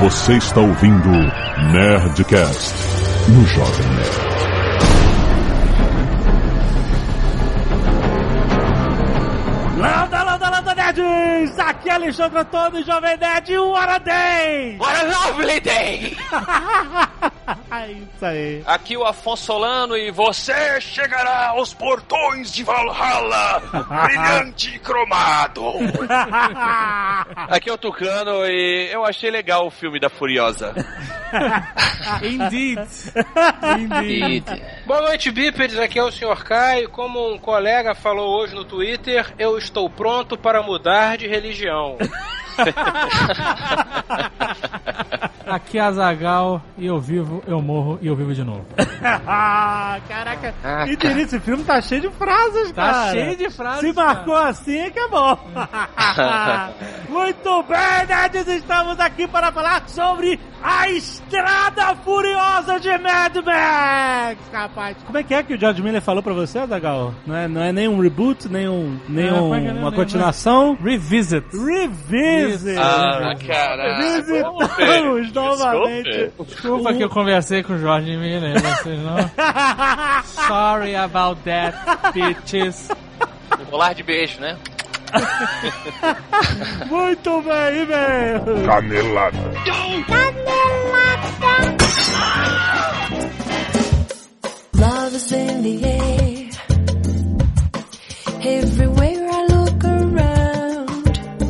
Você está ouvindo Nerdcast no Jovem Nerd. Landa, landa, landa, nerds! Aqui é Alexandre Antônio, Jovem Nerd, What a Day! What a lovely day! Isso aí. Aqui o Afonso Solano e você chegará aos portões de Valhalla, brilhante e cromado. Aqui é o Tucano e eu achei legal o filme da Furiosa. Indeed. Indeed. Boa noite, bípedes. Aqui é o Sr. Caio. Como um colega falou hoje no Twitter, eu estou pronto para mudar de religião. Aqui é Azagal e eu vivo, eu morro e eu vivo de novo. Caraca, Ah, e esse filme tá cheio de frases, Tá cara. cheio de frases, Se marcou assim é que é bom. Muito bem, nerds, estamos aqui para falar sobre a Estrada Furiosa de Mad Max, rapaz. Como é que é que o George Miller falou pra você, Azagal? Não é, não é nem um reboot, nem, um, nem É, um- é é? uma Nem- continuação? Revisit. Revisit! Ah, caralho. Visitamos novamente. Desculpa que eu conversei com o Jorge Miller, vocês não. Sorry about that, bitches. Um rolar de beijo, né? Muito bem, velho. Canelada. Love is in the air. Everywhere.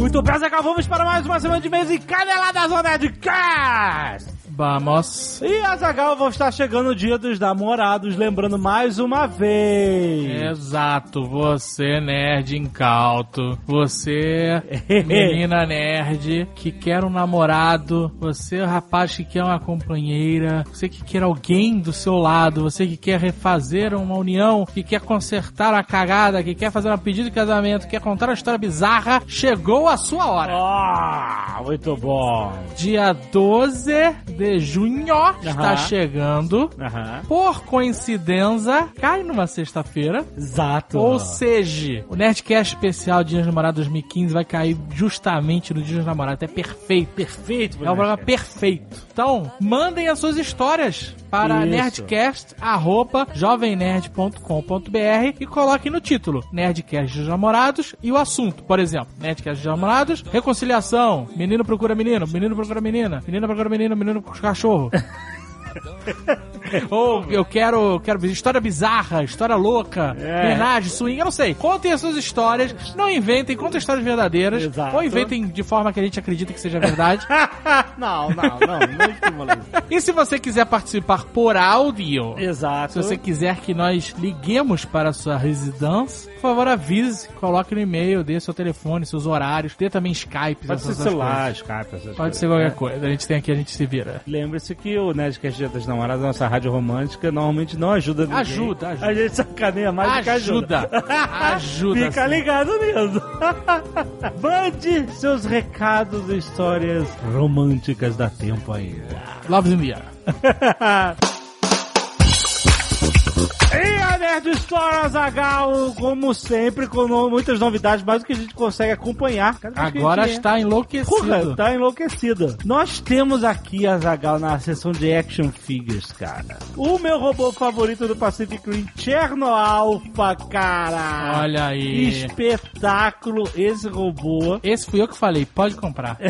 Muito Zagal, vamos para mais uma semana de mês e canelada Zona de Cast. Vamos. E Azagal, vão estar chegando o dia dos namorados, lembrando mais uma vez. Exato, você nerd incauto, você menina nerd que quer um namorado, você rapaz que quer uma companheira, você que quer alguém do seu lado, você que quer refazer uma união, que quer consertar a cagada, que quer fazer um pedido de casamento, quer contar uma história bizarra, chegou a sua hora. Ah, muito bom. Dia 12 de junho está chegando. Por coincidência, cai numa sexta-feira. Exato. Ou seja, o Nerdcast especial Dia dos Namorados 2015 vai cair justamente no Dia dos Namorados. É perfeito. perfeito, É um programa perfeito. Então, mandem as suas histórias para Isso. nerdcast.jovemnerd.com.br e coloquem no título Nerdcast dos Namorados e o assunto. Por exemplo, Nerdcast dos Namorados, reconciliação, menino procura menino, menino procura menina, menina procura menino, menino procura cachorro. Ou eu quero, quero história bizarra, história louca, É. homenagem, swing, eu não sei. Contem as suas histórias, não inventem, contem histórias verdadeiras, Exato. ou inventem de forma que a gente acredita que seja verdade. não, não, não, não estimula isso. e se você quiser participar por áudio, Exato. se você quiser que nós liguemos para a sua residência, por favor avise, coloque no e-mail, dê seu telefone, seus horários, dê também Skype, Pode ser celular, coisas. Skype, essas Pode coisas, ser qualquer né? coisa. A gente tem aqui, a gente se vira. Lembre-se que o Nerdcast Dia das Namoradas, nossa rádio romântica, não ajuda ninguém. Ajuda, ajuda. A gente sacaneia mais do que ajuda. Ajuda. Ajuda, Fica sim. ligado mesmo. Mande seus recados e histórias românticas da tempo ainda. Loves in the air. A Nerd Store Azagal, como sempre, com muitas novidades, mais do que a gente consegue acompanhar. A Agora está enlouquecido. Porra, tá enlouquecida. Nós temos aqui, Azagal, na seção de action figures, cara. O meu robô favorito do Pacific Rim, Cherno Alpha, cara. Olha aí. Espetáculo esse robô. Esse fui eu que falei, pode comprar.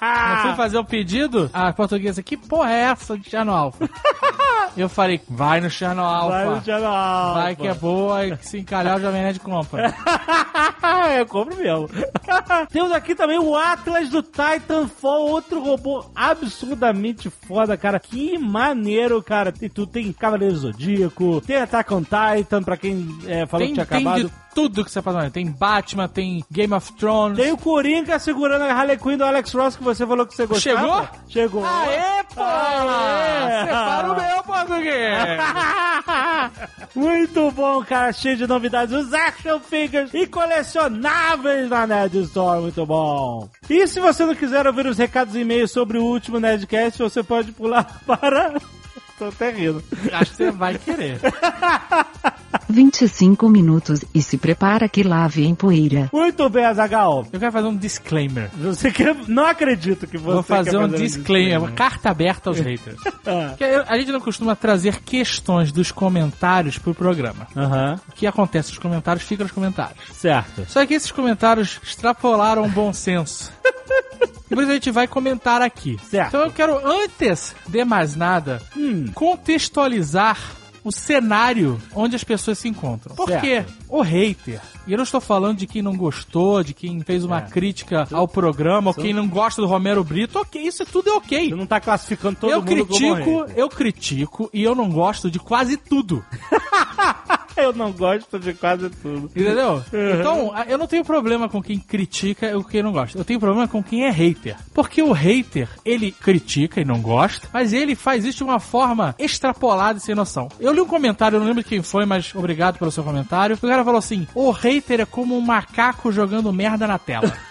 Eu fui fazer o pedido, a portuguesa, que porra é essa de Cherno Alpha? Eu falei, vai no Cherno Alpha. Vai no Cherno Alpha. Vai que é boa e que se encalhar o Jovem Nerd compra. eu compro mesmo. Temos aqui também o Atlas do Titanfall, outro robô absurdamente foda, cara. Que maneiro, cara. Tem tudo, tem Cavaleiro Zodíaco, tem Attack on Titan, pra quem é, falou Tem, que tinha acabado. de tudo que você pode fazer. Tem Batman, tem Game of Thrones. Tem o Coringa segurando a Harley Quinn do Alex Ross que você falou que você gostava. Chegou? Chegou. Aê, pô! Aê! Separa o meu, português! Muito bom, cara. Cheio de novidades. Os action figures e colecionáveis na Nerd Store. Muito bom. E se você não quiser ouvir os recados e e-mails sobre o último Nerdcast, você pode pular para... Tô até rindo. Acho que você vai querer. 25 minutos e se prepara que lá vem poeira. Muito bem, Azagal. Eu quero fazer um disclaimer. Você quer. Não acredito que você Vou fazer quer um disclaimer, uma carta aberta aos haters. Ah. A gente não costuma trazer questões dos comentários pro programa. Aham, O que acontece nos comentários fica nos comentários. certo. Só que esses comentários extrapolaram o bom senso. E por isso a gente vai comentar aqui. Certo. Então eu quero, antes de mais nada, Hum. contextualizar o cenário onde as pessoas se encontram. Porque o hater, e eu não estou falando de quem não gostou, de quem fez uma É. crítica ao programa, ou quem não gosta do Romero Brito, ok, isso tudo é ok. Você não tá classificando todo eu mundo como critico, hater. eu critico e eu não gosto de quase tudo. Eu não gosto de quase tudo. Entendeu? Então, a- eu não tenho problema com quem critica e com quem não gosta. Eu tenho problema com quem é hater. Porque o hater, ele critica e não gosta, mas ele faz isso de uma forma extrapolada e sem noção. Eu li um comentário, eu não lembro quem foi, mas obrigado pelo seu comentário. O cara falou assim: o hater é como um macaco jogando merda na tela.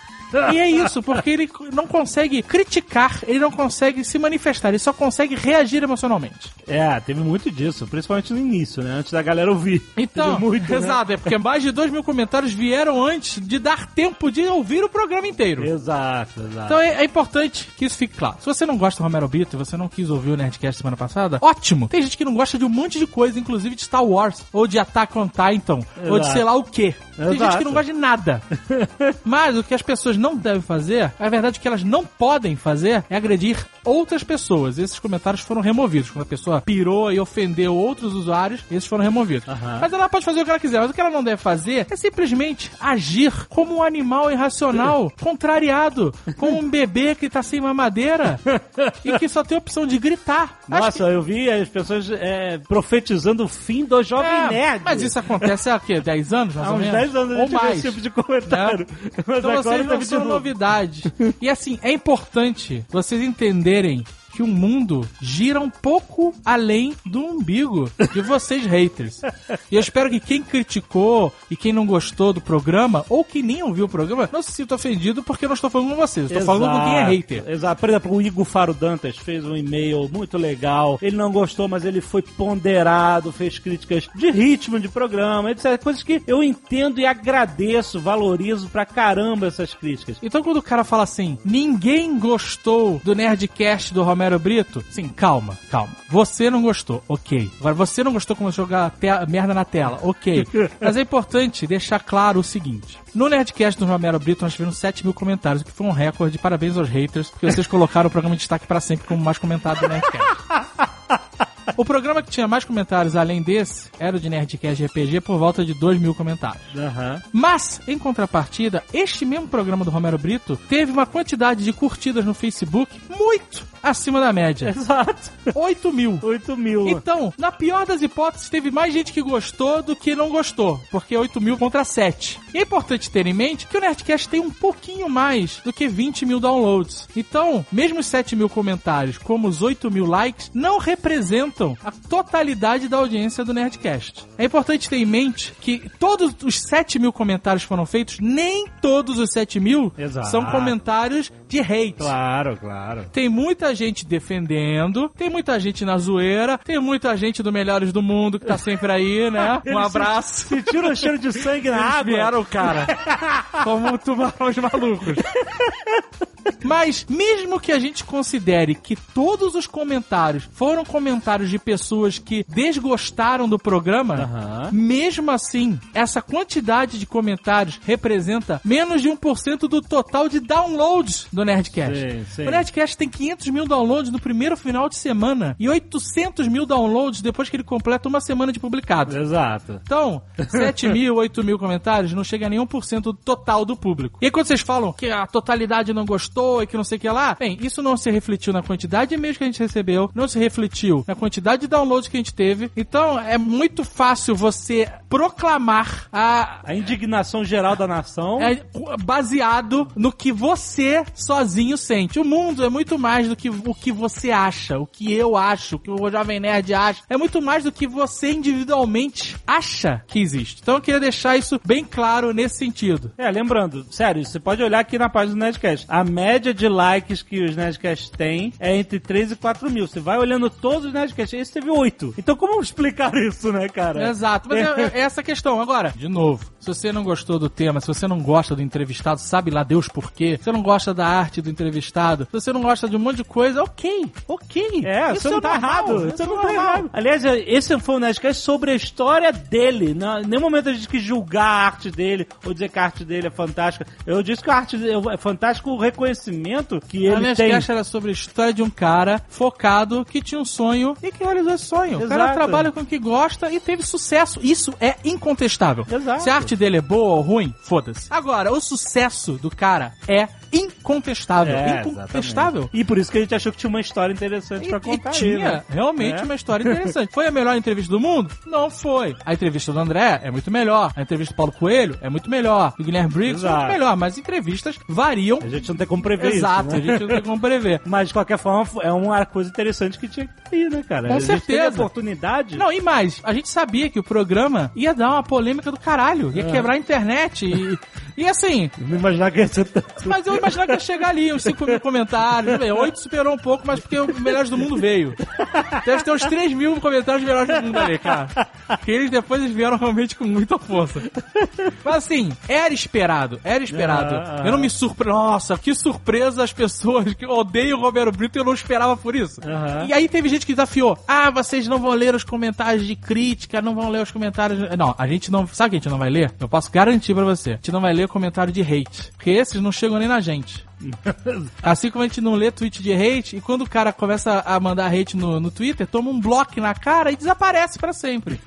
E é isso, porque ele não consegue criticar, ele não consegue se manifestar, ele só consegue reagir emocionalmente. É, teve muito disso, principalmente no início, né? Antes da galera ouvir. Então, muito, né? exato, é porque mais de dois mil comentários vieram antes de dar tempo de ouvir o programa inteiro. Exato, exato. Então é, é importante que isso fique claro. Se você não gosta do Romero Brito e você não quis ouvir o Nerdcast semana passada, ótimo! Tem gente que não gosta de um monte de coisa, inclusive de Star Wars, ou de Attack on Titan, ou de Exato. sei lá o quê. Tem gente Exato. que não gosta de nada. Mas o que as pessoas não devem fazer, a verdade é que elas não podem fazer, é agredir outras pessoas. Esses comentários foram removidos. Quando a pessoa pirou e ofendeu outros usuários, esses foram removidos. Aham. Mas ela pode fazer o que ela quiser. Mas o que ela não deve fazer é simplesmente agir como um animal irracional, contrariado, como um bebê que tá sem mamadeira e que só tem a opção de gritar. Nossa, eu vi as pessoas é, profetizando o fim do Jovem É, Nerd. Mas isso acontece há quê? 10 anos, mais Há ou uns menos? 10 anos a Ou mais. esse tipo de comentário. Mas Então agora vocês não de são novo. novidade. E assim, é importante vocês entenderem que o mundo gira um pouco além do umbigo de vocês haters. E eu espero que quem criticou e quem não gostou do programa, ou que nem ouviu o programa, não se sinta ofendido porque eu não estou falando com vocês. Eu estou falando com quem é hater. Exato. Por exemplo, o Igor Faro Dantas fez um e-mail muito legal. Ele não gostou, mas ele foi ponderado, fez críticas de ritmo de programa, etc. Coisas que eu entendo e agradeço, valorizo pra caramba essas críticas. Então quando o cara fala assim, ninguém gostou do Nerdcast do Romero Brito, sim, calma, calma. Você não gostou, ok. Agora você não gostou como jogar merda na tela, ok. Mas é importante deixar claro o seguinte. No Nerdcast do Romero Brito nós tivemos 7 mil comentários, o que foi um recorde. Parabéns aos haters, porque vocês colocaram o programa em destaque pra sempre como mais comentado do Nerdcast. O programa que tinha mais comentários além desse era o de Nerdcast RPG por volta de 2 mil comentários. Aham. Mas, em contrapartida, este mesmo programa do Romero Brito teve uma quantidade de curtidas no Facebook muito acima da média. Exato. 8 mil. 8 mil. Então, na pior das hipóteses, teve mais gente que gostou do que não gostou, porque 8 mil contra 7. E é importante ter em mente que o Nerdcast tem um pouquinho mais do que 20 mil downloads. Então, mesmo os 7 mil comentários, como os 8 mil likes, não representam a totalidade da audiência do Nerdcast. É importante ter em mente que todos os 7 mil comentários foram feitos, nem todos os 7 mil Exato. são comentários de hate. Claro, claro. Tem muita gente defendendo, tem muita gente na zoeira, tem muita gente do Melhores do Mundo que tá sempre aí, né? Um abraço. Sentiram o cheiro de sangue na Eles água? vieram, cara, como tubarões malucos. Mas, mesmo que a gente considere que todos os comentários foram comentários de pessoas que desgostaram do programa, Aham. mesmo assim, essa quantidade de comentários representa menos de 1% do total de downloads do Nerdcast. Sim, sim. O Nerdcast tem 500 mil downloads no primeiro final de semana e 800 mil downloads depois que ele completa uma semana de publicado. Exato. Então, 7 mil, 8 mil comentários não chega a nenhum por cento do total do público. E aí quando vocês falam que a totalidade não gostou e que não sei o que lá, bem, isso não se refletiu na quantidade de e-mails que a gente recebeu, não se refletiu na quantidade de downloads que a gente teve. Então, é muito fácil você proclamar a A indignação geral da nação. é baseado no que você sozinho sente. O mundo é muito mais do que o que você acha, o que eu acho, o que o Jovem Nerd acha. É muito mais do que você individualmente acha que existe. Então eu queria deixar isso bem claro nesse sentido. É, lembrando, sério, você pode olhar aqui na página do Nerdcast. A média de likes que os Nerdcasts têm é entre 3 e 4 mil. Você vai olhando todos os Nerdcasts, esse teve 8. Então como explicar isso, né, cara? Exato, mas é, é essa a questão. Agora, de novo, se você não gostou do tema, se você não gosta do entrevistado, sabe lá Deus por quê, se você não gosta da arte do entrevistado, se você não gosta de um monte de coisa, ok, ok. É, Isso você não tá normal, errado. isso Você é não tá normal. errado. Aliás, esse foi um Nerdcast sobre a história dele. Não, em nenhum momento a gente quis julgar a arte dele ou dizer que a arte dele é fantástica. Eu disse que a arte é fantástica o reconhecimento que A ele tem. Nerdcast era sobre a história de um cara focado que tinha um sonho e que realizou esse sonho. O cara Exato. trabalha com o que gosta e teve sucesso. Isso é incontestável. Exato. Se a arte dele é boa ou ruim, foda-se. Agora, o sucesso do cara é incontestável. É, incontestável. exatamente. E por isso que a gente achou que tinha uma história interessante pra E, e contar aí, tinha né? realmente É. uma história interessante. Foi a melhor entrevista do mundo? Não foi. A entrevista do André é muito melhor. A entrevista do Paulo Coelho é muito melhor. Do Guilherme Briggs é Exato. muito melhor. Mas entrevistas variam. A gente não tem como prever Exato, isso, a né? gente não tem como prever. Mas, de qualquer forma, é uma coisa interessante que tinha que ter aí, né, cara? Com a gente teve a certeza. oportunidade. Não, e mais, a gente sabia que o programa ia dar uma polêmica do caralho, ia quebrar a internet e, e assim, Não imaginar que ia ser tanto. mas eu imaginava que ia chegar ali, uns 5 mil comentários, bem, 8 superou um pouco, mas porque o Melhores do Mundo veio. Deve ter uns 3 mil comentários de Melhores do Mundo ali, cara. Que eles depois eles vieram realmente com muita força. Mas assim, era esperado, era esperado. Ah, ah. Eu não me surpreendo, nossa, que surpresa as pessoas que odeiam o Romero Brito e eu não esperava por isso. Aham. E aí teve gente que desafiou, ah, vocês não vão ler os comentários de crítica, não vão ler os comentários... Não, a gente não... Sabe o que a gente não vai ler? Eu posso garantir pra você. A gente não vai ler comentário de hate. Porque esses não chegam nem na gente gente. Assim como a gente não lê tweet de hate, e quando o cara começa a mandar hate no, no Twitter, toma um bloco na cara e desaparece pra sempre.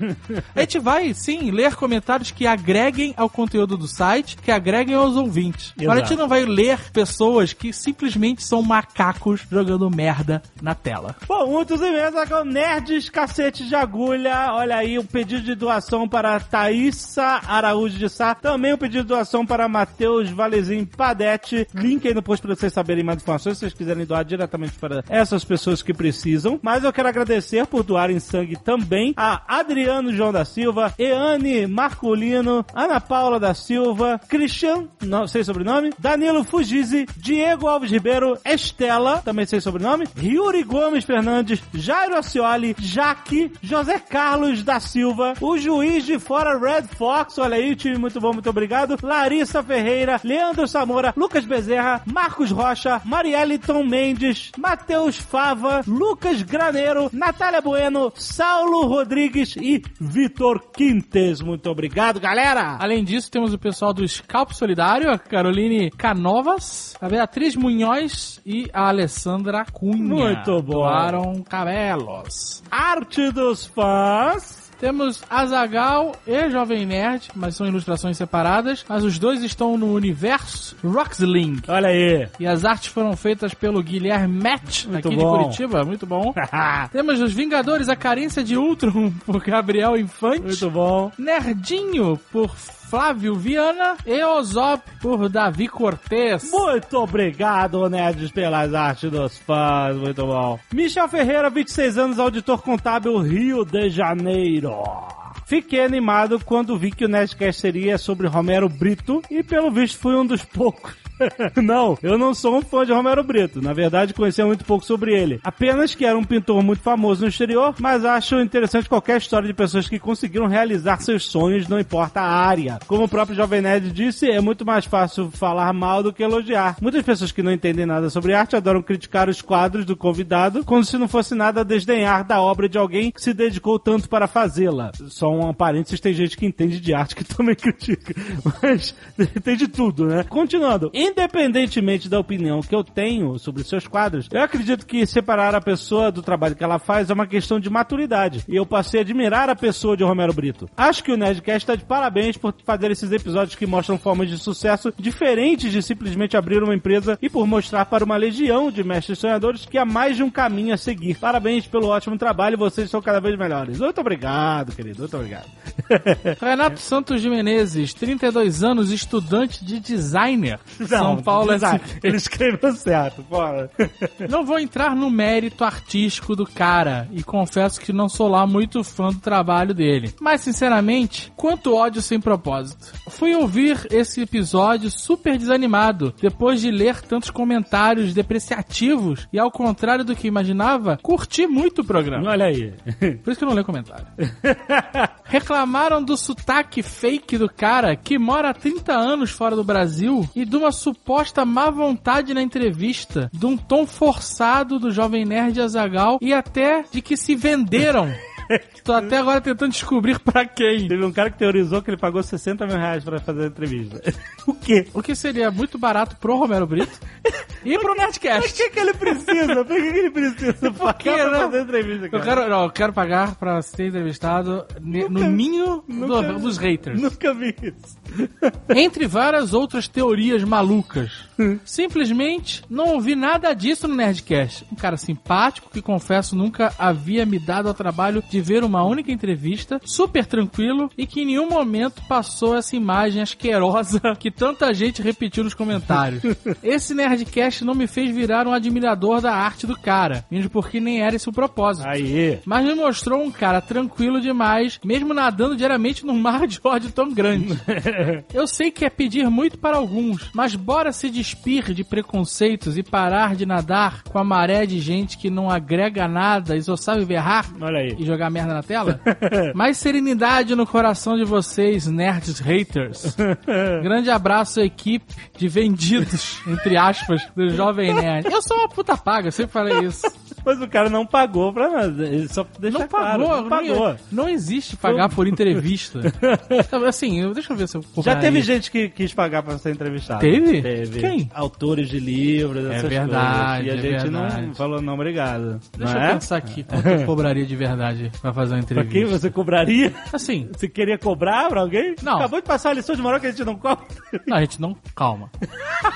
A gente vai, sim, ler comentários que agreguem ao conteúdo do site, que agreguem aos ouvintes. Agora a gente Exato. não vai ler pessoas que simplesmente são macacos jogando merda na tela. Bom, muitos e-mails ó, Nerds Cacete de Agulha. Olha aí, o pedido de doação para Thaísa Araújo de Sá. Também o pedido de doação para Matheus Valezinho Padete. Link aí no post para vocês saberem mais informações, se vocês quiserem doar diretamente para essas pessoas que precisam. Mas eu quero agradecer por doarem sangue também a Adriano João da Silva, Eane Marculino, Ana Paula da Silva, Christian, não sei sobrenome, Danilo Fugizi, Diego Alves Ribeiro, Estela, também sei sobrenome, Yuri Gomes Fernandes, Jairo Acioli, Jaque, José Carlos da Silva, o juiz de fora Red Fox, olha aí, time muito bom, muito obrigado, Larissa Ferreira, Leandro Samora, Lucas Bezerra, Marcos Rocha, Marieliton Mendes, Matheus Fava, Lucas Graneiro, Natália Bueno, Saulo Rodrigues e Vitor Quintes. Muito obrigado, galera! Além disso, temos o pessoal do Scalp Solidário, a Caroline Canovas, a Beatriz Munhoz e a Alessandra Cunha. Muito bom. Doaram cabelos. Arte dos fãs. Temos Azagal e Jovem Nerd, mas são ilustrações separadas. Mas os dois estão no universo Roxling. Olha aí. E as artes foram feitas pelo Guilherme Matt, Muito aqui bom. de Curitiba. Muito bom. Temos os Vingadores, a carência de Ultron, por Gabriel Infante. Muito bom. Nerdinho, por Flávio Viana. E por Davi Cortez. Muito obrigado, Nerds, pelas artes dos fãs. Muito bom. Michel Ferreira, 26 anos, auditor contábil, Rio de Janeiro. Fiquei animado quando vi que o Nerdcast seria sobre Romero Brito e, pelo visto, fui um dos poucos. não, eu não sou um fã de Romero Brito. Na verdade, conhecia muito pouco sobre ele. Apenas que era um pintor muito famoso no exterior, mas acho interessante qualquer história de pessoas que conseguiram realizar seus sonhos, não importa a área. Como o próprio Jovem Nerd disse, é muito mais fácil falar mal do que elogiar. Muitas pessoas que não entendem nada sobre arte adoram criticar os quadros do convidado, como se não fosse nada a desdenhar da obra de alguém que se dedicou tanto para fazê-la. Só um parênteses, tem gente que entende de arte que também critica. Mas tem de tudo, né? Continuando. Independentemente da opinião que eu tenho sobre seus quadros, eu acredito que separar a pessoa do trabalho que ela faz é uma questão de maturidade. E eu passei a admirar a pessoa de Romero Brito. Acho que o Nerdcast está de parabéns por fazer esses episódios que mostram formas de sucesso diferentes de simplesmente abrir uma empresa e por mostrar para uma legião de mestres sonhadores que há mais de um caminho a seguir. Parabéns pelo ótimo trabalho, vocês são cada vez melhores. Muito obrigado, querido. Muito obrigado. Renato Santos de Menezes, 32 anos, estudante de designer. São Paulo é design. assim. Ele escreveu certo, bora. Não vou entrar no mérito artístico do cara e confesso que não sou lá muito fã do trabalho dele. Mas, sinceramente, quanto ódio sem propósito. Fui ouvir esse episódio super desanimado, depois de ler tantos comentários depreciativos e, ao contrário do que imaginava, curti muito o programa. Olha aí. Por isso que eu não leio comentário. Reclamaram do sotaque fake do cara que mora há 30 anos fora do Brasil e de uma suposta má vontade na entrevista, de um tom forçado do Jovem Nerd Azagal e até de que se venderam. Tô até agora tentando descobrir pra quem. Teve um cara que teorizou que ele pagou 60 mil reais pra fazer a entrevista. o quê? O que seria muito barato pro Romero Brito e pro Por Nerdcast. que, que ele precisa? Por que, que ele precisa pagar quê, pra fazer entrevista, Eu cara? quero, não, eu quero pagar pra ser entrevistado ne- no ninho do- nunca- dos haters. Nunca vi isso. Entre várias outras teorias malucas. Simplesmente não ouvi nada disso no Nerdcast. Um cara simpático que confesso nunca havia me dado ao trabalho de ver uma única entrevista, super tranquilo e que em nenhum momento passou essa imagem asquerosa que tanta gente repetiu nos comentários. Esse Nerdcast não me fez virar um admirador da arte do cara, mesmo porque nem era esse o propósito. Aí. Mas me mostrou um cara tranquilo demais, mesmo nadando diariamente num mar de ódio tão grande. Eu sei que é pedir muito para alguns, mas bora se despir de preconceitos e parar de nadar com a maré de gente que não agrega nada e só sabe berrar e jogar merda na tela? Mais serenidade no coração de vocês, nerds haters. Grande abraço, equipe de vendidos, entre aspas, do Jovem Nerd. Eu sou uma puta paga, eu sempre falei isso. Mas o cara não pagou pra nada. Ele só deixa Não claro, pagou, não pagou. Não, existe pagar por entrevista. assim, eu- deixa eu ver se eu Já teve gente que quis pagar pra ser entrevistado. Teve? Teve. Quem? Autores de livros, essas verdade, coisas. E a é gente verdade. não falou não, obrigado. Deixa não eu é? pensar aqui, quanto eu cobraria de verdade pra fazer uma Pra entrevista. quem você cobraria? Assim, Você queria cobrar pra alguém? Não. Acabou de passar a lição de moral que a gente não cobra. não, a gente não. Calma.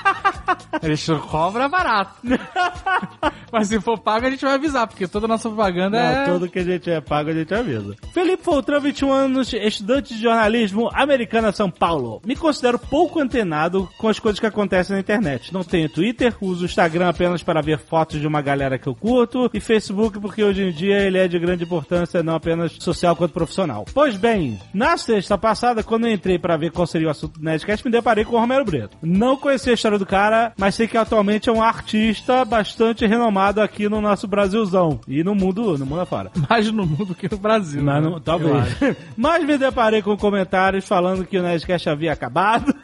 A gente não cobra barato. Mas se for pago, a gente vai avisar, porque toda a nossa propaganda é. Não, tudo que a gente é pago a gente avisa. Felipe Foltran, 21 anos, estudante de jornalismo, americana São Paulo. Me considero pouco antenado com as coisas que acontecem na internet. Não tenho Twitter, uso Instagram apenas para ver fotos de uma galera que eu curto e Facebook porque hoje em dia ele é de grande importância, não apenas social quanto profissional. Pois bem, na sexta passada, quando eu entrei para ver qual seria o assunto do Nerdcast, me deparei com o Romero Brito. Não conheci a história do cara, mas sei que atualmente é um artista bastante renomado aqui no nosso Brasilzão e no mundo, no mundo afora. Mais no mundo que no Brasil. Mas né? Eu talvez. Mas me deparei com comentários falando que o Nerdcast havia acabado.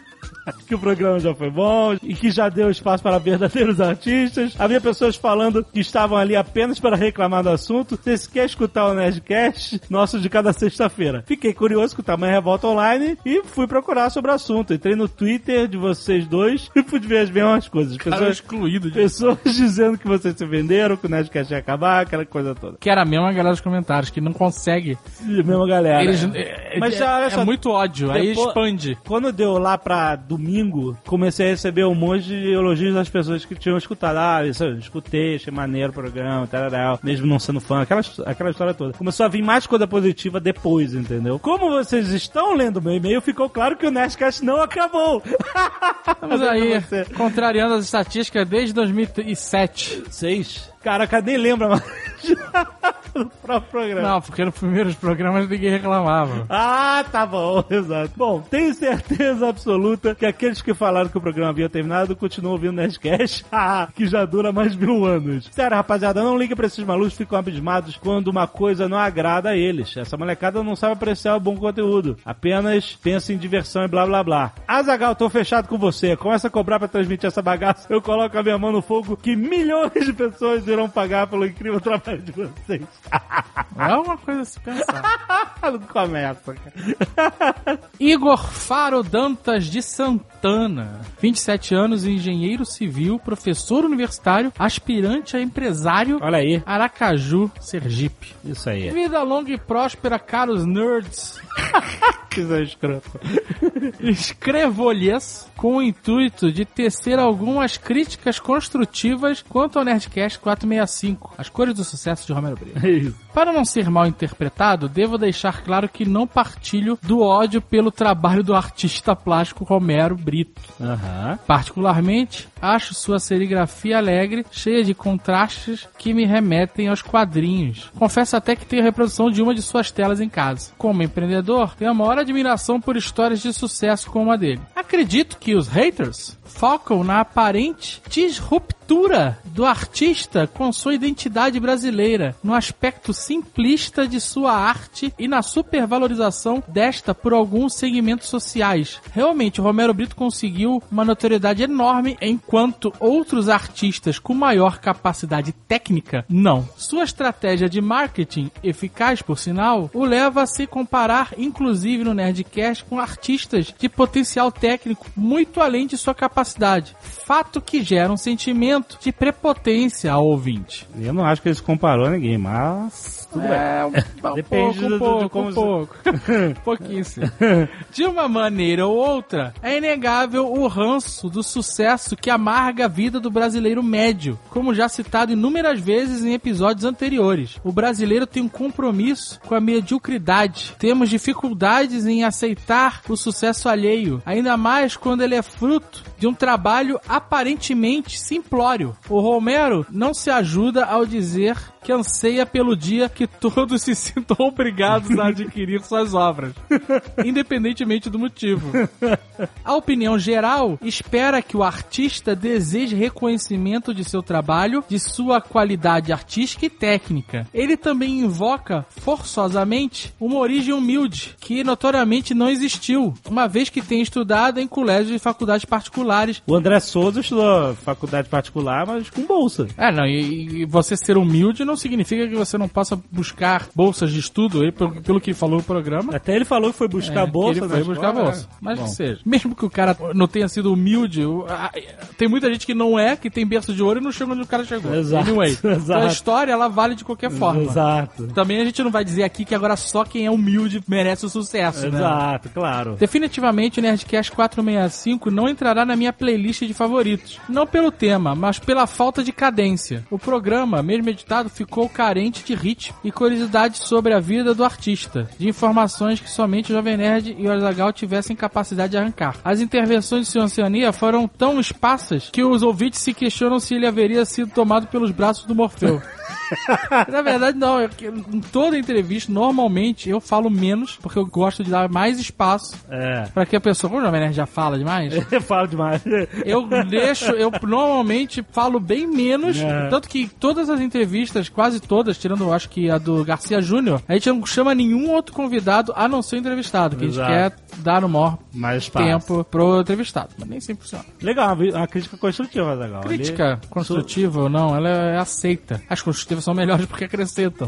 Que o programa já foi bom e que já deu espaço para verdadeiros artistas. Havia pessoas falando que estavam ali apenas para reclamar do assunto. Você quer escutar o Nerdcast nosso de cada sexta-feira? Fiquei curioso com o tamanho Revolta Online e fui procurar sobre o assunto. Entrei no Twitter de vocês dois e pude ver as mesmas coisas. Cara Pessoas, excluído de pessoas dizendo que vocês se venderam, que o Nerdcast ia acabar, aquela coisa toda. Que era a mesma galera dos comentários, que não consegue. E a mesma galera. Eles, é, Mas é, olha é só, muito ódio, aí depois- expande. Quando deu lá pra domingo, comecei a receber um monte de elogios das pessoas que tinham escutado. Ah, isso eu escutei, achei maneiro o programa, tal, mesmo não sendo fã, aquela, aquela história toda. Começou a vir mais coisa positiva depois, entendeu? Como vocês estão lendo meu e-mail, ficou claro que o Nerdcast não acabou. Mas aí, contrariando as estatísticas desde 2007. Seis? Caraca, nem lembra mais do próprio programa. Não, porque nos primeiros programas ninguém reclamava. Ah, tá bom, exato. Bom, tenho certeza absoluta que aqueles que falaram que o programa havia terminado continuam ouvindo o Nerdcast, que já dura mais de mil anos. Sério, rapaziada, não liga pra esses malucos ficam abismados quando uma coisa não agrada a eles. Essa molecada não sabe apreciar o bom conteúdo. Apenas pensa em diversão e blá blá blá. Azagal, tô fechado com você. Começa a cobrar pra transmitir essa bagaça. Eu coloco a minha mão no fogo que milhões de pessoas irão pagar pelo incrível trabalho de vocês. É uma coisa a se pensar. não começa, cara. Igor Faro Dantas de Santana, 27 anos, engenheiro civil, professor universitário, aspirante a empresário, Olha aí. Aracaju, Sergipe. Isso aí. Vida longa e próspera, caros nerds. Que coisa escrota. Escrevo-lhes com o intuito de tecer algumas críticas construtivas quanto ao Nerdcast 465, As Cores do Sucesso de Romero Brito. É isso. Para não ser mal interpretado, devo deixar claro que não partilho do ódio pelo trabalho do artista plástico Romero Brito. Aham. Particularmente, acho sua serigrafia alegre, cheia de contrastes que me remetem aos quadrinhos. Confesso até que tenho reprodução de uma de suas telas em casa. Como empreendedor, tenho a maior admiração por histórias de sucesso como a dele. Acredito que os haters focam na aparente disruptura do artista com sua identidade brasileira, no aspecto simplista de sua arte e na supervalorização desta por alguns segmentos sociais. Realmente, Romero Brito conseguiu uma notoriedade enorme, enquanto outros artistas com maior capacidade técnica, não. Sua estratégia de marketing, eficaz por sinal, o leva a se comparar, inclusive no Nerdcast, com artistas de potencial técnico muito além de sua capacidade. Fato que gera um sentimento de prepotência ao ouvinte. Eu não acho que ele se comparou a ninguém, mas. Tudo bem. É, um, um Depende pouco, do- um do- pouco, de como um pouco. Pouquíssimo. De uma maneira ou outra, é inegável o ranço do sucesso que amarga a vida do brasileiro médio, como já citado inúmeras vezes em episódios anteriores. O brasileiro tem um compromisso com a mediocridade. Temos dificuldades em aceitar o sucesso alheio, ainda mais quando ele é fruto de um trabalho aparentemente simplório. O Romero não se ajuda ao dizer que anseia pelo dia que todos se sintam obrigados a adquirir suas obras, independentemente do motivo. A opinião geral espera que o artista deseje reconhecimento de seu trabalho, de sua qualidade artística e técnica. Ele também invoca, forçosamente, uma origem humilde, que notoriamente não existiu, uma vez que tem estudado em colégios e faculdades particulares O André Souza estudou faculdade particular, mas com bolsa. é, não, e, e você ser humilde não significa que você não possa buscar bolsas de estudo, aí, pelo, pelo que falou no programa. Até ele falou que foi buscar É, bolsa. Ele foi buscar bolsa. né? Mas Bom. que seja. Mesmo que o cara não tenha sido humilde, o- tem muita gente que não é, que tem berço de ouro e não chega onde o cara chegou. Exato, Anyway. Então a exato. história, ela vale de qualquer forma. Exato. Também a gente não vai dizer aqui que agora só quem é humilde merece o sucesso, né? Exato, claro. Definitivamente o Nerdcast 465 não entrará na minha playlist de favoritos. Não pelo tema, mas pela falta de cadência. O programa, mesmo editado, ficou carente de ritmo e curiosidade sobre a vida do artista, de informações que somente o Jovem Nerd e o Azagal tivessem capacidade de arrancar. As intervenções de Sr. Oceania foram tão esparsas que os ouvintes se questionam se ele haveria sido tomado pelos braços do Morfeu. Na verdade, não. é que Em toda entrevista, normalmente, eu falo menos, porque eu gosto de dar mais espaço É. Pra que a pessoa, como o Jovem Nerd já fala demais, Eu falo eu deixo, eu normalmente falo bem menos. É. Tanto que todas as entrevistas, quase todas, tirando acho que a do Garcia Júnior, a gente não chama nenhum outro convidado a não ser o entrevistado, que a Exato. gente quer dar o maior Mais tempo pro entrevistado. Mas nem sempre funciona. Legal, uma, crítica construtiva, legal. Crítica construtiva ou não, ela é aceita. As construtivas são melhores porque acrescentam.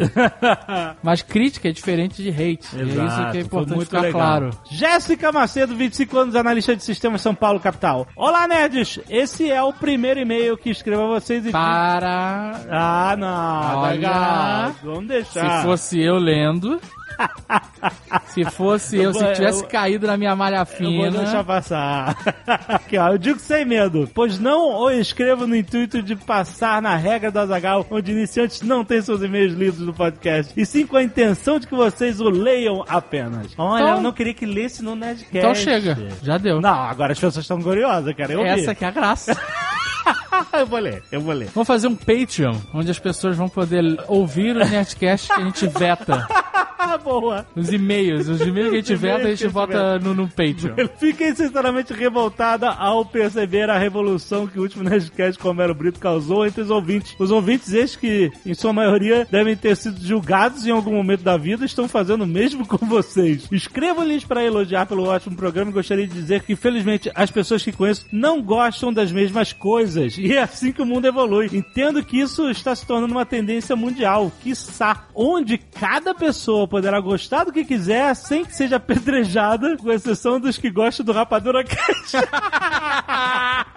Mas crítica é diferente de hate. e é isso que é importante muito ficar legal. claro. Jéssica Macedo, 25 anos, analista de sistemas São Paulo, capital. Olá, nerds! Esse é o primeiro e-mail que escrevo a vocês e... Para. Ah, não, Olha. Vamos deixar. Se fosse eu lendo. se fosse eu, se vou- tivesse eu- caído na minha malha Eu vou deixar fina. passar. Aqui, ó. Eu digo sem medo, pois não o escrevo no intuito de passar na regra do Azagal, onde iniciantes não têm seus e-mails lidos no podcast, e sim com a intenção de que vocês o leiam apenas. Olha, Então- eu não queria que lesse no Nerdcast. Então chega, já deu. Não, agora as pessoas estão curiosas, cara. Eu Essa vi. que é a graça. eu vou ler, eu vou ler. Vamos fazer um Patreon, onde as pessoas vão poder ouvir o Nerdcast que a gente veta. Boa. Os e-mails, os e-mails que a gente Os veta, a gente que a gente bota no, no Patreon. Fiquei sinceramente revoltada ao perceber a revolução que o último Nerdcast com o Homero Brito causou entre os ouvintes. Os ouvintes estes que, em sua maioria, devem ter sido julgados em algum momento da vida, estão fazendo o mesmo com vocês. Escrevo-lhes para elogiar pelo ótimo programa e gostaria de dizer que, felizmente, as pessoas que conheço não gostam das mesmas coisas. E é assim que o mundo evolui. Entendo que isso está se tornando uma tendência mundial, quiçá, onde cada pessoa poderá gostar do que quiser sem que seja apedrejada, com exceção dos que gostam do Rapadura Cash.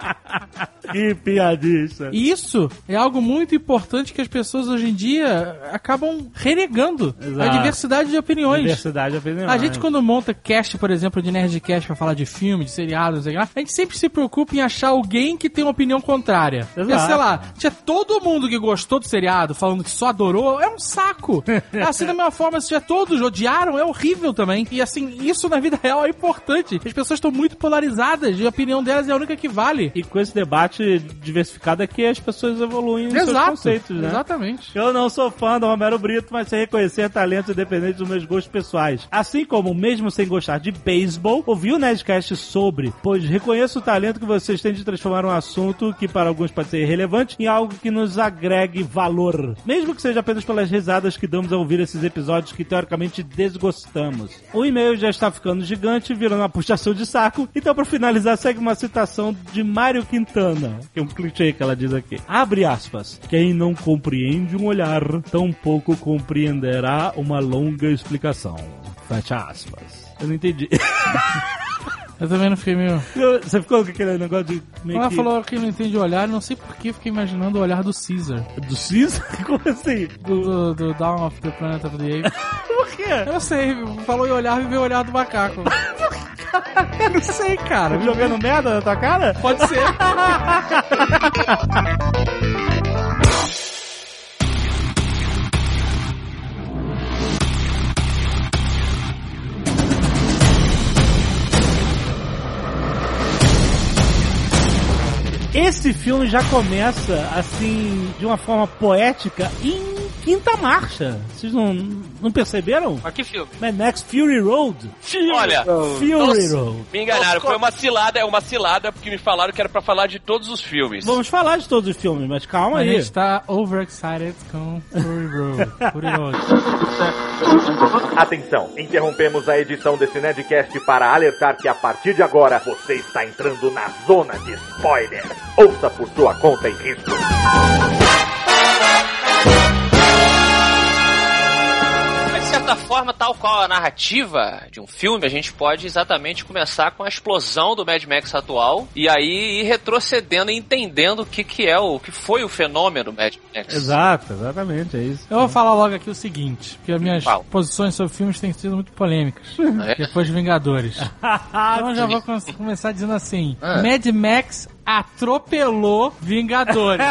que piadista. Isso é algo muito importante que as pessoas hoje em dia acabam renegando a Exato. diversidade de opiniões. Diversidade de opinião. A gente, quando monta cast, por exemplo, de Nerdcast pra falar de filme, de seriado, não sei o que lá, a gente sempre se preocupa em achar alguém que tem uma opinião contrária. Porque, Exato. sei lá, tinha todo mundo que gostou do seriado, falando que só adorou, é um saco. assim, da mesma forma, se tiver todos odiaram, é horrível também. E assim, isso na vida real é importante. As pessoas estão muito polarizadas e a opinião delas é a única que vale. E com esse debate diversificado é que as pessoas evoluem nos seus Exato. conceitos, né? Exatamente. Eu não sou fã do Romero Brito, mas sei reconhecer talentos independentes dos meus gostos pessoais. Assim como, mesmo sem gostar de beisebol, ouvi o Nerdcast sobre, pois reconheço o talento que vocês têm de transformar um assunto que para alguns pode ser irrelevante em algo que nos agregue valor. Mesmo que seja apenas pelas risadas que damos ao ouvir esses episódios que teoricamente desgostamos. O e-mail já está ficando gigante, virando uma puxação de saco, então para finalizar segue uma citação de Mário Quintana, que é um clichê que ela diz aqui. Abre aspas. Quem não compreende um olhar, tampouco compreenderá uma longa explicação. Fecha aspas. Eu não entendi. Eu também não fiquei meio. Você ficou com aquele negócio de meio ela que... falou que não entende o olhar, não sei por que fiquei imaginando o olhar do Caesar. do Cis? Como assim? Do, do, do Dawn of the Planet of the Apes. Por quê? Eu não sei, falou em olhar e veio o olhar do macaco. Eu não sei, cara. Jogando merda na tua cara? Pode ser. Esse filme já começa, assim, de uma forma poética em quinta marcha. Vocês não, não perceberam? Mas que filme? Mad Max Fury Road. Olha, Fury Nossa. Road. me enganaram. Foi uma cilada, é uma cilada, porque me falaram que era pra falar de todos os filmes. Vamos falar de todos os filmes, mas calma A aí. gente tá overexcited com Fury Road. Fury Road. Atenção, interrompemos a edição desse Nerdcast para alertar que a partir de agora você está entrando na zona de spoiler. Ouça por sua conta e risco. Certa forma, tal qual a narrativa de um filme, a gente pode exatamente começar com a explosão do Mad Max atual e aí ir retrocedendo e entendendo o que, que é o que foi o fenômeno Mad Max. Exato, exatamente, é isso. Eu vou falar logo aqui o seguinte, porque as minhas Fala. posições sobre filmes têm sido muito polêmicas. É? Depois de Vingadores. Então eu já vou com- começar dizendo assim: Mad Max atropelou Vingadores.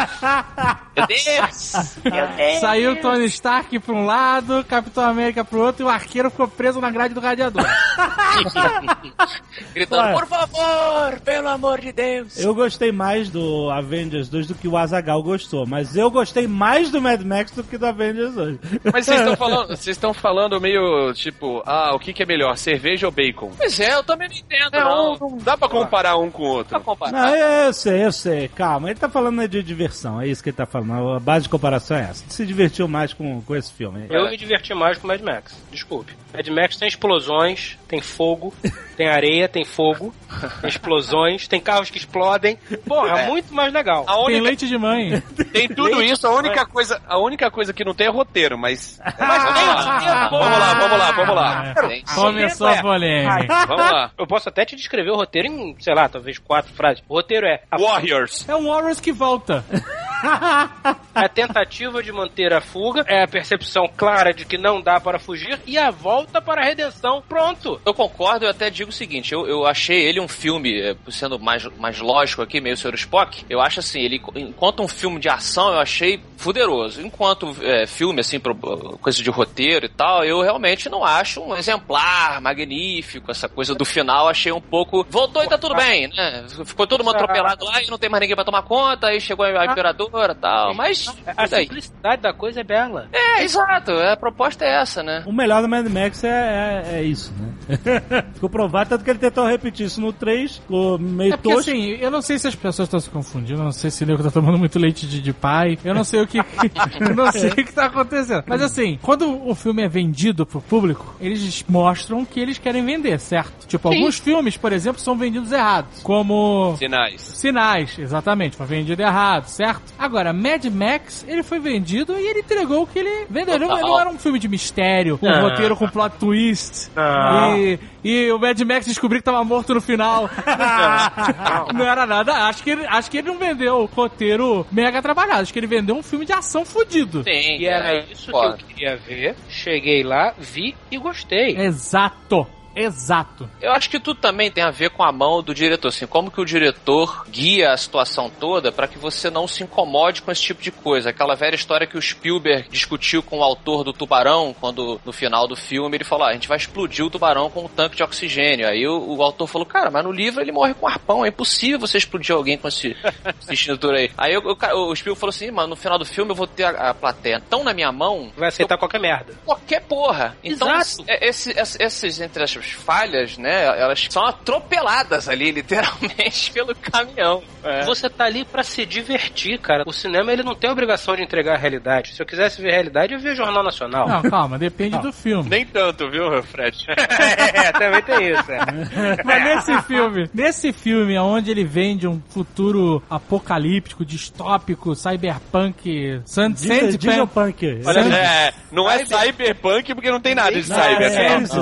Meu Deus! Meu Deus! Saiu Tony Stark pra um lado, Capitão América pro outro e o arqueiro ficou preso na grade do radiador. Gritando, Ué. por favor, pelo amor de Deus! Eu gostei mais do Avengers 2 do que o Azagal gostou, mas eu gostei mais do Mad Max do que do Avengers 2. Mas vocês estão falando, vocês estão falando meio tipo, ah, o que, que é melhor, cerveja ou bacon? Pois é, eu também não entendo, não. Não dá pra comparar um com o outro. Dá pra comparar. Não, eu sei, eu sei, calma. Ele tá falando de diversão, é isso que ele tá falando. A base de comparação é essa. Se divertiu mais com, com esse filme. Eu me diverti mais com Mad Max. Desculpe. Mad Max tem explosões, tem fogo, tem areia, tem fogo, tem explosões, tem carros que explodem. Porra, É. muito mais legal. A Tem única, leite de mãe. tem tudo Leite, isso, a única coisa, a única coisa que não tem é roteiro, mas. Mas vamos, tem lá. vamos lá, vamos lá, vamos lá. Tem- Começou a polêmica. Vamos lá. Eu posso até te descrever o roteiro em, sei lá, talvez quatro frases. O roteiro é a, Warriors. É um Warriors que volta. a tentativa de manter a fuga, é a percepção clara de que não dá para fugir e a volta para a redenção. Pronto. Eu concordo, eu até digo o seguinte, eu, eu achei ele um filme, eh, sendo mais, mais lógico aqui, meio Sr. Spock, eu acho assim, ele, enquanto um filme de ação, eu achei fuderoso. Enquanto eh, filme, assim, pro, coisa de roteiro e tal, eu realmente não acho um exemplar magnífico, essa coisa do final, achei um pouco... Voltou e tá tudo bem, né? Ficou todo mundo atropelado lá e não tem mais ninguém pra tomar conta, aí chegou a imperadora e tal, mas... A simplicidade da coisa é bela. É, exato, a proposta é essa, né? O melhor do Mad Max é, é, é isso, né? Ficou provado, tanto que ele tentou repetir isso no 3, ficou meio É porque tosco. assim, eu não sei se as pessoas estão se confundindo, eu não sei se o nego tá tomando muito leite de, de pai, eu não sei o que. eu não sei o que tá acontecendo. Mas assim, quando o filme é vendido pro público, eles mostram que eles querem vender, certo? Tipo, alguns filmes, por exemplo, são vendidos errados. Como. Sinais. Sinais, exatamente, foi vendido errado, certo? Agora, Mad Max, ele foi vendido e ele entregou o que ele vendeu. Ele não, era um filme de mistério, um Ah. roteiro com plot twist e, e o Mad Max descobriu que tava morto no final. não era nada. Acho que, ele, acho que ele não vendeu o roteiro mega trabalhado. Acho que ele vendeu um filme de ação fudido. Sim, E era é, isso foda. que eu queria ver. Cheguei lá, vi e gostei. Exato. Exato. Eu acho que tudo também tem a ver com a mão do diretor, assim, como que o diretor guia a situação toda para que você não se incomode com esse tipo de coisa. Aquela velha história que o Spielberg discutiu com o autor do Tubarão, quando no final do filme ele falou: ah, a gente vai explodir o tubarão com um tanque de oxigênio. Aí o, o autor falou: cara, mas no livro ele morre com arpão, é impossível você explodir alguém com esse, esse extintor aí. Aí o, Spielberg falou assim: mano, no final do filme eu vou ter a, a plateia tão na minha mão Vai aceitar qualquer merda. qualquer porra. Então, Exato. é- esse, esse- esses, entre falhas, né, elas são atropeladas ali, literalmente, pelo caminhão. É. Você tá ali pra se divertir, cara. O cinema ele não tem a obrigação de entregar a realidade. Se eu quisesse ver a realidade, eu via Jornal Nacional. Não, calma, depende do filme. Nem tanto, viu, Fred? é, também tem isso. É. Mas nesse filme, nesse filme onde ele vende um futuro apocalíptico, distópico, cyberpunk, sand, sandpunk. Olha, Sand- É, não é cyberpunk porque não tem nada de Não, cyber. é né? isso.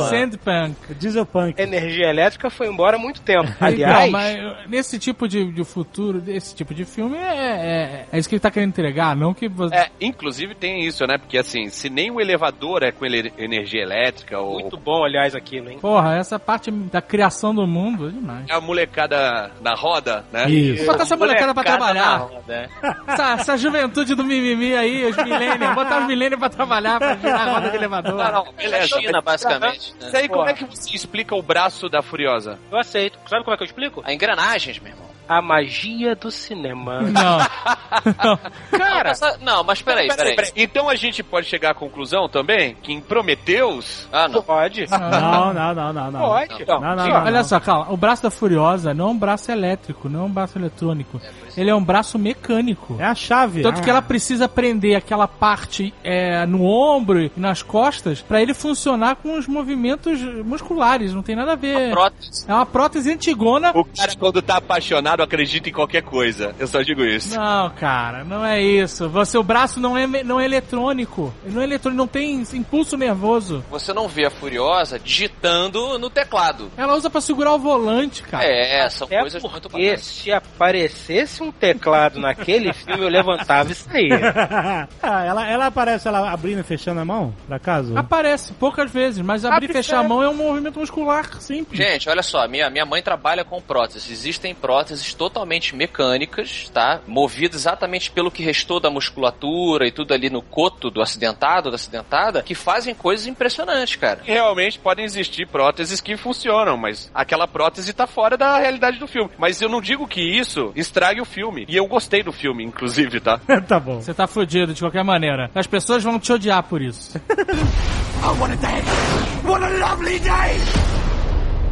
Dieselpunk. Energia elétrica foi embora há muito tempo. Aliás, mas nesse tipo de, de futuro, desse tipo de filme, é, é, é isso que ele tá querendo entregar, não que você... É, inclusive tem isso, né? Porque assim, se nem o elevador é com ele- energia elétrica ou muito bom, aliás, aquilo, hein? Porra, essa parte da criação do mundo é demais. é a molecada na roda, né? Isso. Botar essa molecada pra Molecada na trabalhar. roda, é. Essa, essa juventude do mimimi aí, os millennials. Botar os millennials pra trabalhar, pra girar a roda de elevador. Não, não, É beleza. China, basicamente. né? Isso aí, como é que você explica o braço da Furiosa? Eu aceito. Sabe como é que eu explico? A engrenagens, meu irmão. A magia do cinema. Não. Cara, Essa- não, mas peraí, peraí. Então a gente pode chegar à conclusão também que em Prometeus Ah, não. pode. Não, não, não, não, não. Pode. Não, não, não. Olha só, calma. O braço da Furiosa não é um braço elétrico, não é um braço eletrônico. Ele é um braço mecânico. É a chave. Tanto Ah. que ela precisa prender aquela parte é, no ombro e nas costas pra ele funcionar com os movimentos musculares. Não tem nada a ver. Prótese. É uma prótese antigona. o cara quando tá apaixonado acredita em qualquer coisa. Eu só digo isso. Não, cara, não é isso. Você, o braço não é, não é eletrônico. Ele não é eletrônico, não tem impulso nervoso. Você não vê a Furiosa digitando no teclado. Ela usa pra segurar o volante, cara. É, são É coisas muito porque bacanas. se aparecesse um teclado naquele filme, eu levantava e saía. Ah, ela, ela aparece ela abrindo e fechando a mão, por acaso? Aparece poucas vezes, mas abrir e fechar a mão é um movimento muscular simples. Gente, olha só, minha, minha mãe trabalha com próteses. Existem próteses totalmente mecânicas, tá? Movidas exatamente pelo que restou da musculatura e tudo ali no coto do acidentado, da acidentada, que fazem coisas impressionantes, cara. Realmente podem existir próteses que funcionam, mas aquela prótese tá fora da realidade do filme. Mas eu não digo que isso estrague o filme. E eu gostei do filme, inclusive, tá? tá bom. Você tá fudido de qualquer maneira. As pessoas vão te odiar por isso.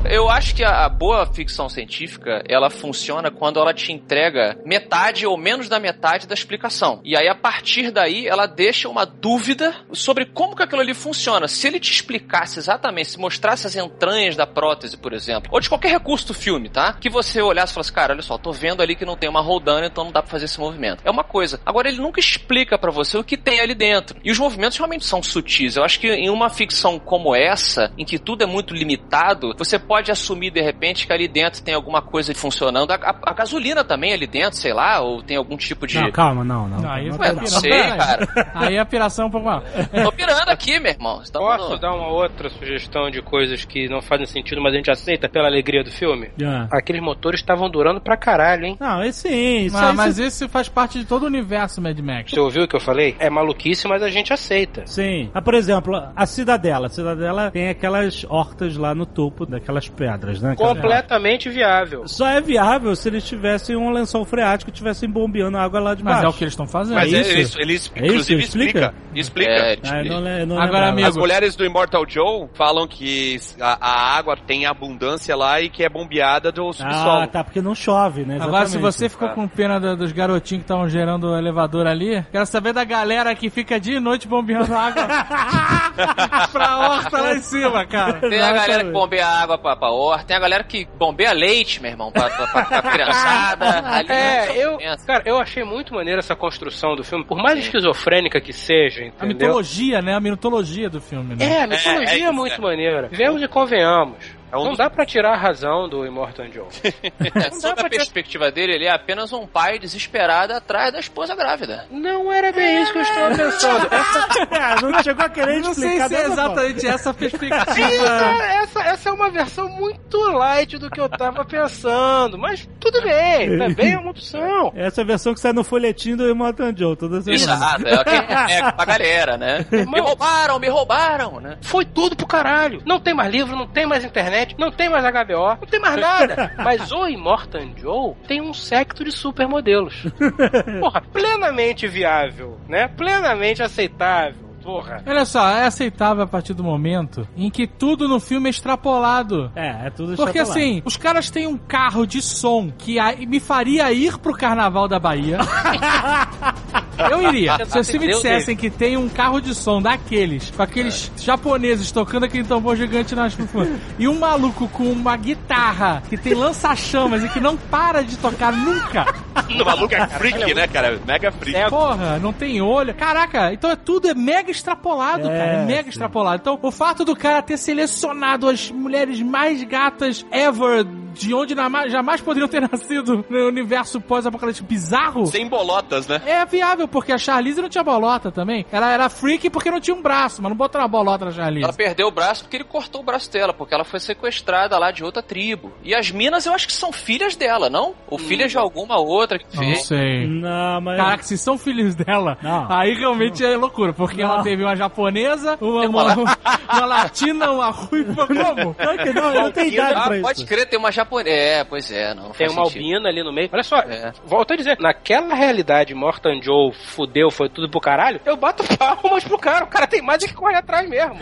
Eu acho que a, boa ficção científica, ela funciona quando ela te entrega metade ou menos da metade da explicação. E aí, a partir daí, ela deixa uma dúvida sobre como que aquilo ali funciona. Se ele te explicasse exatamente, se mostrasse as entranhas da prótese, por exemplo, ou de qualquer recurso do filme, tá? Que você olhasse e falasse, cara, olha só, tô vendo ali que não tem uma roldana, então não dá pra fazer esse movimento. É uma coisa. Agora, ele nunca explica pra você o que tem ali dentro. E os movimentos realmente são sutis. Eu acho que em uma ficção como essa, em que tudo é muito limitado, você pode assumir de repente que ali dentro tem alguma coisa funcionando. A, a- a gasolina também ali dentro, sei lá, ou tem algum tipo de. Não, calma, não, não. Não, aí não, Ué, não sei, cara. Aí a piração é um pouco maior. Tô pirando aqui, meu irmão. Tá Posso falando. dar uma outra sugestão de coisas que não fazem sentido, mas a gente aceita pela alegria do filme? Ah. Aqueles motores estavam durando pra caralho, hein? Não, esse sim. Isso Ah, aí, mas isso- esse faz parte de todo o universo Mad Max. Você ouviu o que eu falei? É maluquice, mas a gente aceita. Sim. Ah, por exemplo, a Cidadela. A Cidadela tem aquelas hortas lá no topo daquelas pedras, né? cara? Completamente viável. Só é viável se eles tivessem um lençol freático e estivessem bombeando água lá de Mas baixo. é o que eles estão fazendo. Mas É ele, isso? ele, É isso? inclusive Explica? explica. Explica. É, Ah, não, não Agora, amigo, As mulheres do Immortal Joe falam que a, a água tem abundância lá e que é bombeada do subsolo. Ah, tá, porque não chove, né? Agora, se Exatamente. você ficou com pena do- dos garotinhos que estavam gerando o elevador ali, quero saber da galera que fica dia e noite bombeando água pra horta lá em cima, cara. Tem a galera que bombeia água pra Papaor, tem a galera que bombeia leite, meu irmão, pra, pra, pra, pra criançada. Ali, É, eu, cara, eu achei muito maneiro essa construção do filme, por mais esquizofrênica que seja, A entendeu? mitologia, né? A mitologia do filme, né? É, a mitologia É, é, é, muito é. maneira. Vemos e convenhamos. É um não dos- dá pra tirar a razão do Immortal Joe. É, sob a perspectiva dele, ele é apenas um pai desesperado atrás da esposa grávida. Não era bem isso que eu estava pensando. Essa, não chegou a querer Não sei explicar se é dessa forma. exatamente essa a perspectiva. essa, essa, essa é uma versão muito light do que eu tava pensando, mas tudo bem, também é uma opção. Essa é a versão que sai no folhetim do Immortal Joe toda semana. Exato, é o que pega pra galera, né? Me roubaram, me roubaram, né? Foi tudo pro caralho. Não tem mais livro, não tem mais internet, não tem mais HBO, não tem mais nada. Mas o Immortal Joe tem um secto de supermodelos. Porra, plenamente viável, né? Plenamente aceitável. Porra. Olha só, é aceitável a partir do momento em que tudo no filme é extrapolado. É, é tudo Porque extrapolado. assim, os caras têm um carro de som que me faria ir pro carnaval da Bahia. Eu iria. Se vocês me dissessem que tem um carro de som daqueles, com aqueles japoneses tocando aquele tambor gigante nas e um maluco com uma guitarra que tem lança-chamas e que não para de tocar nunca. O maluco é freak, né, cara? Mega freak. Porra, não tem olho. Caraca, então é tudo é mega extrapolado, É, cara. É mega sim. extrapolado. Então, o fato do cara ter selecionado as mulheres mais gatas ever, de onde na- jamais poderiam ter nascido no universo pós-apocalíptico bizarro. Sem bolotas, né? É viável, porque a Charlize não tinha bolota também. Ela era freak porque não tinha um braço, mas não botou uma bolota na Charlize. Ela perdeu o braço porque ele cortou o braço dela, porque ela foi sequestrada lá de outra tribo. E as minas eu acho que são filhas dela, não? Ou filhas de alguma outra que Não fez. sei. Não, mas... Caraca, se são filhos dela, Não. aí realmente é loucura, porque ela teve uma japonesa, uma, Uma uma, uma latina, uma ruiva, como? Não, que não, não tem idade pra pode isso. crer, tem uma japonesa. É, pois é, não. Tem uma sentido. albina ali no meio. Olha só, É. volto a dizer, naquela realidade Mortan Joe fudeu, foi tudo pro caralho, eu bato palmas pro cara. O cara tem mais é que correr atrás mesmo.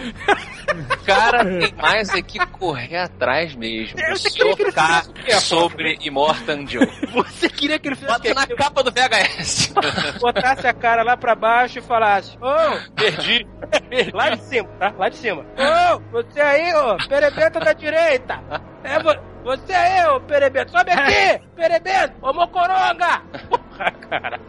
Cara, tem mais é que correr atrás mesmo. Eu já queria que ele fizesse o quê, sobre Immortan Joe. Você queria que ele fizesse Bota na capa do VHS. botasse a cara lá pra baixo e falasse: Ô, perdi. lá de cima, tá? Lá de cima. Ô, você aí, ô, perebenta da direita. É, vo- você aí, ô, perebenta. Sobe aqui, perebenta. Ô, mocoronga. Porra, cara.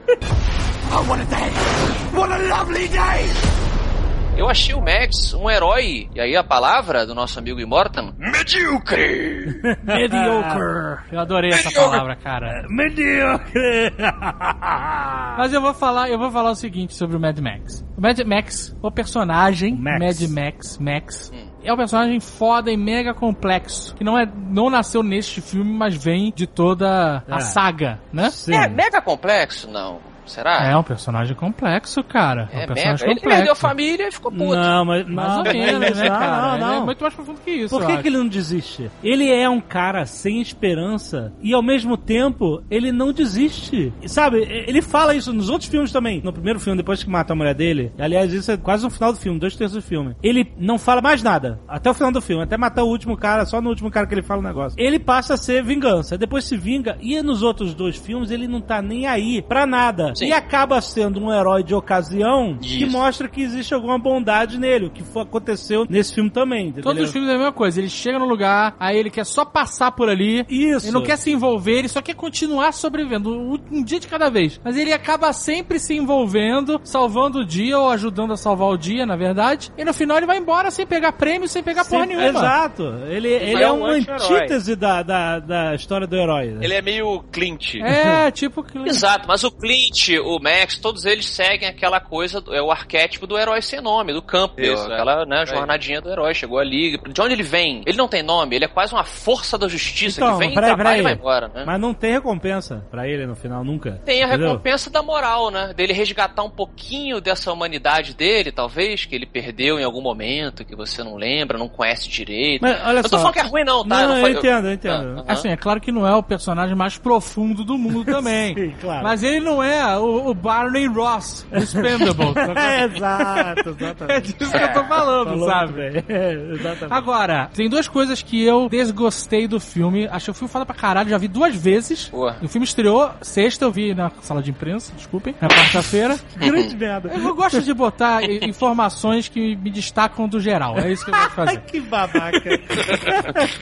Eu achei o Max um herói. E aí a palavra do nosso amigo Immortan? Medíocre! Mediocre. Eu adorei essa palavra, cara. Medíocre! Mas eu vou falar, eu vou falar o seguinte sobre o Mad Max. O Mad Max, o personagem Max. Mad Max, Max, é um personagem foda e mega complexo, que não é não nasceu neste filme, mas vem de toda a É. saga, né? Sim. É mega complexo? Não. Será? É um personagem complexo, cara. É, É um personagem mega. Ele complexo. perdeu a família e ficou puto. Não, mas... Mais não, ou menos, né, não, cara? Não, Ele não. é muito mais profundo que isso. Por eu que, acho. que ele não desiste? Ele é um cara sem esperança e ao mesmo tempo ele não desiste. Sabe, ele fala isso nos outros filmes também. No primeiro filme, depois que mata a mulher dele, aliás, isso é quase no final do filme, dois terços do filme. Ele não fala mais nada. Até o final do filme, até matar o último cara, só no último cara que ele fala o negócio. Ele passa a ser vingança, depois se vinga, e nos outros dois filmes ele não tá nem aí pra nada. Sim. E acaba sendo um herói de ocasião que Isso. mostra que existe alguma bondade nele, o que foi, aconteceu nesse filme também. Todos entendeu? os filmes é a mesma coisa. Ele chega no lugar, aí ele quer só passar por ali. Isso. Ele não quer se envolver, ele só quer continuar sobrevivendo, um um dia de cada vez. Mas ele acaba sempre se envolvendo, salvando o dia ou ajudando a salvar o dia, na verdade. E no final ele vai embora sem pegar prêmio, sem pegar porra Sim, nenhuma. Exato. Ele, ele é é um uma antítese da, da, da história do herói. né? Ele é meio Clint. É, tipo que. Exato, mas o Clint, o Max, todos eles seguem aquela coisa, é o arquétipo do herói sem nome, do Campbell, Isso, é. aquela né, É. jornadinha do herói, chegou ali. De onde ele vem? Ele não tem nome, ele é quase uma força da justiça Então, que vem, peraí, trabalha peraí. e vai embora, né? Mas não tem recompensa pra ele no final, nunca. Tem a Entendeu? recompensa da moral, né? Dele resgatar um pouquinho dessa humanidade dele, talvez, que ele perdeu em algum momento, que você não lembra, não conhece direito. Mas olha eu tô só. falando que é ruim, não, tá? Não, eu foi- entendo, eu entendo. Ah, aham. Assim, é claro que não é o personagem mais profundo do mundo também. Sim, claro. Mas ele não é o, o Barney Ross, do Spendable. É, exato, exatamente. É disso que eu tô falando, Falou sabe? É, exatamente. Agora, tem duas coisas que eu desgostei do filme. Achei o filme foda pra caralho, já vi duas vezes. Boa. O filme estreou sexta, eu vi na sala de imprensa, desculpem, na quarta-feira. Grande merda. Eu gosto de botar informações que me destacam do geral. É isso que eu gosto de Ai, fazer. que babaca.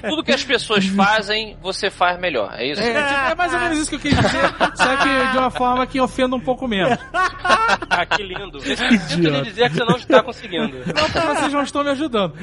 Tudo que as pessoas fazem, você faz melhor. É isso? É, é mais ou menos isso que eu quis dizer, só que de uma forma que ofenda um pouco menos. Ah, que lindo. Sinto lhe dizer que você não está conseguindo. Não que vocês não estão me ajudando.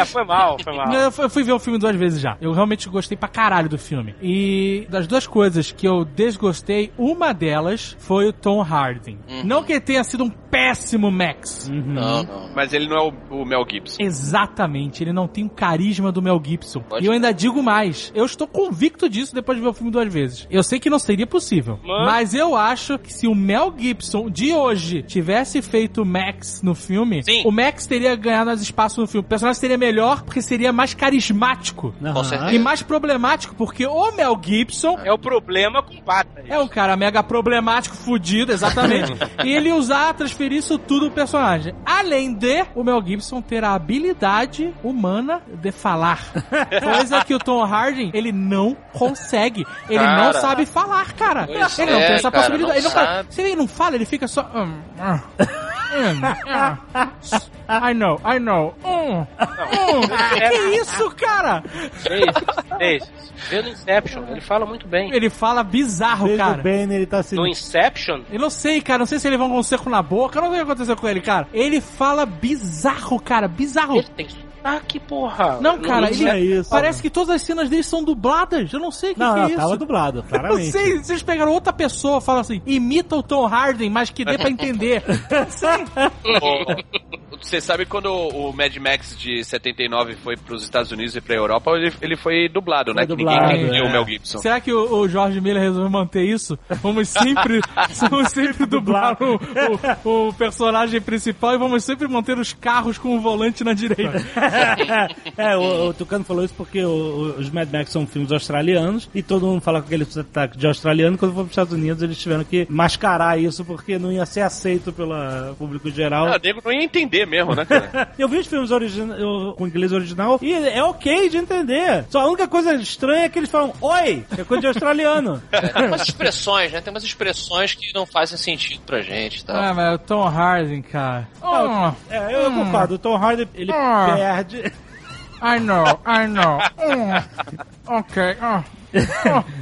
É, foi mal, foi mal. Eu fui- ver o filme duas vezes já. Eu realmente gostei pra caralho do filme. E das duas coisas que eu desgostei, uma delas foi o Tom Hardy. Não que ele tenha sido um péssimo Max. Não, não. Mas ele não é o, o Mel Gibson. Exatamente, ele não tem o carisma do Mel Gibson. Pode e eu ainda digo mais, eu estou convicto disso depois de ver o filme duas vezes. Eu sei que não seria possível, Mas- mas eu acho que se o Mel Gibson de hoje tivesse feito o Max no filme, Sim. o Max teria ganhado mais espaço no filme. O personagem seria melhor porque seria mais carismático. Com certeza. E mais problemático, porque o Mel Gibson É o problema com patas. é um cara mega problemático, fudido, exatamente. e ele usar, transferir isso tudo pro personagem. Além de o Mel Gibson ter a habilidade humana de falar. Coisa que o Tom Hardy, ele não consegue. Ele Cara. não sabe falar, cara. Pois ele não é, tem essa cara, possibilidade. não ele sabe. se ele não fala, ele fica só. hum, hum, hum, hum. I know, I know. Hum, hum. Que isso, cara? Três. Vê no Inception, ele fala muito bem. Ele fala bizarro, Desde cara. o Bane, ele tá assim. No Inception, Eu não sei, cara. Não sei se ele vai com um seco na boca. Eu não sei o que aconteceu com ele, cara. Ele fala bizarro, cara. Bizarro. ele tem sotaque, porra. Não, cara, não ele é isso. parece que todas as cenas dele são dubladas. Eu não sei o que, Não, que é não, isso. tava dublado, Eu claramente. sei, vocês pegaram outra pessoa, falam assim, imita o Tom Hardy, mas que dê pra entender. Eu não sei. O- Você sabe quando o Mad Max de 79 foi pros Estados Unidos e pra Europa, ele, ele foi dublado, né? Foi que dublado, ninguém entendia é. o Mel Gibson. Será que o, o Jorge Miller resolveu manter isso? Vamos sempre, vamos sempre dublar o, o- o personagem principal e vamos sempre manter os carros com o volante na direita. é, o, o Tucano falou isso porque os Mad Max são filmes australianos e todo mundo fala com aquele sotaque de australiano. Quando for para os Estados Unidos, eles tiveram que mascarar isso porque não ia ser aceito pelo público geral. Ah, o nego não ia entender mesmo, né, cara? Eu vi os filmes com inglês original e é ok de entender. Só a única coisa estranha é que eles falam oi, que é coisa de australiano. É, tem umas expressões, né? Tem umas expressões que não fazem sentido pra gente, tá? Ah, mas o Tom Hardy, cara. Oh, É, eu concordo. O Tom Hardy, ele Ah. perde. I know, I know. Oh, ok. Oh.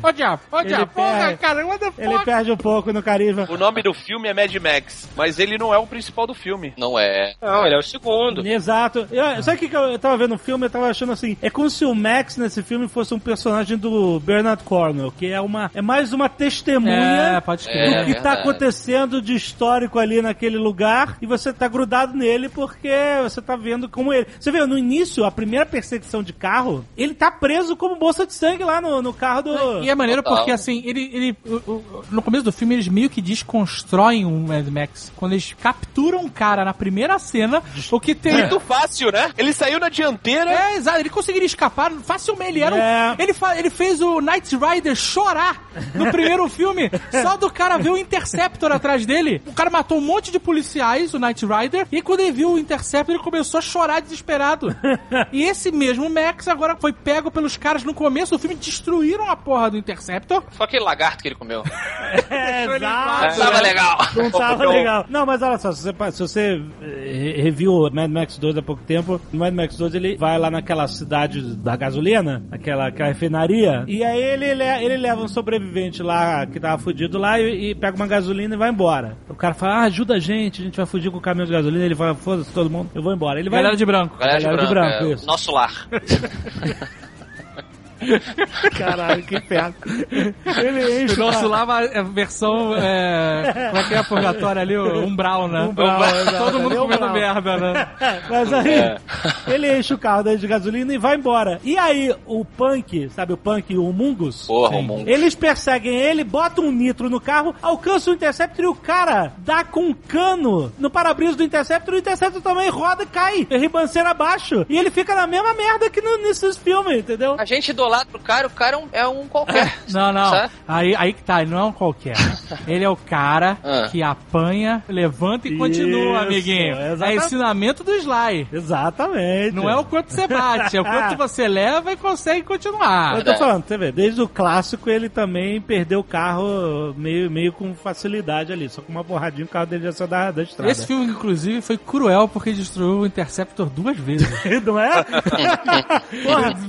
Oh, ô diabo, ô Ele diabo, porra, perde- cara, what the Ele fuck? perde um pouco no carisma. O nome do filme é Mad Max, mas ele não é o principal do filme. Não é. Não, ele é o segundo. Exato. Eu, sabe o que, que eu, eu tava vendo o filme? Eu tava achando assim: é como se o Max nesse filme fosse um personagem do Bernard Cornwell, que é uma é mais uma testemunha É, pode do crer. É, que tá verdade. acontecendo de histórico ali naquele lugar e você tá grudado nele porque você tá vendo como ele. Você vê, no início, a primeira perseguição de carro, ele tá preso como bolsa de sangue lá no, no carro do. E é maneiro Total. porque, assim, ele, ele o- o- no começo do filme, eles meio que desconstroem o Mad Max. Quando eles capturam um cara na primeira cena, o que tem... Muito fácil, né? Ele saiu na dianteira. É, exato, ele conseguiria escapar facilmente. Ele, era um- É. ele, fa- ele fez o Knight Rider chorar no primeiro filme, só do cara ver o Interceptor atrás dele. O cara matou um monte de policiais, o Knight Rider, e quando ele viu o Interceptor, ele começou a chorar desesperado. e esse mesmo Max agora foi pego pelos caras no começo do filme, destruíram a porra do Interceptor. Foi aquele lagarto que ele comeu. É, Ele exato. Tava legal. Não tava legal. Não, mas olha só, se você, se você eh, reviu o Mad Max 2 há pouco tempo, no Mad Max 2 ele vai lá naquela cidade da gasolina, aquela, aquela refinaria, e aí ele, le- ele leva um sobrevivente lá que tava fudido lá e, e pega uma gasolina e vai embora. O cara fala, ah, ajuda a gente, a gente vai fugir com o caminhão de gasolina. Ele fala, foda-se todo mundo, eu vou embora. Ele vai... Galera de branco. Galera de Galera de branco, branco, é, isso. Nosso lar. Caralho, que inferno. Ele enche O nosso lá. é a versão. É, como é que é a purgatória ali? O umbral, né? Umbral, exato. Todo mundo é comendo umbral. merda, né? Mas aí, ele enche o carro daí de gasolina e vai embora. E aí, o Punk, sabe o Punk e o Mungus? Porra, o mundo. Eles perseguem ele, botam um nitro no carro, alcançam o Interceptor e o cara dá com um cano no para-brisa do Interceptor e o Interceptor também roda e cai, ribanceira abaixo. E ele fica na mesma merda que no, nesses filmes, entendeu? A gente idolatra idolatra o cara, o cara é um, é um qualquer. Não, não. Sabe? Aí, aí que tá, ele não é um qualquer. Ele é o cara Ah. que apanha, levanta e continua, Isso, amiguinho. É exatamente. ensinamento do Sly. Exatamente. Não é o quanto você bate, é o quanto você leva e consegue continuar. Eu tô falando, você vê, desde o clássico ele também perdeu o carro meio, meio com facilidade ali. Só com uma porradinha o carro dele já saiu da, da estrada. Esse filme, inclusive, foi cruel porque destruiu o Interceptor duas vezes. Não é?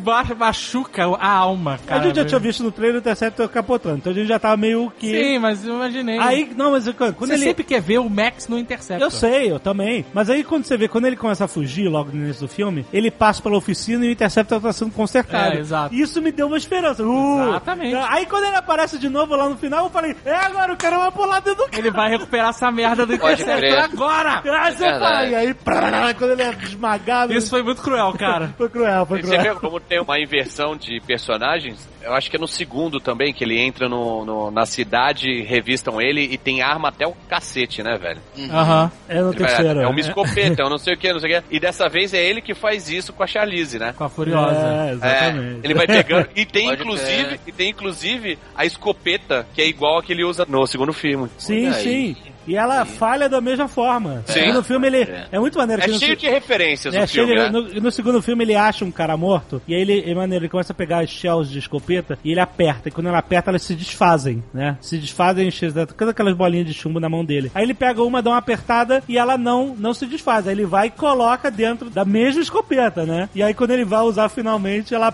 Porra, machuca a alma, cara. a gente já tinha visto no trailer o Interceptor capotando, então a gente já tava meio que... Sim, mas eu imaginei. Aí, não, mas quando você ele... sempre quer ver o Max no Interceptor. Eu sei, eu também. Mas aí quando você vê, quando ele começa a fugir logo no início do filme, ele passa pela oficina e o Interceptor tá sendo consertado. É, exato. Isso me deu uma esperança. Uh! Exatamente. Aí quando ele aparece de novo lá no final, eu falei, é agora o cara vai pular dentro do carro. Ele vai recuperar essa merda do Interceptor agora! Você fala, e aí, prá, quando ele é esmagado. Isso foi muito cruel, cara. foi cruel, foi Você cruel. vê como tem uma inversão de personagens? Eu acho que é no segundo também, que ele entra no, no- na cidade, revistam ele e tem arma até o cacete, né, velho? Aham. É no Ele vai- terceiro. é uma escopeta, eu não sei o que, não sei o que. E dessa vez é ele que faz isso com a Charlize, né? Com a Furiosa. É, É, exatamente. ele vai pegando. E tem Pode inclusive, e tem inclusive a escopeta, que é igual a que ele usa no segundo filme. Sim, sim. E ela falha da mesma forma. Sim. No filme ele É. é, muito maneiro. É que no cheio fi- de referências É, o cheio filme, de- né? no, no segundo filme ele acha um cara morto e aí ele, é maneiro, ele começa a pegar as shells de escopeta e ele aperta. E quando ele aperta, elas se desfazem, né? Se desfazem, enche- todas aquelas bolinhas de chumbo na mão dele. Aí ele pega uma, dá uma apertada e ela não, não se desfaz. Aí ele vai e coloca dentro da mesma escopeta, né? E aí quando ele vai usar finalmente, ela.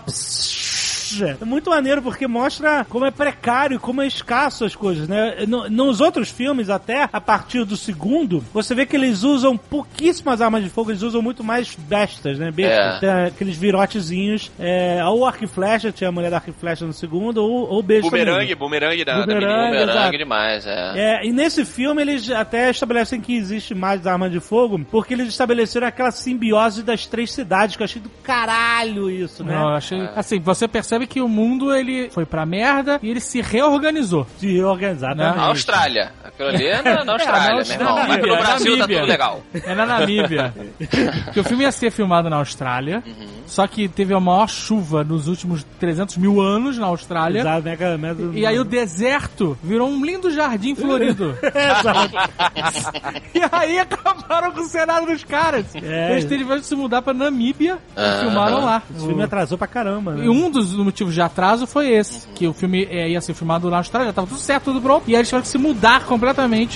É muito maneiro porque mostra como é precário, como é escasso as coisas, né? No- nos outros filmes, até a partir do segundo, você vê que eles usam pouquíssimas armas de fogo, eles usam muito mais bestas, né? Bestas. É. Tem aqueles virotezinhos. É, ou arco e flecha, tinha a mulher da arco e flecha no segundo, ou, ou besta. Bumerangue, bumerangue da, da Bumerangue. menina. Bumerangue exato. demais, é. É, e nesse filme eles até estabelecem que existe mais arma de fogo, porque eles estabeleceram aquela simbiose das três cidades, que eu achei do caralho isso, né? Não, eu achei. Assim, você percebe que o mundo ele foi pra merda e ele se reorganizou. Se reorganizar, Não. tá? A Austrália. Aquilo ali é na, na Austrália, na meu irmão. Namíbia, Brasil tá tudo legal. É na Namíbia. Porque o filme ia ser filmado na Austrália, só que teve a maior chuva nos últimos 300 mil anos na Austrália. Exato, mega, mega, E aí o deserto virou um lindo jardim florido. Exato. e aí acabaram com o cenário dos caras. É. Eles tiveram que se mudar pra Namíbia Ah. e filmaram lá. Esse filme atrasou pra caramba, né? E um dos motivos de atraso foi esse, que o filme é, ia ser filmado na Austrália, já tava tudo certo, tudo pronto, e aí eles tiveram que se mudar completamente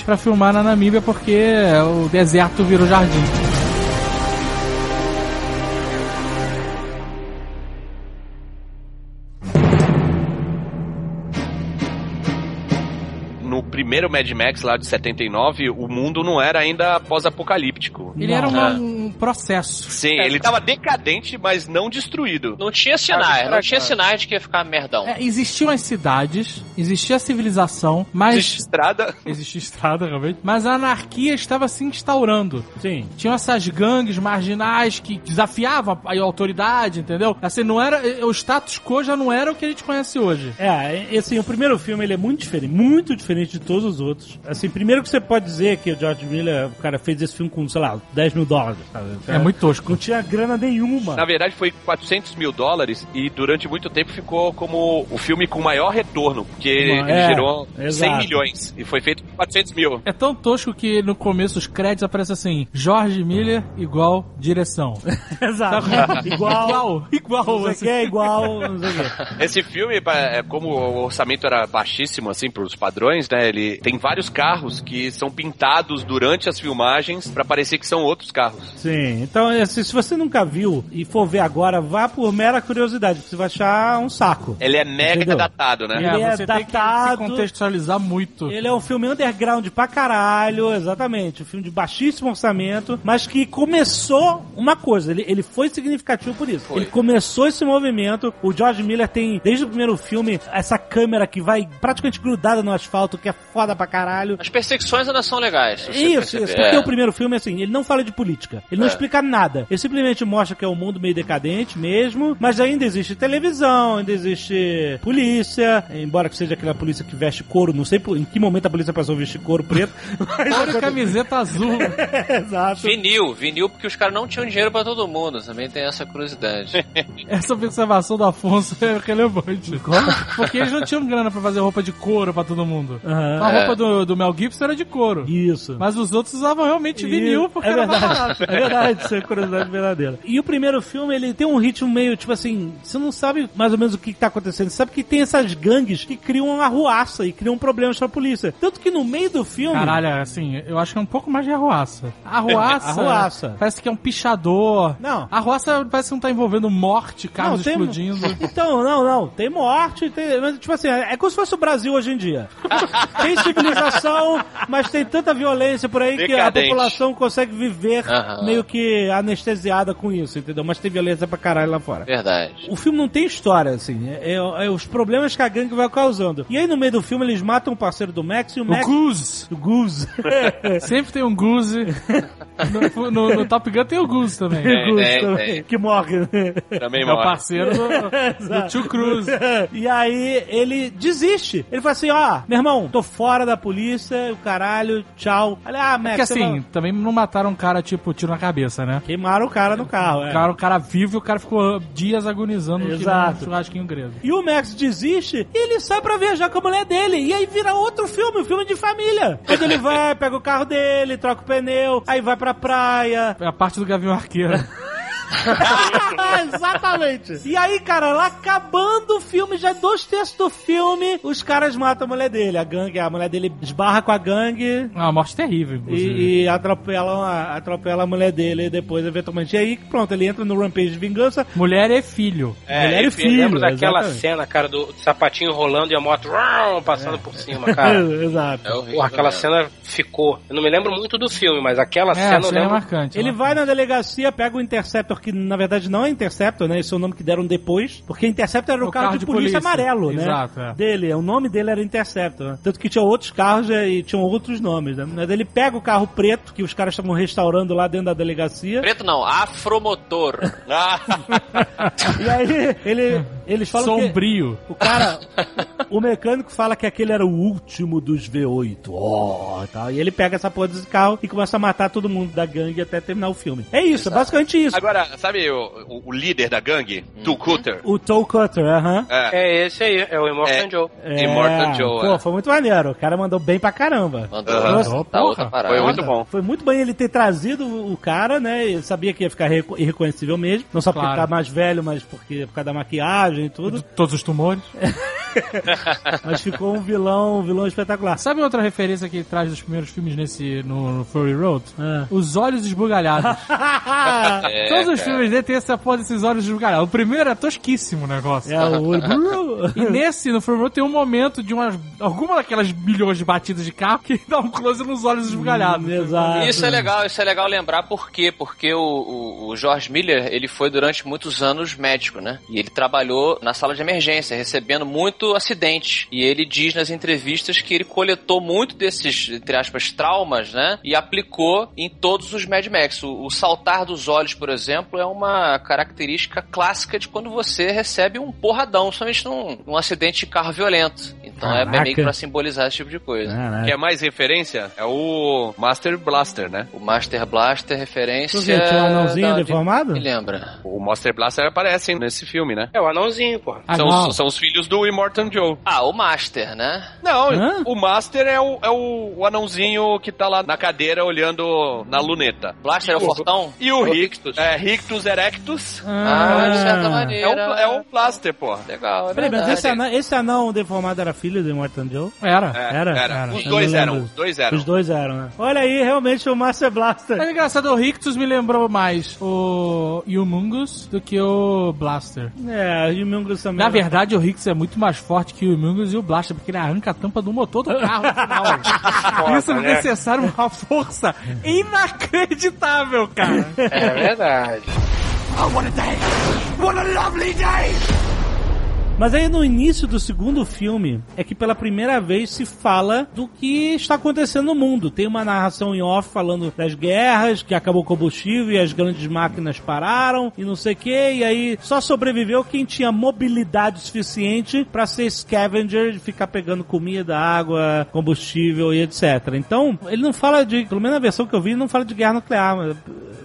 pra filmar na Namíbia porque o deserto virou jardim. Primeiro Mad Max lá de 79, o mundo não era ainda pós-apocalíptico. Ele era uma- um processo. Sim, ele tava decadente, mas não destruído. Não tinha sinais, não tinha sinais de que ia ficar merdão. É, existiam as cidades, existia a civilização, mas. Existe estrada. Existia estrada, realmente. Mas a anarquia estava se instaurando. Sim. Tinham essas gangues marginais que desafiavam a a autoridade, entendeu? Assim, não era. O status quo já não era o que a gente conhece hoje. É, e, assim, o primeiro filme ele é muito diferente, muito diferente de todos os outros. Assim, primeiro que você pode dizer que o George Miller, o cara fez esse filme com, sei lá, 10 mil dólares. cara É muito tosco. Não tinha grana nenhuma. Na verdade, foi 400 mil dólares e durante muito tempo ficou como o filme com maior retorno, porque ele, ele É, gerou 100 exato. milhões e foi feito com 400 mil. É tão tosco que no começo os créditos aparecem assim: Jorge Miller igual direção. Exato. igual. igual, igual. Não sei o assim. que é igual, não sei o que. Esse filme, pa- é, como o orçamento era baixíssimo, assim, pros padrões, né? Ele tem vários carros que são pintados durante as filmagens pra parecer que são outros carros. Sim, então assim, se você nunca viu e for ver agora, vá por mera curiosidade, porque você vai achar um saco. Ele é mega Entendeu? datado, né? Ele é você tem que se datado. contextualizar muito. Ele é um filme underground pra caralho, exatamente. Um filme de baixíssimo orçamento, mas que começou uma coisa. Ele, ele foi significativo por isso. Ele começou esse movimento. O George Miller tem, desde o primeiro filme, essa câmera que vai praticamente grudada no asfalto, que é foda pra caralho. As perseguições ainda são legais. Isso, isso. Porque É. o primeiro filme, assim, ele não fala de política. Ele não explica nada. Ele simplesmente mostra que é um mundo meio decadente mesmo, mas ainda existe televisão, ainda existe polícia, embora que seja aquela polícia que veste couro, não sei em que momento a polícia passou a vestir couro preto. mas- Olha a camiseta azul. Exato. Vinil, vinil, porque os caras não tinham dinheiro pra todo mundo. Também tem essa curiosidade. Essa observação do Afonso é relevante. Porque eles não tinham grana pra fazer roupa de couro pra todo mundo. Aham. A É. roupa do, do Mel Gibson era de couro. Isso. Mas os outros usavam realmente vinil porque é era verdade, barato. é verdade, isso é curiosidade verdadeira. E o primeiro filme, ele tem um ritmo meio, tipo assim, você não sabe mais ou menos o que, que tá acontecendo, você sabe que tem essas gangues que criam uma arruaça e criam problemas pra polícia. Tanto que no meio do filme... Caralho, assim, eu acho que é um pouco mais de arruaça. Arruaça. Arruaça. Parece que é um pichador. Não. Arruaça parece que não tá envolvendo morte, carros Não, tem- explodindo. Então, não, não. Tem morte, tem. Mas, tipo assim, é como se fosse o Brasil hoje em dia. tem civilização, mas tem tanta violência por aí que a Decadente. população consegue viver Aham. meio que anestesiada com isso, entendeu? Mas tem violência pra caralho lá fora. Verdade. O filme não tem história, assim. É, é- é os problemas que a gangue vai causando. E aí, no meio do filme, eles matam o parceiro do Max e o O Max. Goose. O Goose. Sempre tem um Goose. No, no- no Top Gun tem o Goose também. Tem, Goose tem, também, tem. Que morre. Também É o morre. parceiro do, do Tio Cruz. e aí ele desiste. Ele fala assim: ó, meu irmão, tô fora da polícia, o caralho, tchau. Olha, ah, Max, Porque assim, não- também não mataram um cara, tipo, tiro na cabeça, né? queimaram o cara no carro, é. cara, o cara vivo e o cara ficou dias agonizando no Exato. churrasquinho grego. E o Max desiste e ele sai pra viajar com a mulher dele. E aí vira outro filme, um filme de família. Quando ele vai, pega o carro dele, troca o pneu, aí vai pra praia. É a parte do Gavião Arqueiro. Exatamente. E aí, cara, lá acabando o filme, já dois terços do filme, os caras matam a mulher dele. A gangue, a mulher dele esbarra com a gangue. É uma morte terrível, inclusive. E, e atropelam a, atropela a mulher dele depois, eventualmente. E aí, pronto, ele entra no Rampage de vingança. Mulher e filho. É, Mulher e eu filho, lembro daquela exatamente. cena, cara, do sapatinho rolando e a moto passando por cima, cara. Exato. É horrível. Porra, aquela cena ficou. Eu não me lembro muito do filme, mas aquela É, cena a eu cena é lembro. marcante. Ele né? vai na delegacia, pega o Interceptor, que na verdade não é Interceptor, né? Esse é o nome que deram depois. Porque Interceptor era o, O carro, carro de, de polícia, polícia. amarelo, né? Exato, é. Dele. O nome dele era Interceptor. né? Tanto que tinha outros carros é, e tinham outros nomes, né? Mas ele pega o carro preto, que os caras estavam restaurando lá dentro da delegacia. Preto não, afromotor. Ah, e aí ele, eles falam que... Sombrio. O cara, o mecânico fala que aquele era o último dos V8. Ó, tal. E ele pega essa porra desse carro e começa a matar todo mundo da gangue até terminar o filme. É isso, é basicamente isso. Agora, sabe o, o- o líder da gangue? Tu Cutter? O Toe Cutter, aham. É. É esse aí, é o Immortan É. Joe. É, Immortan Joe, Pô, é. foi muito maneiro. O cara mandou bem pra caramba. Mandou. Aham. Tá Porra. outra parada. Foi muito bom. Foi muito bem ele ter trazido o cara, né? Ele sabia que ia ficar reco- irreconhecível mesmo. Não só porque Claro. ficar mais velho, mas porque por causa da maquiagem e tudo. Todos os tumores. mas ficou um vilão, um vilão espetacular. Sabe outra referência que ele traz dos primeiros filmes nesse no, no Fury Road? Ah. Os olhos esbugalhados. É, Todos os cara. filmes dele tem essa porra desses olhos esbugalhados. O primeiro é tosquíssimo o negócio. É o olho. E nesse, no Road, tem um momento de umas, alguma daquelas milhões de batidas de carro que dá um close nos olhos esbugalhados. Exato. Isso é legal, isso é legal lembrar por quê? Porque o, o, o George Miller, ele foi durante muitos anos médico, né? E ele trabalhou na sala de emergência, recebendo muito acidente. E ele diz nas entrevistas que ele coletou muito desses, entre aspas, traumas, né? E aplicou em todos os Mad Max. O, o saltar dos olhos, por exemplo, é uma característica clássica de quando você recebe um porradão, somente num, num acidente de carro violento. Então é Caraca. meio que pra simbolizar esse tipo de coisa. Caralho. Quer mais referência? É o Master Blaster, né? O Master Blaster, referência. Tu vê, tinha um anãozinho deformado? Me lembra. O Master Blaster aparece nesse filme, né? É o anãozinho, porra. Ah, São, não. os, são os filhos do Immortan Joe. Ah, o Master, né? Não, Hã? o Master é o, é o, o anãozinho que tá lá na cadeira olhando na luneta. Blaster é o Fortão? E o O Rictus, é Rictus Erectus, Ah, de certa é maneira. o, é o Blaster, pô. Legal, é Peraí, mas esse anão, esse anão deformado era filho do Immortan Joe? Era. É, Era? Era. Os Eu dois eram, os dois eram. Os dois eram, né? Olha aí, realmente o Master Blaster. Mas engraçado, o Rictus me lembrou mais o Humungus do que o Blaster. É, o Mingus também. Na verdade, o Rictus é muito mais forte que o Humungus e o Blaster, porque ele arranca a tampa do motor do carro no final. Isso é né? necessário uma força inacreditável, cara. É verdade. Mas aí no início do segundo filme é que pela primeira vez se fala do que está acontecendo no mundo. Tem uma narração em off falando das guerras, que acabou o combustível e as grandes máquinas pararam e não sei o que. E aí só sobreviveu quem tinha mobilidade suficiente para ser scavenger, ficar pegando comida, água, combustível e etc. Então, ele não fala de, pelo menos na versão que eu vi, ele não fala de guerra nuclear, mas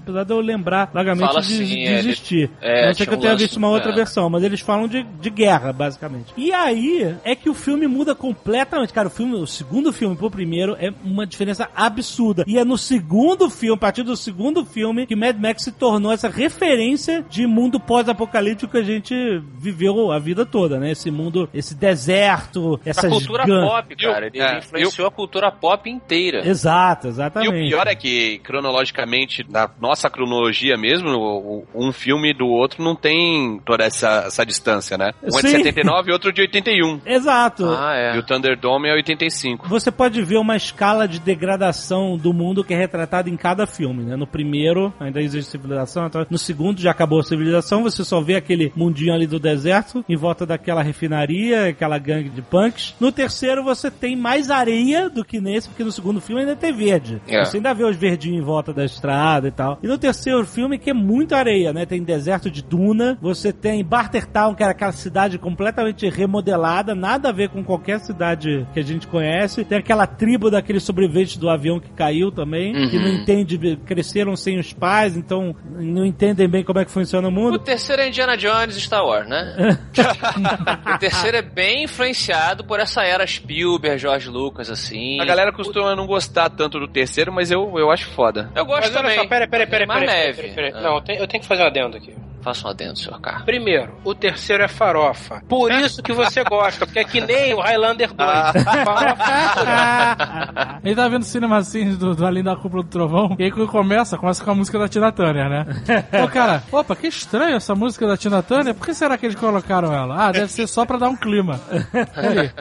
apesar de eu lembrar vagamente Fala de, sim, de é, existir. é, não sei que eu um tenha lance- visto uma outra é. versão, mas eles falam de, de guerra, basicamente. E aí é que o filme muda completamente. Cara, o filme, o segundo filme pro primeiro é uma diferença absurda. E é no segundo filme, a partir do segundo filme, que Mad Max se tornou essa referência de mundo pós-apocalíptico que a gente viveu a vida toda, né? Esse mundo, esse deserto, A essas cultura gan- pop, cara. Ele, É, influenciou a cultura pop inteira. Exato, E exatamente. o pior é que, cronologicamente, na nossa cronologia mesmo, o- o- um filme do outro não tem toda essa, essa distância, né? Um é de Sim. 79 e outro de 81. Exato. Ah, E é. o Thunderdome é 85. Você pode ver uma escala de degradação do mundo que é retratada em cada filme, né? No primeiro, ainda existe civilização, então, no segundo já acabou a civilização, você só vê aquele mundinho ali do deserto, em volta daquela refinaria, aquela gangue de punks. No terceiro você tem mais areia do que nesse, porque no segundo filme ainda tem verde. É. Você ainda vê os verdinhos em volta da estrada e tal. E no terceiro filme que é muito areia, né? Tem deserto de duna, você tem Bartertown, que era aquela cidade completamente remodelada, nada a ver com qualquer cidade que a gente conhece. Tem aquela tribo daqueles sobreviventes do avião que caiu também, que não entende, cresceram sem os pais, então não entendem bem como é que funciona o O mundo. terceiro é Indiana Jones e Star Wars, né? o terceiro é bem influenciado por essa era Spielberg, George Lucas, assim. A galera costuma não gostar tanto do terceiro, mas eu, eu acho foda. Eu gosto Mas também. só, peraí, peraí, peraí. Peraí, leve. peraí, peraí. Ah. Não, eu tenho, eu tenho que fazer um adendo aqui. Faça um adendo, senhor K. Primeiro, o terceiro é farofa. Por isso que você gosta, porque é que nem o Highlander 2. farofa Ele tá vendo cinema assim do, do Além da Cúpula do Trovão. E aí quando começa, começa com a música da Tina Turner, né? Ô, cara, opa, que estranho essa música da Tina Turner. Por que será que eles colocaram ela? Ah, deve ser só pra dar um clima.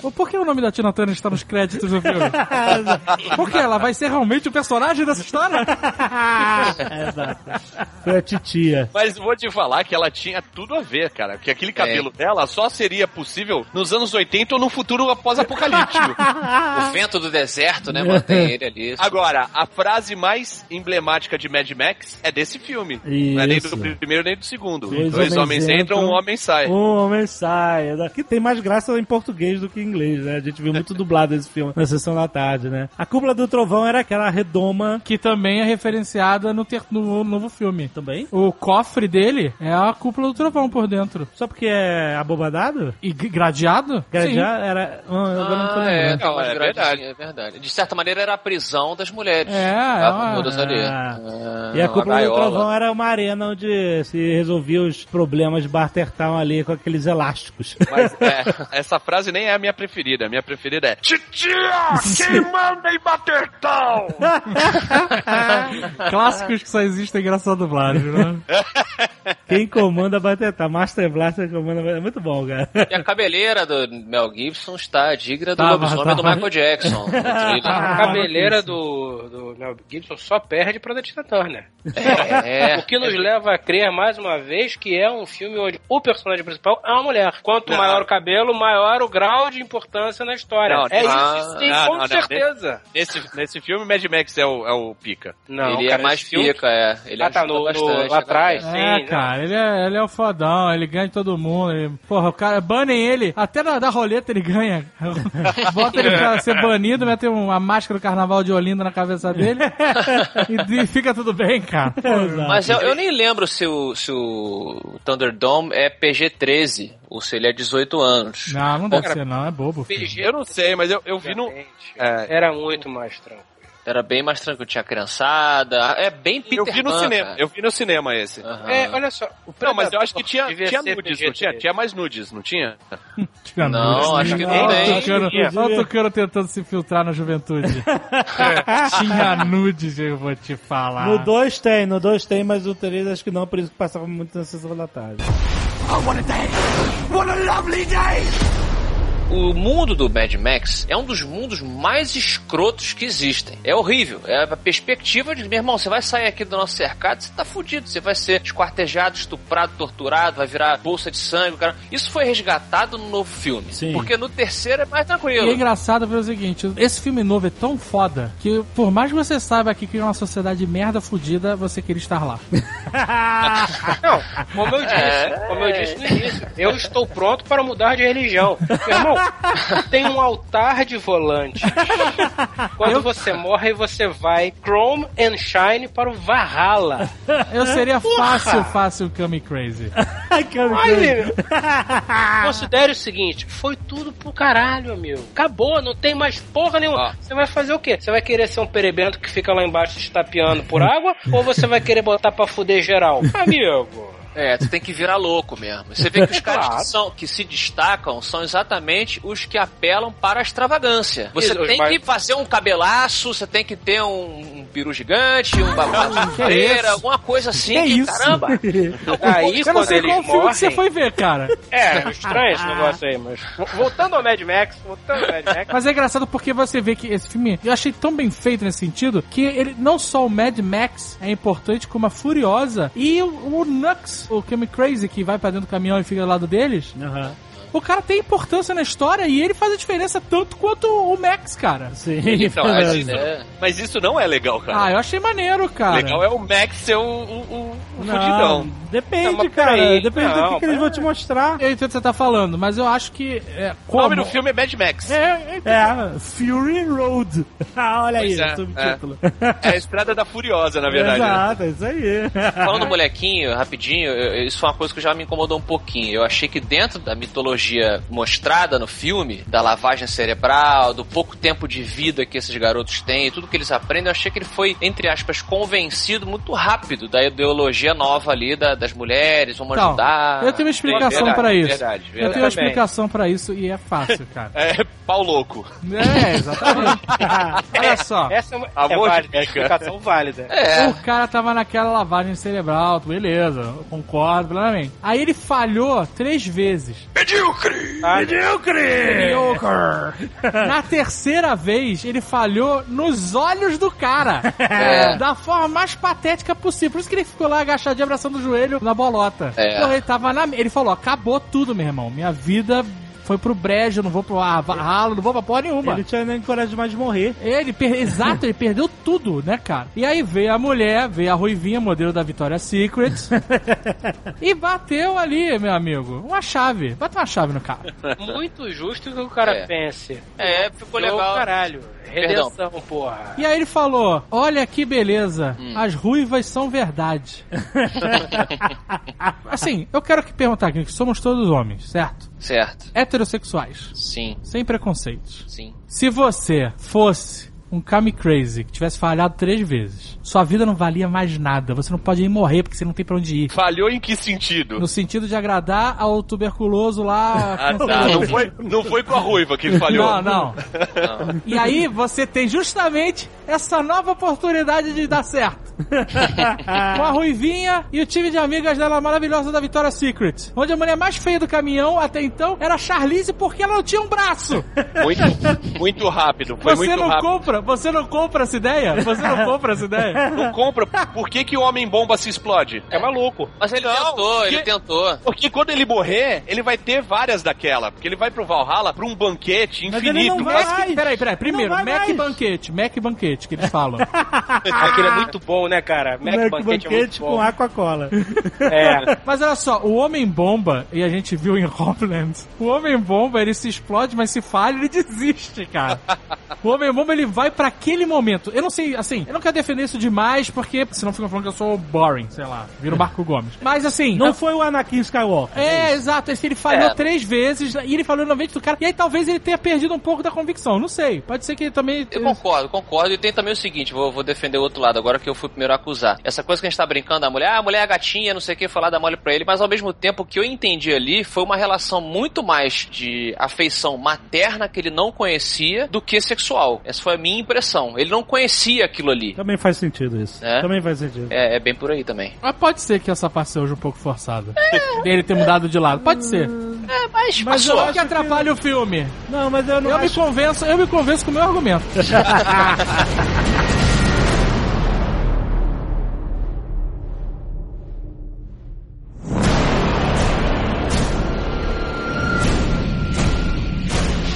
"Ô, por que o nome da Tina Turner está nos créditos do filme? Por que ela vai ser realmente o personagem dessa história? Exato. Foi a titia. Mas vou te falar que ela tinha tudo a ver, cara. Que aquele cabelo dela só seria possível nos anos 80 ou no futuro após-apocalíptico. O vento do deserto, né? Mantém ele ali. Agora, a frase mais emblemática de Mad Max é desse filme. Não é nem do Isso. primeiro nem do segundo. Dois Dois, homens homens, entram, entram, um homem sai. Um homem sai. Que tem mais graça em português do que em inglês, né? A gente viu muito dublado esse filme na sessão da tarde, né? A cúpula do trovão era aquela redoma Que também é referenciada no, ter- no novo filme. também. O cofre dele é a Cúpula do Trovão por dentro. Só porque é abobadado? E g- gradeado? Já era. Ah, agora não tô Ah, é, umas é verdade. é verdade. De certa maneira era a prisão das mulheres. É, Estavam é uma- todas ali. Ah, E a Cúpula do. Trovão era uma arena onde se resolvia os problemas de Bartertown ali com aqueles elásticos. Mas é, essa frase nem é a minha preferida. A minha preferida é Titia, quem manda em Batertal? Clássicos que só existem graças à dublagem, né? Quem comanda Bartertown? Master Blaster comanda Bartertown. Muito bom, cara. E a cabeleira do Mel Gibson está digna do Tava, lobisomem do. Michael Jackson. A cabeleira do, do Mel Gibson só perde pra da Tina Turner. É. O que nos leva a crer, mais uma vez, que é um filme onde o personagem principal é uma mulher. Quanto Não. maior o cabelo, maior o grau de importância na história. Não, é ah, isso sim, não, com não, não. certeza. Nesse, nesse filme, Mad Max é o, é o pica. Não, ele cara, é mais esse filme- pica, é. Ele Ah, tá, no- no- lá né? atrás. Sim, é, não. Cara, ele é, ele é o fodão, ele ganha de todo mundo. ele- porra, o cara, banem ele, até na da roleta ele ganha. Bota ele pra ser banido, mete uma máscara do carnaval de Olinda na cabeça dele e, e fica tudo bem, cara. Exato. Mas eu, eu nem lembro se o, se o Thunderdome é PG-13 ou se ele é 18 anos. Não, não deve Cara, ser, não, é bobo. filho. PG, Eu não sei, mas eu, eu vi no. É. Era muito mais tranquilo. Era bem mais tranquilo, tinha criançada. É bem Peter Eu vi no Pan, cinema, cara. eu vi no cinema esse. Aham. É, olha só. O Não, mas eu acho que tinha, tinha nudes, não tinha? PG-13. Tinha mais nudes, não tinha? Tinha Não, nudes. acho que não tem. Tucano-. Olha o Tucano tentando se filtrar na juventude. Tinha nudes, eu vou te falar. No 2 tem, no 2 tem, mas o 3 acho que não, por isso que passava muito na sessão da tarde. O mundo do Mad Max é um dos mundos mais escrotos que existem. É horrível. É a perspectiva de, meu irmão, você vai sair aqui do nosso cercado, você tá fudido. Você vai ser esquartejado, estuprado, torturado, vai virar bolsa de sangue, cara. Isso foi resgatado no novo filme. Sim. Porque no terceiro é mais tranquilo. E é engraçado ver o seguinte: esse filme novo é tão foda que, por mais que você saiba que cria uma sociedade merda fudida, você queria estar lá. Não, como eu disse, É. como eu disse no início, eu estou pronto para mudar de religião. Meu irmão, tem um altar de volante. Quando você morre, você vai Chrome and Shine para o Valhalla. Eu seria Porra! fácil, fácil Come Crazy. Olha, considere o seguinte: foi tudo pro caralho, amigo. Acabou, não tem mais porra nenhuma. Ó. Você vai fazer o quê? Você vai querer ser um perebento que fica lá embaixo estapeando por água? ou você vai querer botar pra fuder geral? Amigo. É, tu tem que virar louco mesmo. Você vê que os caras Claro. que, são, que se destacam são exatamente os que apelam para a extravagância. Você Isso, tem mas- que fazer um cabelaço, você tem que ter um, um peru gigante, um isso? alguma coisa assim. Que Que, isso? caramba! Aí Eu não quando sei eles qual filme morrem. que você foi ver, cara. É, estranho esse negócio aí, mas. Voltando ao Mad Max, voltando ao Mad Max. Mas é engraçado porque você vê que esse filme, eu achei tão bem feito nesse sentido, que ele não só o Mad Max é importante, como a Furiosa e o, o Nux, o Come Crazy, que vai pra dentro do caminhão e fica do lado deles. Aham. O cara tem importância na história e ele faz a diferença tanto quanto o Max, cara. Sim, Então, isso- É. Mas isso não é legal, cara. Ah, eu achei maneiro, cara. legal é o Max ser o, o, o, o Não, fudidão. depende, Não, cara. peraí. Depende do Não, que, que eles vão te mostrar. Eu entendo o que você tá falando, mas eu acho que. É, O como... nome do filme é Mad Max. É, é, É, Fury Road. Ah, olha aí, Pois é, o subtítulo. É a Estrada da Furiosa, na verdade. né? Exato, é isso aí. Falando do molequinho, rapidinho, eu- isso foi uma coisa que já me incomodou um pouquinho. Eu achei que dentro da mitologia mostrada no filme, da lavagem cerebral, do pouco tempo de vida que esses garotos têm, e tudo que eles aprendem, eu achei que ele foi, entre aspas, convencido muito rápido da ideologia nova ali da- das mulheres, vamos Então, ajudar. eu tenho uma explicação pra isso. verdade, eu verdade. tenho uma explicação pra isso e é fácil, cara. É pau louco. É, exatamente. Olha só. Essa é uma Amor é válida, explicação válida. É, O cara tava naquela lavagem cerebral, beleza, eu concordo plenamente. Aí ele falhou três vezes. Tá? Mediocre. Na terceira vez, ele falhou nos olhos do cara. É. Da forma mais patética possível. Por isso que ele ficou lá agachadinho, abraçando o joelho na bolota. É. Porra, ele tava na. Ele falou: acabou tudo, meu irmão. Minha vida foi pro brejo, não vou pro ah, ralo, não vou pra porra nenhuma. Ele tinha nem coragem mais de morrer. Ele, per... exato, ele perdeu tudo, né, cara? E aí veio a mulher, veio a Ruivinha, modelo da Victoria's Secret, e bateu ali, meu amigo, uma chave. Bateu uma chave no cara. Muito justo que o cara É. pense. é, ficou legal. caralho. Redenção, porra. E aí ele falou: Olha que beleza, Hum. as ruivas são verdade. assim, eu quero que perguntar aqui, que somos todos homens, certo? Certo. Heterossexuais, Sim, sem preconceitos. sim. Se você fosse um Kami Crazy que tivesse falhado três vezes, sua vida não valia mais nada. Você não pode ir morrer porque você não tem pra onde ir. Falhou em que sentido? No sentido de agradar ao tuberculoso lá. Ah, tá. Não foi, não foi com a ruiva que falhou. Não, não. Não. E aí você tem justamente essa nova oportunidade de dar certo. Com a Ruivinha e o time de amigas dela maravilhosa da Victoria's Secret. Onde a mulher mais feia do caminhão até então era a Charlize porque ela não tinha um braço. Muito, muito rápido. Foi Você muito não rápido. compra, você não compra essa ideia? Você não compra essa ideia? Não compra. Por que, que o homem-bomba se explode? É maluco. Mas ele Não, tentou, ele porque- tentou. Porque quando ele morrer, ele vai ter várias daquela. Porque ele vai pro Valhalla pra um banquete Mas ele infinito. não vai. Mac, peraí, peraí. Primeiro, Não vai Mac mais. banquete, Mac banquete que eles falam. Aquele é muito bom, né, cara? Mac, Mac Banquete, é banquete muito com. Aquacola. É. Mas olha só, o Homem-Bomba, e a gente viu em Homeland, o Homem-Bomba, ele se explode, mas se falha, ele desiste, cara. O Homem-Bomba, ele vai pra aquele momento. Eu não sei, assim, eu não quero defender isso demais, porque senão ficam falando que eu sou boring, sei lá, vira o Marco Gomes. Mas assim... Não foi o Anakin Skywalker. É, exato. Esse ele falhou É. três vezes e ele falhou na do cara. E aí talvez ele tenha perdido um pouco da convicção. Não sei. Pode ser que ele também. Eu concordo, concordo. E tem também o seguinte, vou, vou defender o outro lado, agora que eu fui primeiro a acusar. Essa coisa que a gente tá brincando, a mulher, ah, a mulher é gatinha, não sei o que, falar da mole pra ele, mas ao mesmo tempo o que eu entendi ali foi uma relação muito mais de afeição materna que ele não conhecia do que sexual. Essa foi a minha impressão. Ele não conhecia aquilo ali. Também faz sentido isso. É? Também faz sentido. É, é bem por aí também. Mas pode ser que essa parte seja um pouco forçada. Dele ter mudado de lado. Pode ser. É, mas, Mas eu que atrapalha o filme. Não, mas eu não Eu me acho... convenço, eu me convenço com o meu argumento.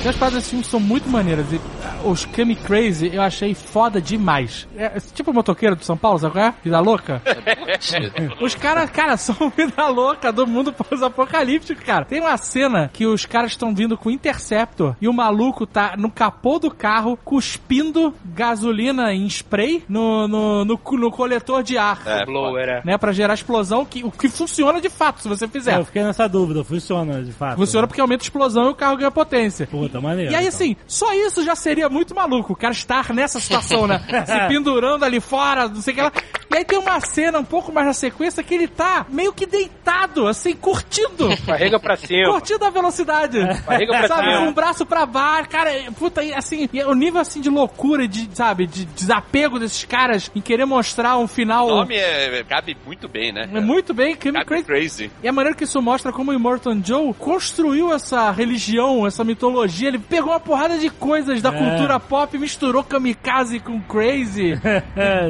E as paradas desse filme são muito maneiras. E ah, os Kami Crazy eu achei foda demais. É, tipo o motoqueiro de São Paulo, sabe qual é? Vida louca? Os caras, cara, são vida louca do mundo pós-apocalíptico, cara. Tem uma cena que os caras estão vindo com Interceptor e o maluco tá no capô do carro cuspindo gasolina em spray no, no, no, no coletor de ar. É, Blower, é. Né, pra gerar explosão, que, o que funciona de fato, se você fizer. Eu fiquei nessa dúvida, funciona de fato. Funciona porque aumenta a explosão e o carro ganha potência. Puta, maneiro. E aí, então. assim, só isso já seria muito maluco. O cara estar nessa situação, né? Se pendurando ali fora, não sei o que lá. E aí tem uma cena um pouco mais na sequência que ele tá meio que deitado, assim, curtindo. Barriga pra cima. Curtindo a velocidade. Barriga pra sabe, cima. com o braço pra baixo, cara, puta, e assim, e o nível assim de loucura, de, sabe, de desapego desses caras em querer mostrar um final. O nome é, cabe muito bem, né? É muito bem, Cabe Crazy. crazy. E a maneira que isso mostra como o Immortal Joe construiu essa religião, essa mitologia. Ele pegou uma porrada de coisas da É. cultura pop, misturou kamikaze com crazy. É,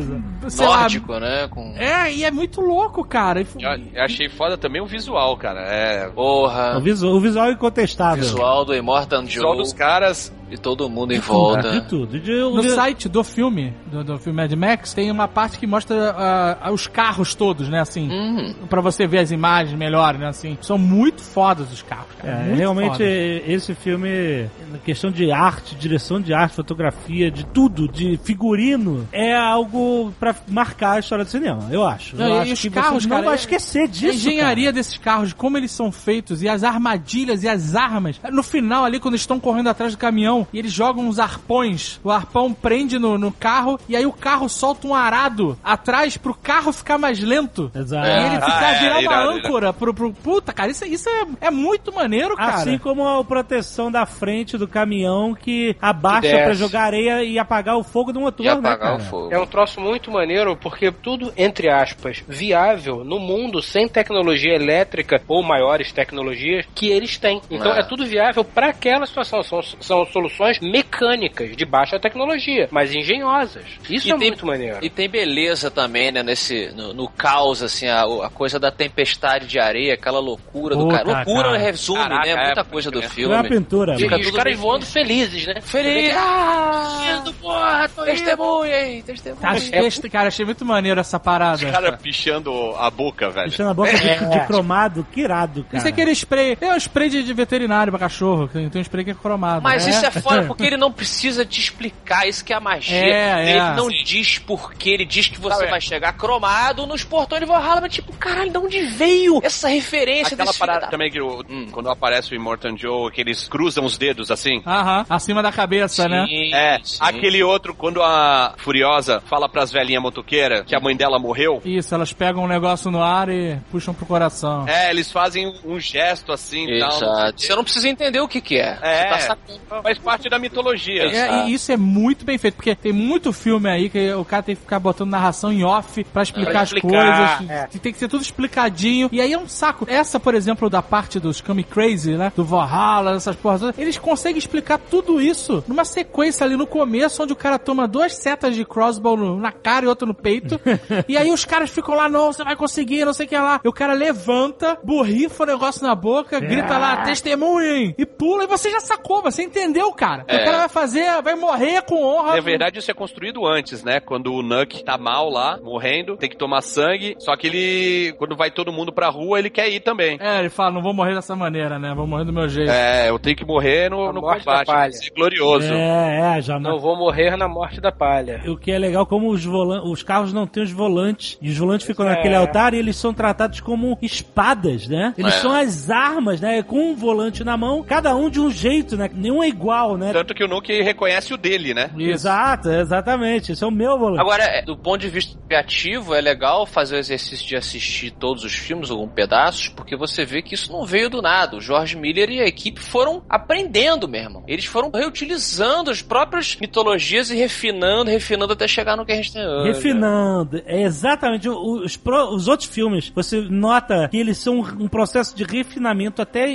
sei lá. Nórdico, né? Com... É, e é muito louco, cara. Eu, eu achei foda também o visual, cara. É. Porra. o, visual, o visual é incontestável. Visual do Immortal O visual Joe dos caras. e todo mundo em De volta. tudo. De, No de- site do filme, do, do filme Mad Max, tem uma parte que mostra ah, os carros todos, né, assim. Uhum. Pra você ver as imagens melhor, né, assim. São muito fodas os carros, cara. É, muito realmente fodas. esse filme, na questão de arte, direção de arte, fotografia, de tudo, de figurino, é algo pra marcar a história do cinema, eu acho. Não, eu e acho os que carros, você não cara, vai é- esquecer A disso. engenharia desses carros, de como eles são feitos, e as armadilhas e as armas. No final, ali, quando eles estão correndo atrás do caminhão, e eles jogam uns arpões, o arpão prende no, no carro, e aí o carro solta um arado atrás pro carro ficar mais lento. cara. Exato. E ele Ah, ficar é, virar uma irado, âncora pro, pro. Puta, cara, isso, isso é, é muito maneiro, cara. Assim como a proteção da frente do caminhão que abaixa pra jogar areia e apagar o fogo do motor, E né, apagar cara? o fogo. É um troço muito maneiro, porque tudo, entre aspas, viável no mundo sem tecnologia elétrica ou maiores tecnologias que eles têm. Então É. é, tudo viável para aquela situação. São, são soluções mecânicas de baixa tecnologia, mas engenhosas. Isso E é tem- muito maneiro. E tem beleza também, né, nesse, no, no caos, assim, a, a coisa da tempestade de areia, aquela loucura do cara. Loucura cara. resume, Caraca, né, muita é, coisa do é. É uma filme. pintura, mano. E os caras bem. voando felizes, né? Feliz! Ah, porra, tô indo. Testemunha aí, testemunha. Achei, cara, achei muito maneiro essa parada. Os caras pichando a boca, velho. Deixando a boca de, de cromado, que irado, cara. Isso é aquele spray. É um spray de, de veterinário pra cachorro. Tem, um spray que é cromado. Mas É. isso é foda porque ele não precisa te explicar, isso que é a magia. É, ele é. não diz por quê, ele diz que você Sabe, vai chegar cromado nos portões de Valhalla, mas tipo, caralho, de onde veio essa referência Aquela desse parada da- também que o- Hum. quando aparece o Immortal Joe, que eles cruzam os dedos assim. Aham, acima da cabeça, né? Sim, É, sim. aquele outro, quando a Furiosa fala pras velhinhas motoqueiras que a mãe dela morreu. Isso, elas pegam um negócio no ar e puxam pro coração. É, eles fazem um gesto assim e tal. Exato. Você não precisa entender o que que é. É. Você tá. Faz parte da mitologia. É, e isso é muito bem feito, porque tem muito filme aí que o cara tem que ficar botando narração em off pra explicar Pra as explicar, coisas. é. Tem que ser tudo explicadinho. E aí é um saco. Essa, por exemplo, da parte dos Kami Crazy, né? Do Valhalla, essas porras todas, eles conseguem explicar tudo isso numa sequência ali no começo, onde o cara toma duas setas de crossbow no- na cara e outra no peito. e aí os caras ficam lá, não, você vai conseguir, não sei o que lá. E o cara levanta, borrifa o negócio na boca, grita lá, testemunhem! E pula, e você já sacou, você entendeu, cara. O É. cara vai fazer, vai morrer com honra. Na verdade, isso é construído antes, né? Quando o Nuck tá mal lá, morrendo, tem que tomar sangue. Só que ele, quando vai todo mundo pra rua, ele quer ir também. É, ele fala, não vou morrer dessa maneira, né? Vou morrer do meu jeito. É, eu tenho que morrer no, no combate. palha. vai ser glorioso. É, é, já Não vou morrer na morte da palha. O que é legal, como os, volan os carros não têm os volantes, e os volantes ficam É. naquele altar e eles são tratados como espadas, né? Eles É. são as armas, né? Com um volante na mão, cada um de um jeito, né? Nenhum é igual né? Tanto que o Nuke reconhece o dele, né? Exato, exatamente. Esse é o meu volante. Agora, é, do ponto de vista criativo, é legal fazer o exercício de assistir todos os filmes, ou um pedaços, porque você vê que isso não veio do nada. O George Miller e a equipe foram aprendendo, meu irmão. Eles foram reutilizando as próprias mitologias e refinando, refinando até chegar no que a gente tem hoje. Refinando, é exatamente. Os, pro- os outros filmes, você nota que eles são um processo de refinamento até,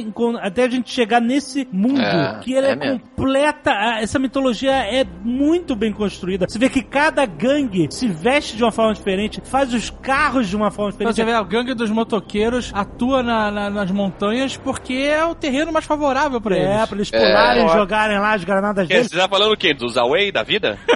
até a gente chegar nesse mundo. É, que ele é, é completa. a- Essa mitologia é muito bem construída. Você vê que cada gangue se veste de uma forma diferente, faz os carros de uma forma Então diferente. você vê, o gangue dos motoqueiros atua na- na- nas montanhas porque é o terreno mais favorável pra É, eles. pra eles pularem, É. jogarem lá as granadas dizer, Você tá falando o quê? Dos Away da vida?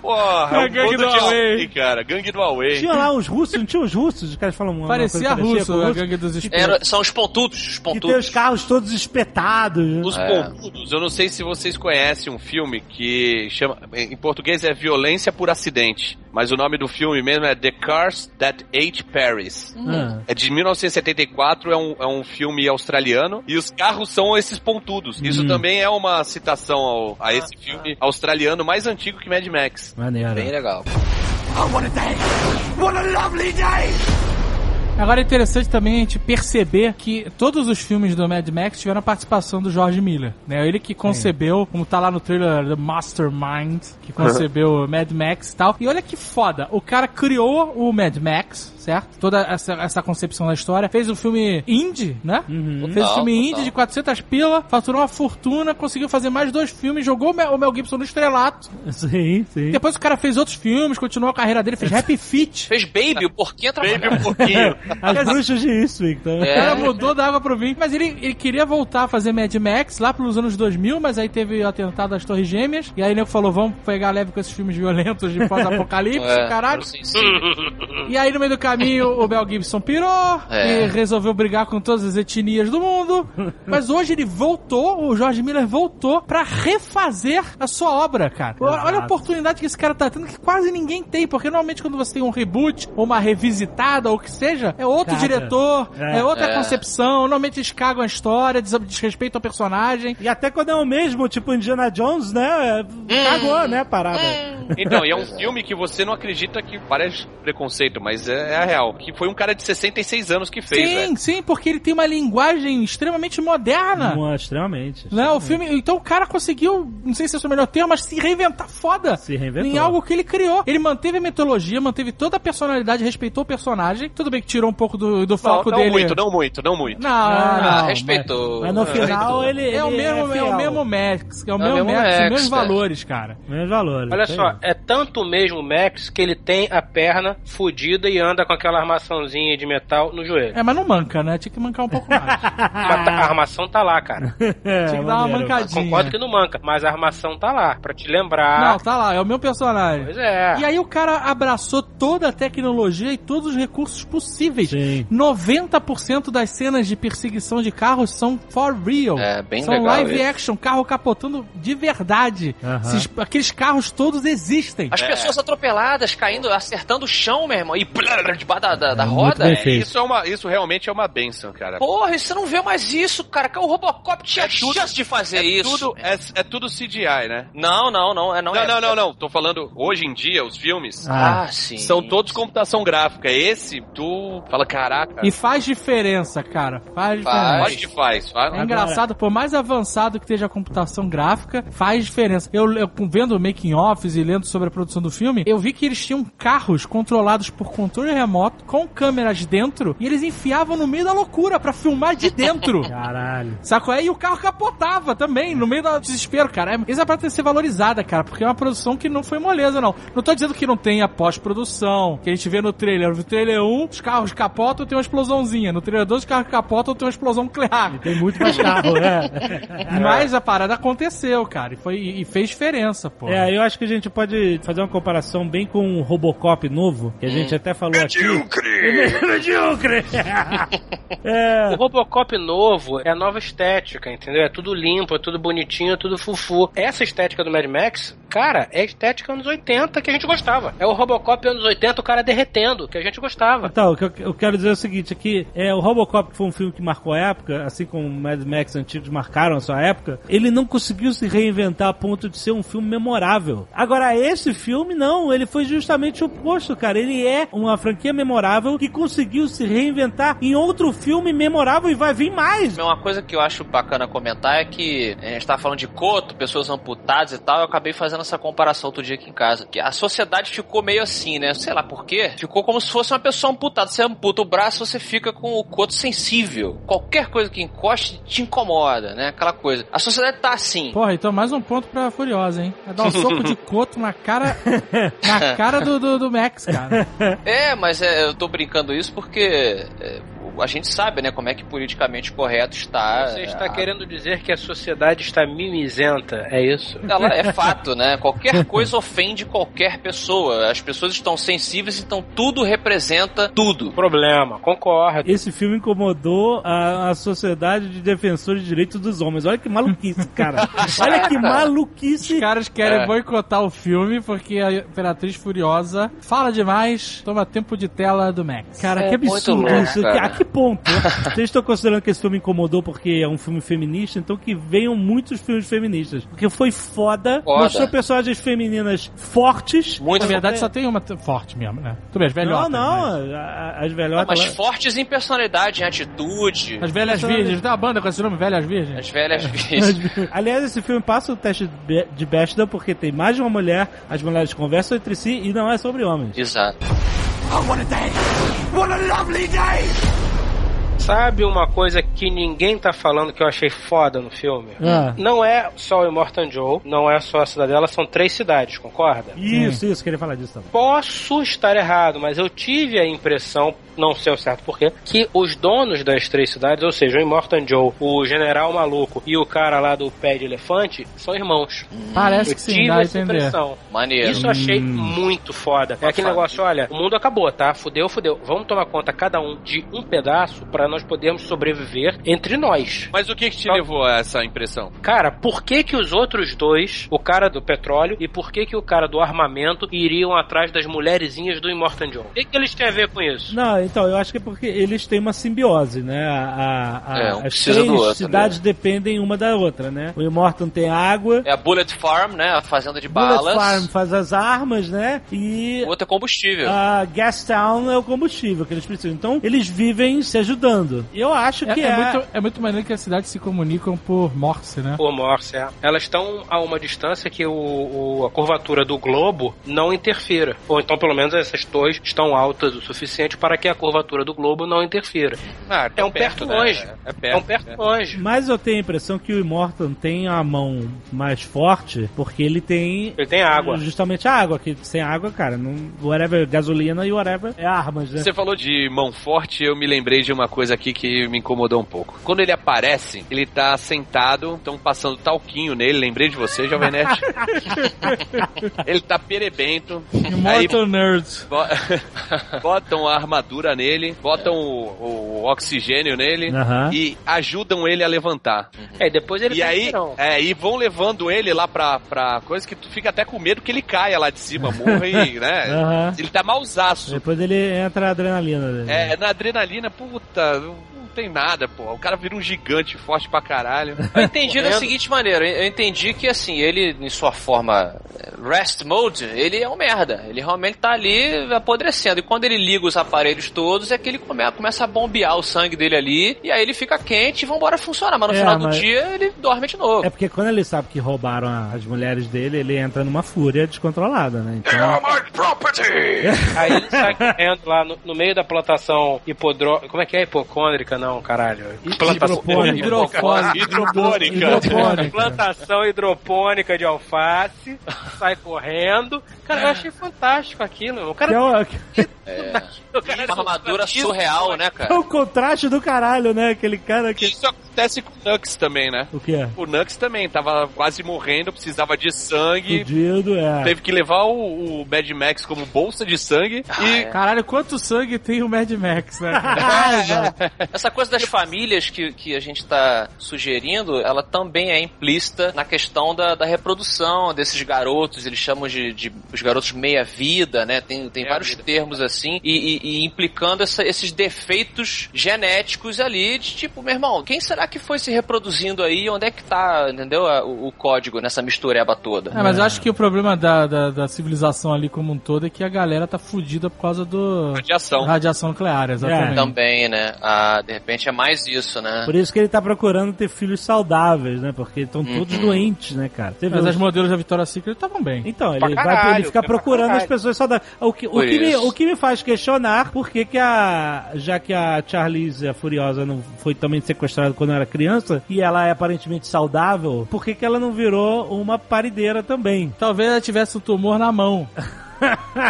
Porra, A é um gangue do Away. Away, cara. Gangue do Away. Tinha lá os russos, não tinha os russos? Os caras falam uma Parecia russo, a russos. gangue dos Era- são os pontudos, os E tem os pontudos. carros todos espetados. Os É. pontudos, eu não sei se vocês conhecem um filme que chama. Em português é Violência por Acidente. Mas o nome do filme mesmo é The Cars That Ate Paris. Ah. É de 1974, é um, é um filme australiano. E os carros são esses pontudos. Isso Hum. também é uma citação ao- a esse filme australiano mais antigo que Mad Max. Maneiro. Bem legal. Agora é interessante também a gente perceber que todos os filmes do Mad Max tiveram a participação do George Miller, né? Ele que concebeu, como tá lá no trailer The Mastermind, que concebeu o Mad Max e tal. E olha que foda, o cara criou o Mad Max, certo? Toda essa, essa concepção da história. Fez um filme indie, né? Fez um filme indie de 400 pila, faturou uma fortuna, conseguiu fazer mais dois filmes, jogou o Mel, o Mel Gibson no estrelato. Sim, sim. Depois o cara fez outros filmes, continuou a carreira dele, fez Happy Feet. Fez Baby, o porquinho Baby atrapalhou. um pouquinho. As bruxas de Eastwick também. O cara É. mudou da água pro vinho. Mas ele, ele queria voltar a fazer Mad Max lá pelos anos 2000, mas aí teve o atentado às Torres Gêmeas. E aí o nego falou: vamos pegar leve com esses filmes violentos de pós-apocalipse, É, caralho. sim, sim. E aí no meio do caminho o Mel Gibson pirou É. e resolveu brigar com todas as etnias do mundo. Mas hoje ele voltou, o George Miller voltou pra refazer a sua obra, cara. Olha olha a oportunidade que esse cara tá tendo que quase ninguém tem, porque normalmente quando você tem um reboot ou uma revisitada ou o que seja, é outro Caga. diretor, é, É. outra É. concepção, normalmente eles cagam a história, des- desrespeitam o personagem. E até quando é o mesmo, tipo Indiana Jones, né? Cagou, né? a Parada. Então, e é um filme que você não acredita que parece preconceito, mas é, é a real. Que foi um cara de 66 anos que fez, sim, velho. sim, porque ele tem uma linguagem extremamente moderna. Uma, extremamente. Né, o filme. Então o cara conseguiu, não sei se é o melhor termo, mas se reinventar foda. Se reinventou. Em algo que ele criou. Ele manteve a mitologia, manteve toda a personalidade, respeitou o personagem. Tudo bem que tirou um pouco do, do Não, foco não dele. muito, não muito, não muito. Não, não, Ah, mas- respeitou. Mas no final ele. É o ele mesmo, é, fiel. o mesmo Max, é o É mesmo mesmo Max, os Max, mesmos valores, cara. Menos valores. Olha só, aí. é tanto mesmo Max que ele tem a perna fudida e anda com aquela armaçãozinha de metal no joelho. É, mas não manca, né? Tinha que mancar um pouco mais. Mas tá- a armação tá lá, cara. É, Tinha que dar uma mancadinha. Concordo que não manca, mas a armação tá lá, pra te lembrar. Não, tá lá, é o meu personagem. Pois é. E aí o cara abraçou toda a tecnologia e todos os recursos possíveis. Sim. 90% das cenas de perseguição de carros são for real. É, bem são legal live isso. action, carro capotando de verdade. Esses- aqueles carros todos existem. As pessoas atropeladas, caindo, acertando o chão, meu irmão, e debaixo da, da, da É, roda. É, isso, é uma, isso realmente é uma benção, cara. Porra, você não vê mais isso, cara. Que o Robocop tinha É tudo- chance de fazer é isso. Tudo, é, é tudo CGI, né? Não, não, não. É, não, Não, é. não, não, não. Tô falando, hoje em dia, os filmes Ah, sim. são todos computação gráfica. Esse, tu fala, caraca, E faz diferença, cara. Faz Faz. diferença. pode que faz. faz. É engraçado, por mais avançado que esteja a computação gráfica, faz diferença. Eu, eu vendo making offs e lendo sobre a produção do filme, eu vi que eles tinham carros controlados por controle remoto, com câmeras dentro, e eles enfiavam no meio da loucura pra filmar de dentro. Caralho. Sacou? É, E o carro capotava também, no meio do desespero, cara. É, Isso é pra ter ser valorizada, cara, porque é uma produção que não foi moleza, não. Não tô dizendo que não tenha pós-produção, que a gente vê no trailer. No trailer 1, os carros capotam tem uma explosãozinha. No trailer 2, os carros capotam tem uma explosão nuclear. Tem muito mais carro, né? Mas a parada aconteceu, cara, e, foi, e fez diferença, pô. É, eu acho que a gente pode fazer uma comparação bem com o Robocop novo, que a gente até falou aqui. Medíocre! é, O Robocop novo é a nova estética, entendeu? É tudo limpo, é tudo bonitinho, é tudo fufu. Essa estética do Mad Max cara, é a estética anos 80 que a gente gostava. É o Robocop anos 80, o cara derretendo, que a gente gostava. Então, o que eu, eu quero dizer é o seguinte, aqui, é, o Robocop que foi um filme que marcou a época, assim como o Mad Max antigos marcaram a sua época, ele não conseguiu se reinventar a ponto de ser um filme memorável. Agora, esse filme, não, ele foi justamente o oposto, cara. Ele é uma franquia memorável que conseguiu se reinventar em outro filme memorável e vai vir mais. Uma coisa que eu acho bacana comentar é que a gente tava falando de coto, pessoas amputadas e tal, eu acabei fazendo essa comparação outro dia aqui em casa. Que a sociedade ficou meio assim, né? Sei lá por quê. Ficou como se fosse uma pessoa amputada. Você amputa o braço, você fica com o coto sensível. Qualquer coisa que encoste te incomoda, né? Aquela coisa. A sociedade tá assim. Porra, então mais um ponto pra Furiosa, hein? Vai dar um soco de coto na cara. na cara do, do, do Max, cara. É, mas é, eu tô brincando isso porque é, a gente sabe, né, como é que politicamente correto está. Você está a- querendo dizer que a sociedade está mimizenta, é isso? Ela é fato, né? Qualquer coisa ofende qualquer pessoa. As pessoas estão sensíveis, então tudo representa tudo. Problema, concordo. Esse filme incomodou a, a sociedade de defensores de direitos dos homens. Olha que maluquice, cara. Olha que maluquice. Os caras querem É. boicotar o filme porque a Imperatriz Furiosa fala demais, toma tempo de tela do Max. Cara, É que absurdo louco, isso. cara. A que ponto? Vocês estão considerando que esse filme incomodou porque é um filme feminista, então que venham muitos filmes feministas. Porque foi foda, Foda. mostrou personagens femininas fortes. Muito Na verdade, É. só tem uma forte mesmo, né? Tudo bem, as Não, velhotas. não, mas- a- a- as Não, velhotas. mas lá- fortes em personalidade, em atitude. As velhas virgens. Tem uma banda com esse nome, Velhas Virgens? As velhas virgens. Aliás, esse filme passa o teste de Be- de Bechdel porque tem mais de uma mulher, as mulheres conversam entre si e não é sobre homens. Exato. Sabe uma coisa que ninguém tá falando que eu achei foda no filme? Ah. Não é só o Immortan Joe, não é só a cidadela, são três cidades, concorda? Isso, isso, queria falar disso também. Posso estar errado, mas eu tive a impressão, não sei o certo porquê, que os donos das três cidades, ou seja, o Immortan Joe, o General Maluco e o cara lá do pé de elefante, são irmãos. Parece eu que sim, tive dá essa entender. impressão. Maneiro. Isso eu achei muito foda. É aquele negócio, olha, o mundo acabou, tá? Fudeu, fudeu. Vamos tomar conta cada um de um pedaço pra nós podermos sobreviver entre nós. Mas o que, que te Só- levou a essa impressão? Cara, por que que os outros dois, o cara do petróleo e por que que o cara do armamento iriam atrás das mulherzinhas do Immortan Joe? O que que eles têm a ver com isso? Não, então, eu acho que é porque eles têm uma simbiose, né? A, a- a- É, um as três outro, cidades dependem uma da outra, né? O Immortan tem água, É a Bullet Farm, né? A fazenda de Bullet balas. Farm faz as armas, né? E O outro é combustível. a Gas Town é o combustível que eles precisam. Então, eles vivem se ajudando. E eu acho É, que é é... muito, é muito maneiro que as cidades se comunicam por Morse, né? Por Morse, é. Elas estão a uma distância que o, o- a curvatura do globo não interfira. Ou então, pelo menos, essas torres estão altas o suficiente para que a curvatura do globo não interfira. Ah, É tão um perto, né? longe. É É, perto. um perto né? longe. Mas eu tenho a impressão que o Immortan tem a mão mais forte porque ele tem Ele tem água. justamente a água, que sem água, cara, não, whatever, gasolina e whatever é armas, né? Você falou de mão forte, eu me lembrei de uma coisa aqui que me incomodou um pouco. Quando ele aparece, ele tá sentado, estão passando talquinho nele, lembrei de você, Jovem Nerd. ele tá perebento. Immortal Nerds. bo- botam a armadura nele, botam o, o oxigênio nele e ajudam ele a levantar. É, depois ele E tá aí, é, e vão levando ele lá pra, pra coisa que tu fica até com medo que ele caia lá de cima, morra e, né? Aham. Ele tá mausaço. Depois ele entra a adrenalina dele. É, na adrenalina, puta, não não tem nada, pô. O cara vira um gigante forte pra caralho. Eu entendi da Correndo. seguinte maneira, eu entendi que assim, ele em sua forma eh, rest mode, ele é um merda. Ele realmente tá ali apodrecendo. E quando ele liga os aparelhos todos, é que ele come- começa a bombear o sangue dele ali, e aí ele fica quente e vambora funcionar. Mas no É, final mas- do dia ele dorme de novo. É porque quando ele sabe que roubaram as mulheres dele, ele entra numa fúria descontrolada, né? Então. Aí ele sai correndo lá no, no meio da plantação hipodró... Como é que é? Hipocôndrica? Não, caralho. Plantação... Hidropônica. Hidropônica. Hidropônica. Plantação hidropônica de alface, sai correndo. Cara, eu achei fantástico aquilo. O é cara que É. Uma armadura surreal, né, É cara? o contraste do caralho, né? Aquele cara que. Isso acontece com o Nux também, né? O que é? O Nux também tava quase morrendo, precisava de sangue. Fudido, é. Teve que levar o, o Mad Max como bolsa de sangue Ah, e é. Caralho, quanto sangue tem o Mad Max, né? Essa coisa das famílias que, que a gente tá sugerindo, ela também é implícita na questão da, da reprodução desses garotos, eles chamam de, de os garotos meia-vida, né? Tem, tem Meia vários vida. termos assim, e, e- e implicando essa- esses defeitos genéticos ali, de tipo, meu irmão, quem será que foi se reproduzindo aí? Onde é que tá, entendeu? a- O, o código nessa mistureba toda. É, mas eu acho que o problema da, da, da civilização ali como um todo é que a galera tá fudida por causa do radiação. radiação nuclear, exatamente. Também, né? Ah, de repente é mais isso, né? Por isso que ele tá procurando ter filhos saudáveis, né? Porque estão todos doentes, né, cara? Você Mas viu- as modelos da Victoria's Secret estavam bem. Então, Pra ele, vai, caralho, ele fica procurando as pessoas saudáveis. O que, o, que me, o que me faz questionar por que, que a. Já que a Charlize, a Furiosa, não foi também sequestrada quando era criança, e ela é aparentemente saudável, por que, que ela não virou uma parideira também? Talvez ela tivesse um tumor na mão.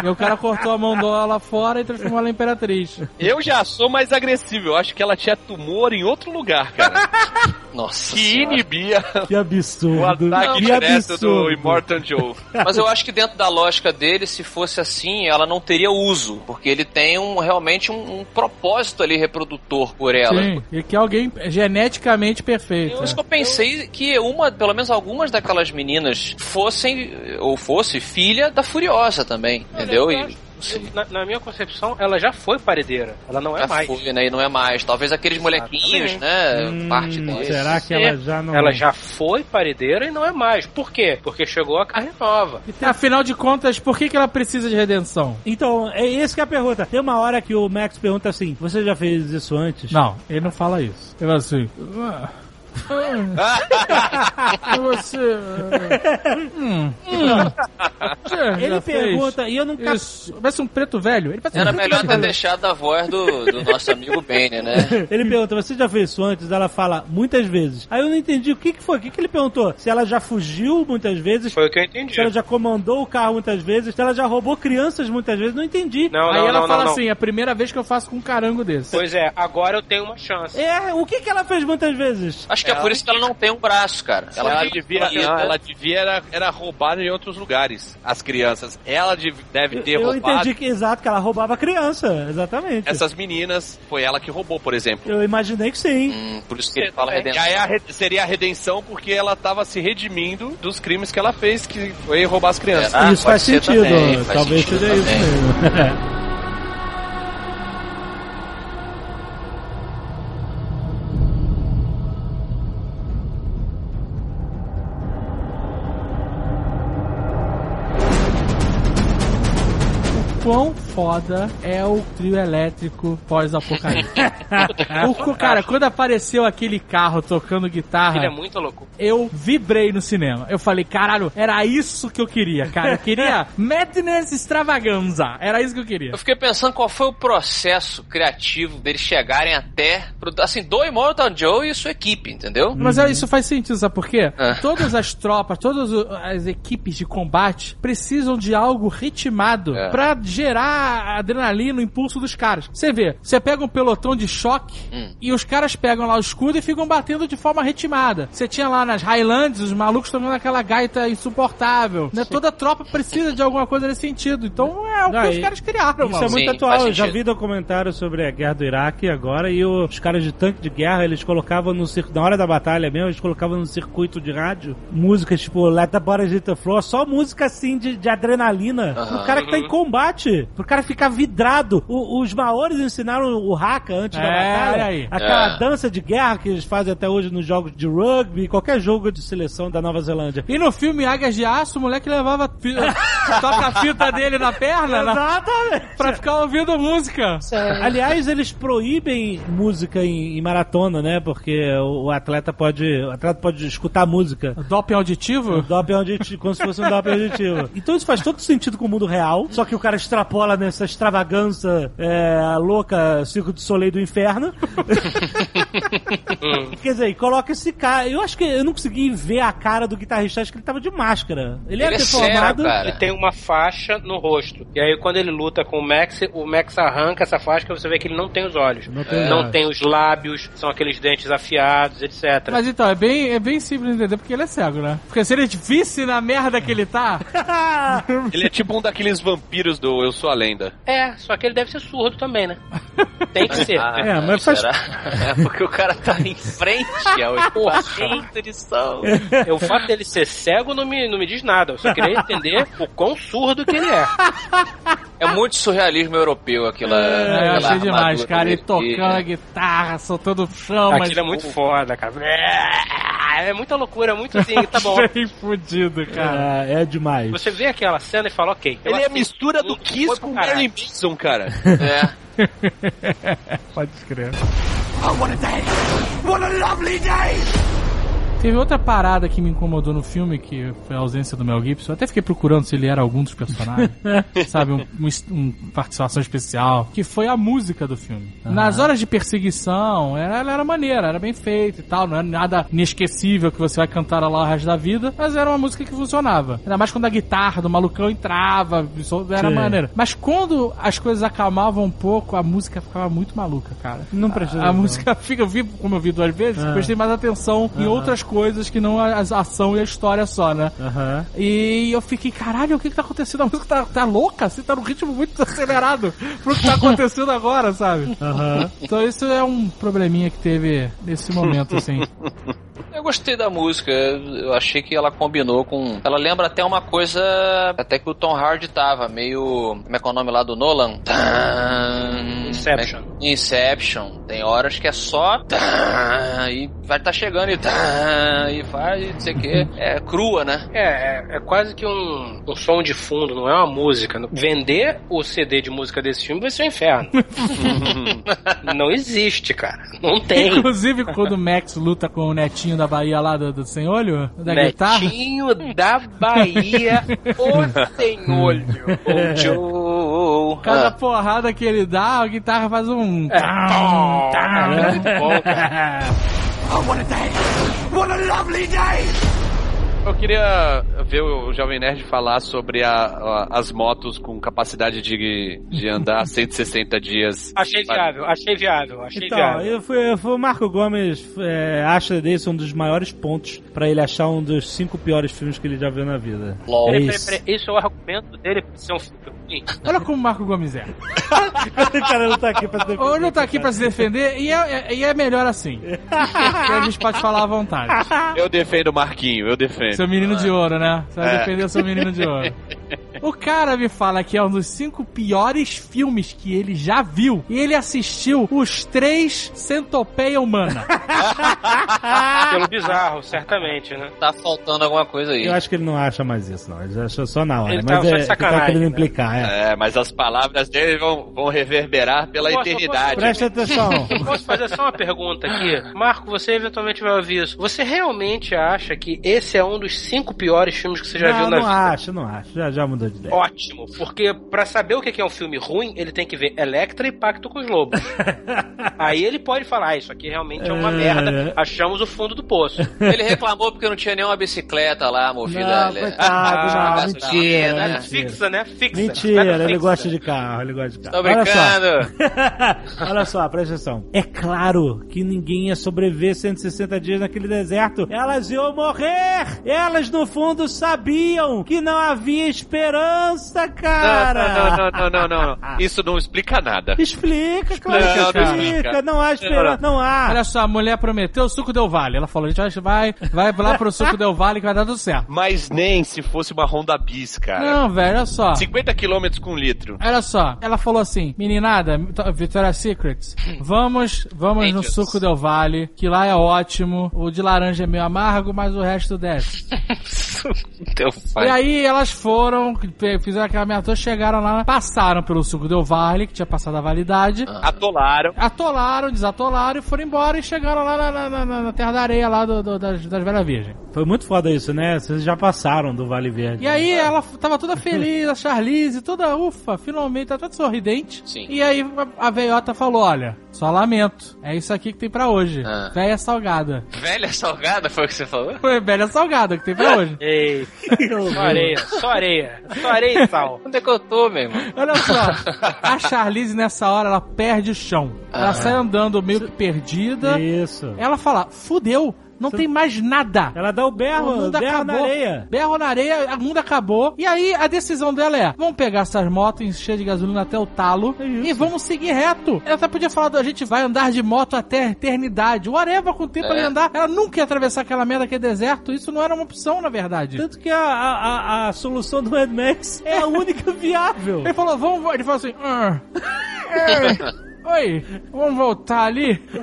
e o cara cortou a mão dela fora e transformou ela em imperatriz. Eu já sou mais agressivo. Eu acho que ela tinha tumor em outro lugar, cara. Nossa que senhora. inibia Que o absurdo. ataque que direto do. Immortal Joe. Mas eu acho que dentro da lógica dele, se fosse assim, ela não teria uso. Porque ele tem um, realmente um, um propósito ali reprodutor por ela. Sim, e que é alguém geneticamente perfeito. Eu, isso que eu pensei que uma, pelo menos algumas daquelas meninas fossem, ou fosse, filha da Furiosa também, entendeu? eu E, acho- Na, na minha concepção, ela já foi paredeira. Ela não é já mais. foi, né? E não é mais. Talvez aqueles molequinhos, né? Hum, parte deles. será que ela já não. Ela já foi paredeira e não é mais. Por quê? Porque chegou a carne nova. Afinal de contas, por que, que ela precisa de redenção? Então, é esse que é a pergunta. Tem uma hora que o Max pergunta assim: Você já fez isso antes? Não, ele não fala isso. Ele fala assim. "Ah, ah, você. Hum, hum, Ele pergunta, e eu nunca. Isso. Parece um preto velho. Ele parece um Era preto melhor ter deixado a voz do, do nosso amigo Bane, né? Ele pergunta, você já fez isso antes? Ela fala, muitas vezes. Aí eu não entendi o que, que foi. O que, que ele perguntou? Se ela já fugiu muitas vezes, Foi o que eu entendi. se ela já comandou o carro muitas vezes, se ela já roubou crianças muitas vezes. Não entendi. Não, Aí não, ela não, fala não, não. assim: é a primeira vez que eu faço com um carango desse. Pois é, agora eu tenho uma chance. É, o que, que ela fez muitas vezes? Acho que é por isso que ela não tem um braço, cara. Ela, Ela, devia, ela- ela devia era, era roubar em outros lugares, as crianças. Ela deve, deve ter eu roubado entendi que, exato, que ela roubava criança. Exatamente. essas meninas. Foi ela que roubou, por exemplo. Eu imaginei que sim. Hum, por isso que ele fala E redenção. aí a re- seria a redenção porque ela tava se redimindo dos crimes que ela fez, que foi roubar as crianças. Ah, isso faz sentido. também, faz Talvez sentido seja isso também. mesmo. foda é o trio elétrico pós-apocalipse. Cara, quando apareceu aquele carro tocando guitarra, Ele é muito louco. eu vibrei no cinema. Eu falei, caralho, era isso que eu queria, cara. Eu queria Madness Extravaganza. Era isso que eu queria. Eu fiquei pensando qual foi o processo criativo deles chegarem até, assim, do Immortal Joe e sua equipe, entendeu? Mas é, isso faz sentido, sabe por quê? Ah. Todas as tropas, todas as equipes de combate precisam de algo ritmado É. pra gerar adrenalina, o impulso dos caras. Você vê, você pega um pelotão de choque Hum. e os caras pegam lá o escudo e ficam batendo de forma ritmada. Você tinha lá nas Highlands, os malucos tomando aquela gaita insuportável. Né? Toda tropa precisa de alguma coisa nesse sentido. Então é o que Não, os e- caras criaram, Isso é mano. muito Sim, atual. Eu já vi documentário sobre a guerra do Iraque agora e os caras de tanque de guerra, eles colocavam no circuito, na hora da batalha mesmo, eles colocavam no circuito de rádio músicas tipo Let the Bodies Hit the Floor, só música assim de, de adrenalina. Aham. O cara que tá em combate, pro cara ficar vidrado. O- os maores ensinaram o haka antes da É, batalha. aí. Aquela É. dança de guerra que eles fazem até hoje nos jogos de rugby, qualquer jogo de seleção da Nova Zelândia. E no filme Águias de Aço, o moleque levava toca a fita dele na perna na- Exatamente. pra ficar ouvindo música. Aliás, eles proíbem música em, em maratona, né? Porque o, o atleta pode. O atleta pode escutar música. Doping auditivo? Doping auditivo, como se fosse um doping auditivo. Então isso faz todo sentido com o mundo real, só que o cara extrapola nessa extravagância é, louca Circo de Soleil do Inferno. Quer dizer, e coloca esse cara. Eu acho que eu não consegui ver a cara do guitarrista, acho que ele tava de máscara. Ele, Ele é deformado. Ele tem uma faixa no rosto. E aí quando ele luta com o Max, o Max arranca essa faixa e você vê que ele não tem os olhos. Não tem não olhos. tem os lábios, são aqueles dentes afiados, etc. Mas então, é bem, é bem simples de entender porque ele é cego, né? Porque se ele visse na merda que ele tá, Ele é tipo um daqueles vampiros do Eu Sou a Lenda. É, só que ele deve ser surdo também, né? Tem que ser. Ah, É, mas faz- será? É porque o cara tá em frente ao equipamento de som. O fato dele ser cego não me, não me diz nada. Eu só queria entender o quão surdo que ele é. É muito surrealismo europeu aquilo. é, eu aquela achei demais, cara. Ele tocando a guitarra, soltando chama. Aquilo é muito foda, cara. É, é muita loucura, é muito assim, tá bom. Bem fudido, cara. É, é demais. Você vê aquela cena e fala, ok. Ele é a mistura do Kiss com. Marilyn Manson, cara. É. Pode escrever. Teve outra parada que me incomodou no filme, que foi a ausência do Mel Gibson. Eu até fiquei procurando se ele era algum dos personagens. sabe, um, um, um participação especial. Que foi a música do filme. Nas horas de perseguição, ela, ela era maneira, era bem feita e tal. Não era nada inesquecível que você vai cantar lá o resto da vida. Mas era uma música que funcionava. Ainda mais quando a guitarra do malucão entrava. Era Sim. maneira. Mas quando as coisas acalmavam um pouco, a música ficava muito maluca, cara. Não prestou A, a música fica, eu vi, como eu vi duas vezes, Ah. prestei mais atenção em outras coisas que não a, a ação e a história só, né? Aham. E eu fiquei, caralho, o que que tá acontecendo? A música tá, tá louca? Assim, tá num ritmo muito acelerado pro que tá acontecendo agora, sabe? Aham. Então isso é um probleminha que teve nesse momento, assim. Eu gostei da música, eu achei que ela combinou com. Ela lembra até uma coisa. Até que o Tom Hardy tava, meio. Como é que é o nome lá do Nolan? Inception. Inception. Tem horas que é só. E vai estar chegando e. E faz, não sei o que. É crua, né? É, é, é quase que um, um som de fundo, não é uma música. Vender o CD de música desse filme vai ser um inferno. não existe, cara. Não tem. Inclusive, quando o Max luta com o netinho da Bahia lá do, do Sem Olho, da guitarra. Netinho da Bahia, o senholho. O Joe. Cada Ah, porrada que ele dá, a guitarra faz um. É, tom, é muito bom, cara. What a lovely day! Eu queria ver o Jovem Nerd falar sobre a- a- as motos com capacidade de, de andar 160 dias. Achei viável, achei viável, achei Então, viável. eu fui, eu fui- o Marco Gomes é, acha desse um dos maiores pontos pra ele achar um dos cinco piores filmes que ele já viu na vida. LOL. É Peraí, peraí, isso. peraí, Esse é o argumento dele pra ser um filme. Olha como o Marco Gomes é. o cara não tá aqui pra defender. Ou não tá aqui pra se defender, e é, é- e é melhor assim. Porque a gente pode falar à vontade. Eu defendo o Marquinho, eu defendo. Seu menino de ouro, né? Você vai É. defender seu menino de ouro. O cara me fala que é um dos cinco piores filmes que ele já viu. E ele assistiu os três Centopeia Humana. Pelo bizarro, certamente, né? Tá faltando alguma coisa aí. Eu acho que ele não acha mais isso, não. Ele achou só na hora. Ele mas tava só é, ele tá querendo né? implicar, é. É, mas as palavras dele vão, vão reverberar pela Posso- eternidade. Presta atenção. Posso fazer só uma pergunta aqui? Marco, você eventualmente vai ouvir isso. Você realmente acha que esse é um dos cinco piores filmes que você já não, viu na não vida? acho, não acho. Já, já mudou de ideia. Ótimo, porque pra saber o que é um filme ruim, ele tem que ver Electra e Pacto com os Lobos. Aí ele pode falar, ah, isso aqui realmente é uma É. merda, achamos o fundo do poço. Ele reclamou porque não tinha nenhuma bicicleta lá movida. Não, coitado, Ah, não, mentira, né? mentira. Fixa, né? Fixa. Mentira, ele fixa. gosta de carro, ele gosta de carro. Tô Olha só. brincando. Olha só, presta atenção. É claro que ninguém ia sobreviver 160 dias naquele deserto. Elas iam morrer! Elas, no fundo, sabiam que não havia esperança, cara! Não, não, não, não, não, não. Isso não explica nada. Explica, claro Não, que não explica. Não há esperança, não há. Olha só, a mulher prometeu o suco Del Vale. Ela falou, a gente vai, vai lá pro suco Del Vale que vai dar tudo certo. Mas nem se fosse uma Honda Bis, cara. Não, velho, olha só. 50 km com litro. Olha só, ela falou assim, meninada, Victoria's Secrets, vamos, vamos no suco Del Vale, que lá é ótimo, o de laranja é meio amargo, mas o resto desce. Teu E aí elas foram, fizeram aquela toda, chegaram lá, passaram pelo suco Del Vale, que tinha passado a validade, Atolaram. atolaram, desatolaram e foram embora e chegaram lá na, na- na- na Terra da Areia, lá do- do- das, das Velhas Virgens. Foi muito foda isso, né? Vocês já passaram do Vale Verde. E aí ela tava toda feliz, a Charlize, toda ufa, finalmente, tá toda sorridente. Sim. E aí a, a veiota falou, olha, só lamento, é isso aqui que tem pra hoje. Ah. Véia salgada. Velha salgada foi o que você falou? Foi velha salgada que tem pra hoje. Ei, só areia, só areia, só areia e sal. Onde é que eu tô, meu irmão? Olha só, a Charlize nessa hora, ela perde o chão. Ela Ah. sai andando meio que perdida. Isso. Ela fala, fudeu, não tem mais nada. Ela dá o O berro, mundo berro na acabou. areia. Berro na areia, o mundo acabou. E aí a decisão dela é: vamos pegar essas motos, encher de gasolina até o talo É e vamos seguir reto. Ela até podia falar: a gente vai andar de moto até a eternidade. Whatever, com o tempo É. ela ia andar. Ela nunca ia atravessar aquela merda que é deserto. Isso não era uma opção, na verdade. Tanto que a, a, a, a solução do Mad Max é a única viável. Ele falou: vamos. Ele falou assim: "Ah, ah, Oi, vamos voltar ali?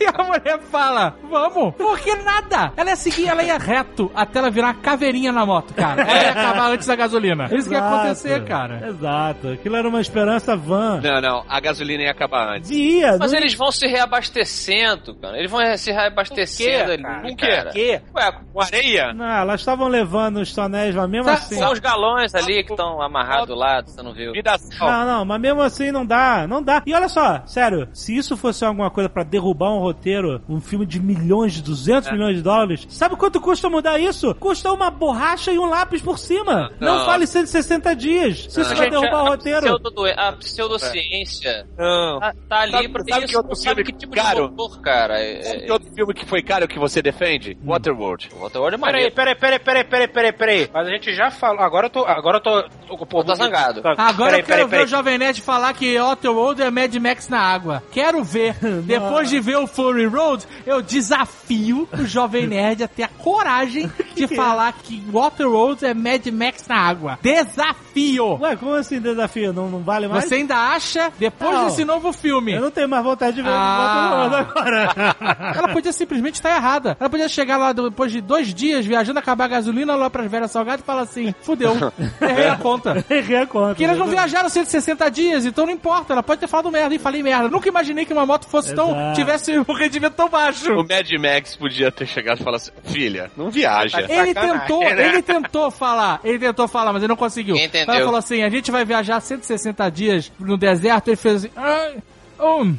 e a mulher fala, vamos. Porque nada. Ela ia seguir, ela ia reto até ela virar uma caveirinha na moto, cara. Ela ia acabar antes da gasolina. Isso que ia acontecer, cara. Exato. Aquilo era uma esperança vã. Não, não, a gasolina ia acabar antes. Ia, Mas não- eles vão se reabastecendo, cara. Eles vão se reabastecendo ali? Com quê? cara. Que? Ué, com areia? Não, elas estavam levando os tonéis, mas mesmo Sa- assim. São os galões ali que estão amarrados lá, você não viu? Não, não, mas mesmo assim não dá, não dá. E olha só, sério, se isso fosse alguma coisa pra derrubar um roteiro, um filme de milhões, de 200 É. milhões de dólares, sabe quanto custa mudar isso? Custa uma borracha e um lápis por cima. Não, Não. fale 160 dias. Se isso vai derrubar o a, roteiro. pseudo, a pseudociência Não. tá, tá ali Sabe- pra sabe isso. que outro não sabe filme que tipo caro? de motor, cara. É, Sabe é, que outro filme que foi caro que você defende? Waterworld. o Waterworld é Peraí, maneiro. peraí, peraí, peraí, peraí, peraí, peraí. Mas a gente já falou. Agora eu tô. Agora eu tô. tô, pô, Tá zangado. Agora Peraí, eu quero peraí, ver peraí. o Jovem Nerd falar que Waterworld é Mad Max na água. Quero ver. Depois de ver o Fury Road, eu desafio o Jovem Nerd a ter a coragem de falar que Waterworld é Mad Max na água. Desafio! Ué, como assim desafio? Não, não vale mais? Você ainda acha, depois Não. desse novo filme, Eu não tenho mais vontade de ver Ah. o Waterworld agora. ela podia simplesmente estar errada. Ela podia chegar lá depois de dois dias viajando, acabar a gasolina lá pras velhas salgadas e falar assim: fudeu, errei a conta. Errei a conta. Porque eles não viajaram 160 dias, então não importa. Ela pode ter falado merda e falei merda. Nunca imaginei que uma moto fosse tão. Exato. tivesse um rendimento tão baixo. O Mad Max podia ter chegado e falado assim, filha, não viaja. Ele Sacanagem, tentou, né? ele tentou falar, ele tentou falar, mas ele não conseguiu. Entendeu? Ela falou assim: a gente vai viajar 160 dias no deserto. Ele fez assim: ai, um, um,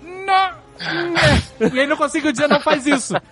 não. E ele não conseguiu dizer não faz isso.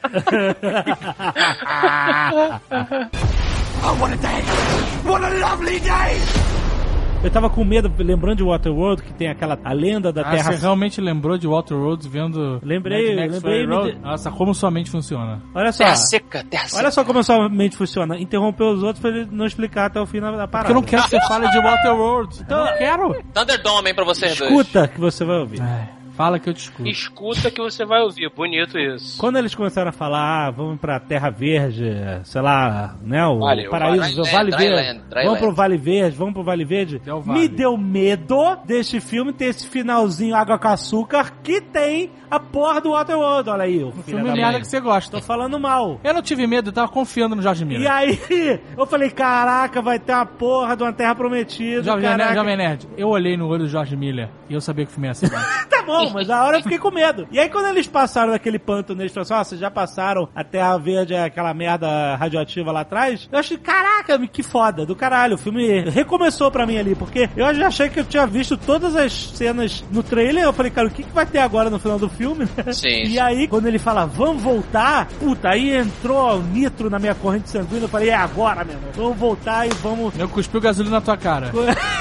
Eu tava com medo, lembrando de Waterworld, que tem aquela a lenda da Ah, Terra. você realmente lembrou de Walter Rhodes vendo Lembrei, Mad Max lembrei, de- Nossa, como sua mente funciona. Olha só. Terra seca, terra seca. Olha só como sua mente funciona. Interromper os outros pra ele não explicar até o fim da, da parada. Porque eu não quero que você fale de Walter World. Eu não quero. Thunderdome, hein, pra vocês dois. Escuta que você vai ouvir. Ai, fala que eu te escuto. Escuta que você vai ouvir. Bonito isso. Quando eles começaram a falar, ah, vamos pra Terra Verde, sei lá, né, o Vale, paraíso, o Vale- Vale Dryland, Verde, Dryland. vamos pro Vale Verde, vamos pro Vale Verde, Deu vale. me deu medo deste filme ter esse finalzinho água com açúcar que tem a porra do Waterworld, olha aí, o Filme da merda que você gosta. Tô falando mal. Eu não tive medo, eu tava confiando no Jorge E Miller. aí, eu falei, caraca, vai ter uma porra de uma terra prometida, Jovem Nerd. Jovem Nerd, eu olhei no olho do Jorge Miller e eu sabia que o filme ia ser bom. Tá bom, mas na hora eu fiquei com medo. E aí quando eles passaram daquele pântano, eles falaram assim, ó, vocês já passaram a Terra Verde, aquela merda radioativa lá atrás? Eu achei, caraca, que foda, do caralho. O filme recomeçou pra mim ali, porque eu já achei que eu tinha visto todas as cenas no trailer. Eu falei, cara, o que, que vai ter agora no final do filme? né? Sim. E aí, quando ele fala, vamos voltar, puta, aí entrou o nitro na minha corrente sanguínea. Eu falei, é agora, meu irmão. Vamos voltar e vamos Eu cuspi o gasolina na tua cara.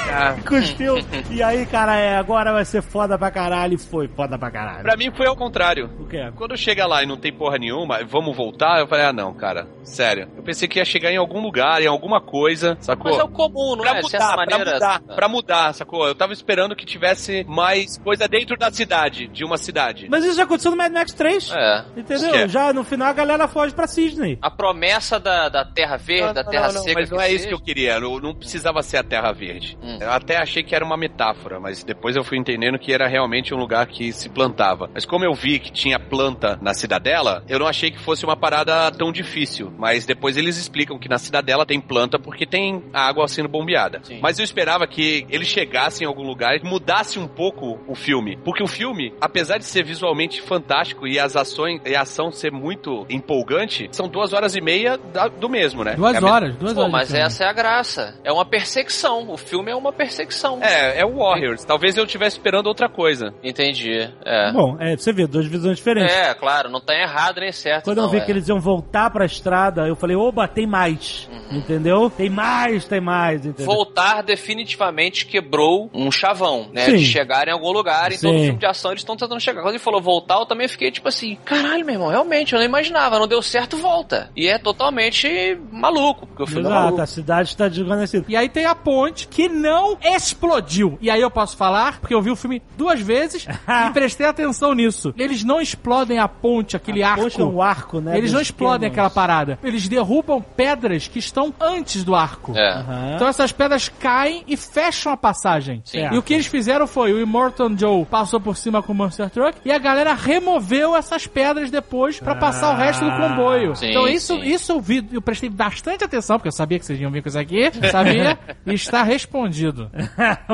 cuspiu. E aí, cara, é, agora vai ser foda pra caralho. Foi foda pra caralho. Pra mim foi ao contrário. O quê? Quando chega lá e não tem porra nenhuma, vamos voltar, eu falei, ah não, cara, sério. Eu pensei que ia chegar em algum lugar, em alguma coisa, sacou? Mas é o comum, não Pra é? De mudar, pra maneira. mudar, pra mudar, sacou? Eu tava esperando que tivesse mais coisa dentro da cidade, de uma cidade. Mas isso já aconteceu no Mad Max 3. É. Entendeu? Quê? Já no final a galera foge pra Sydney. A promessa da, da Terra Verde, da Terra não, não, Seca. mas não é isso que eu queria. Não, não precisava ser a Terra Verde. Hum. Eu até achei que era uma metáfora, mas depois eu fui entendendo que era realmente um lugar que se plantava. Mas como eu vi que tinha planta na cidadela, eu não achei que fosse uma parada tão difícil. Mas depois eles explicam que na cidadela tem planta porque tem água sendo bombeada. Sim. Mas eu esperava que ele chegasse em algum lugar e mudasse um pouco o filme. Porque o filme, apesar de ser visualmente fantástico e as ações e a ação ser muito empolgante, são duas horas e meia da- do mesmo, né? Duas É horas, duas Pô, horas. mas essa é a graça. É uma perseguição. O filme é uma perseguição. É, é o Warriors. Talvez eu estivesse esperando outra coisa. Entendi. É. Bom, é, você vê, duas visões diferentes. É, claro, não tá errado nem certo. Quando eu não, vi é. que eles iam voltar pra estrada, eu falei, oba, tem mais. Entendeu? Tem mais, tem mais, entendeu? Voltar definitivamente quebrou um chavão, né? Sim. De chegar em algum lugar. Em Sim. todo filme de ação eles estão tentando chegar. Quando ele falou voltar, eu também fiquei tipo assim: caralho, meu irmão, realmente, eu não imaginava, não deu certo, volta. E é totalmente maluco, porque o filme é Exato, maluco. a cidade está desvanecida. E aí tem a ponte que não explodiu. E aí eu posso falar, porque eu vi o filme duas vezes e prestei atenção nisso. Eles não explodem a ponte, aquele arco. Poxa, o arco, né? Eles não explodem aquela parada. Eles derrubam pedras que estão antes do arco. É. Aham. Então essas pedras caem e fecham a passagem. Sim. E o que eles fizeram foi, o Immortan Joe passou por cima com o Monster Truck e a galera removeu essas pedras depois pra passar o resto do comboio. Sim, então isso, sim. isso eu vi, eu prestei bastante atenção, porque eu sabia que vocês iam vir com isso aqui, sabia? e está respondido.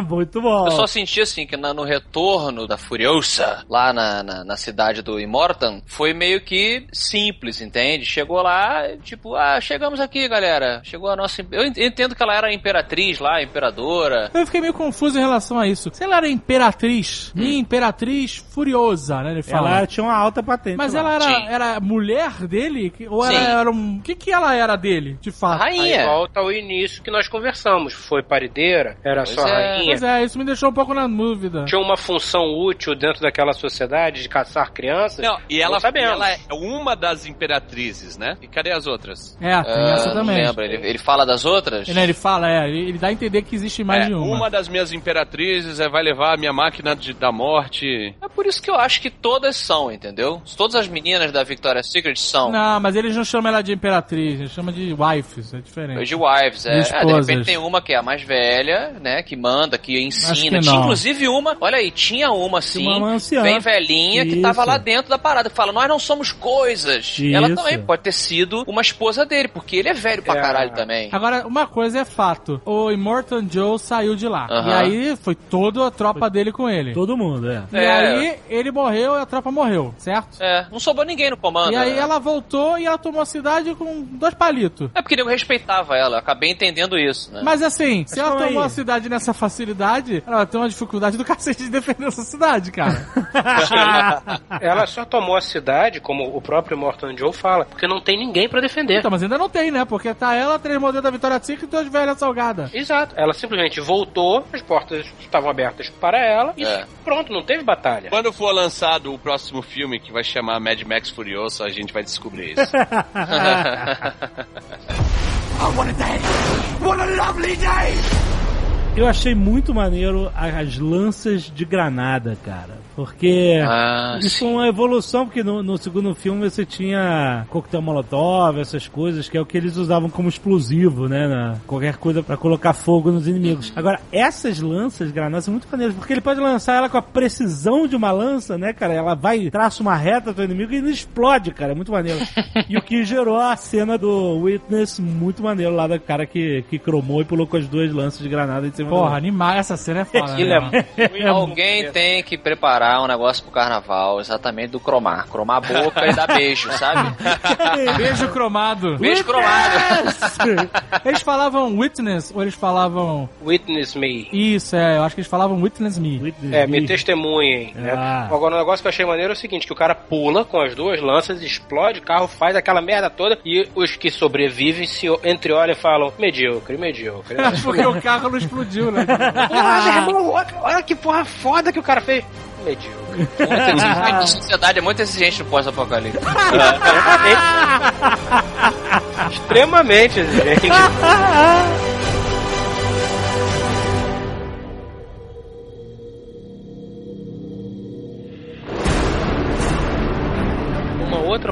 Muito bom. Eu só senti assim que na- no retorno da Furiosa, lá na, na, na cidade do Immortan, foi meio que simples, entende? Chegou lá, tipo, ah, chegamos aqui, galera. Chegou a nossa. Eu en- entendo que ela era a imperatriz lá, a imperadora. Eu fiquei meio confuso em relação a isso. Se ela era imperatriz, minha imperatriz furiosa, né? Ele fala. Ela tinha uma alta patente. Mas lá. ela era, Sim. era mulher dele? Que- Ou Sim. ela era um. O que, que ela era dele, de A fato? Aí rainha. volta ao início que nós conversamos. Foi parideira, era Pois só é. rainha. Pois é, isso me deixou um pouco na dúvida. Tinha uma função útil dentro daquela sociedade de caçar crianças. Não, e ela, Não ela é uma das imperatrizes, né? E cadê as outras? É, tem Ah, essa também. lembro. Ele, ele fala das outras? Ele, ele fala, é, ele, ele dá a entender que existe mais É, de uma. das minhas imperatrizes é, vai levar a minha máquina de- da morte. É por isso que eu acho que todas são, entendeu? Todas as meninas da Victoria's Secret são. Não, mas eles não chamam ela de imperatriz, eles chamam de wives, é diferente. De wives, é. De É, de repente tem uma que é a mais velha, né? Que manda, que Acho ensina. que Tinha inclusive uma, olha aí, tinha uma assim, Uma anciã. bem velhinha, que tava lá dentro da parada, que fala, nós não somos coisas. Isso. Ela também pode ter sido uma esposa dele, porque ele é velho pra É. caralho também. Agora, uma coisa é fato. O Immortan Joe saiu de lá. Aham. E aí foi toda a tropa dele com ele. Todo mundo, é. E É. aí ele morreu e a tropa morreu, certo? É, não sobrou ninguém no comando. E aí né? ela voltou e ela tomou a cidade com dois palitos. É porque eu respeitava ela, eu acabei entendendo isso, né? Mas assim, se ela tomou aí. a cidade nessa facilidade, ela ter uma dificuldade do cacete de defender essa cidade, cara. Ela só tomou a cidade, como o próprio Morton Joe fala, porque não tem ninguém pra defender. então, mas ainda não tem, né? Porque tá ela, três modelos da Vitória Secret e duas velhas salgadas. Exato. Ela simplesmente voltou, as portas estavam abertas para ela e É. pronto, não teve batalha. Quando for lançado o próximo filme que vai chamar Mad Max Furioso, a gente vai descobrir isso. Eu achei muito maneiro as lanças de granada, cara. Porque Ah, isso é uma evolução, porque no, no segundo filme você tinha coquetel molotov, essas coisas, que é o que eles usavam como explosivo, né? na- qualquer coisa pra colocar fogo nos inimigos. Agora, essas lanças de granada são muito maneiras, porque ele pode lançar ela com a precisão de uma lança, né, cara? Ela vai, traça uma reta do inimigo e não explode, cara. É muito maneiro. e o que gerou a cena do Witness, muito maneiro lá da cara que, que cromou e pulou com as duas lanças de granada em cima Porra, do... animal, essa cena é foda. Aquilo né? é Alguém tem que preparar um negócio pro carnaval, exatamente do cromar. Cromar a boca e dar beijo, sabe? Beijo cromado. Beijo cromado. Eles falavam witness ou eles falavam. Witness me. Isso, é, eu acho que eles falavam witness me. Witness É, me me. testemunhem. Né? Ah. Agora, o negócio que eu achei maneiro é o seguinte: que o cara pula com as duas lanças, explode o carro, faz aquela merda toda, e os que sobrevivem se entreolham e falam: medíocre, medíocre. Porque o carro não explodiu, né? Porra, meu irmão, olha, olha que porra foda que o cara fez. Medíocre. A sociedade é muito exigente no pós-apocalipse. Extremamente exigente.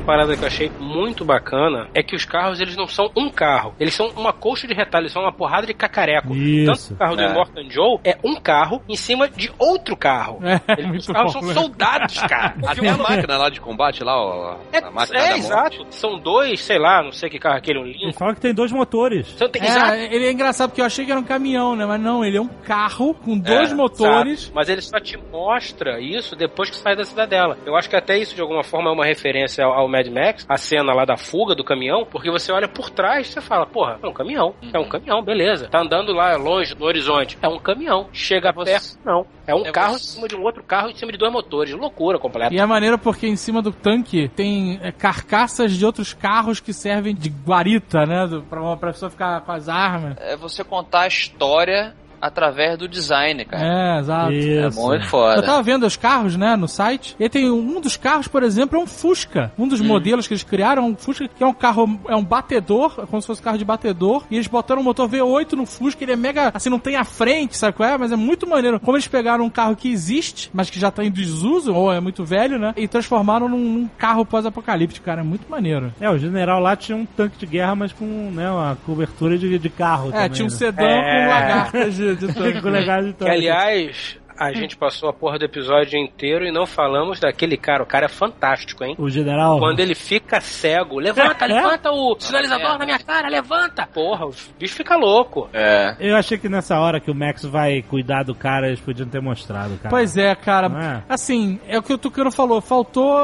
Parada que eu achei muito bacana é que os carros, eles não são um carro. Eles são uma coxa de retalho, eles são uma porrada de cacareco. Isso. Tanto o carro do É. Immortan Joe é um carro em cima de outro carro. É, Eles, os carros bom, são né? soldados, cara. Até a máquina lá de combate, lá, ó, É, a máquina é, exato. São dois, sei lá, não sei que carro é aquele, um Ele Lincoln. fala que tem dois motores. São- tem-. É, ele é engraçado porque eu achei que era um caminhão, né? Mas não, ele é um carro com dois É, motores. exato. Mas ele só te mostra isso depois que sai da cidadela. Eu acho que até isso, de alguma forma, é uma referência ao, ao Mad Max, a cena lá da fuga do caminhão, porque você olha por trás e você fala, porra, é um caminhão. É um caminhão, beleza. Tá andando lá longe no horizonte. É um caminhão. Chega você- perto, não. É um É carro você- em cima de um outro carro em cima de dois motores. Loucura completa. E é maneiro porque em cima do tanque tem é, carcaças de outros carros que servem de guarita, né? Pra uma pra pessoa ficar com as armas. É você contar a história através do design, cara. É, exato. É Isso. muito Eu foda. tava vendo os carros, né, no site, e tem um dos carros, por exemplo, é um Fusca. Um dos modelos que eles criaram é um Fusca, que é um carro, é um batedor, é como se fosse um carro de batedor, e eles botaram um motor V8 no Fusca, ele é mega, assim, não tem a frente, sabe qual é? Mas é muito maneiro. Como eles pegaram um carro que existe, mas que já tá em desuso, ou é muito velho, né, e transformaram num, num carro pós-apocalíptico, cara, é muito maneiro. É, o general lá tinha um tanque de guerra, mas com né, uma cobertura de, de carro. É, também, tinha um né? sedã É. com lagartas de, Com legado de Que, aliás, a gente passou a porra do episódio inteiro e não falamos daquele cara. O cara é fantástico, hein? O general. Quando ele fica cego, levanta, É? levanta o sinalizador na minha cara, levanta! Porra, o bicho fica louco. É. Eu achei que nessa hora que o Max vai cuidar do cara, eles podiam ter mostrado, cara. Pois é, cara. É? Assim, é o que o Tucano falou. Faltou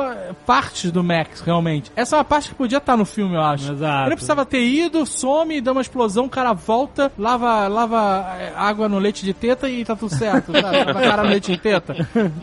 partes do Max, realmente. Essa é uma parte que podia estar no filme, eu acho. Exato. Ele precisava ter ido, some, dá uma explosão, o cara volta, lava, lava eh, água no leite de teta e tá tudo certo. sabe? Cara no leite de teta.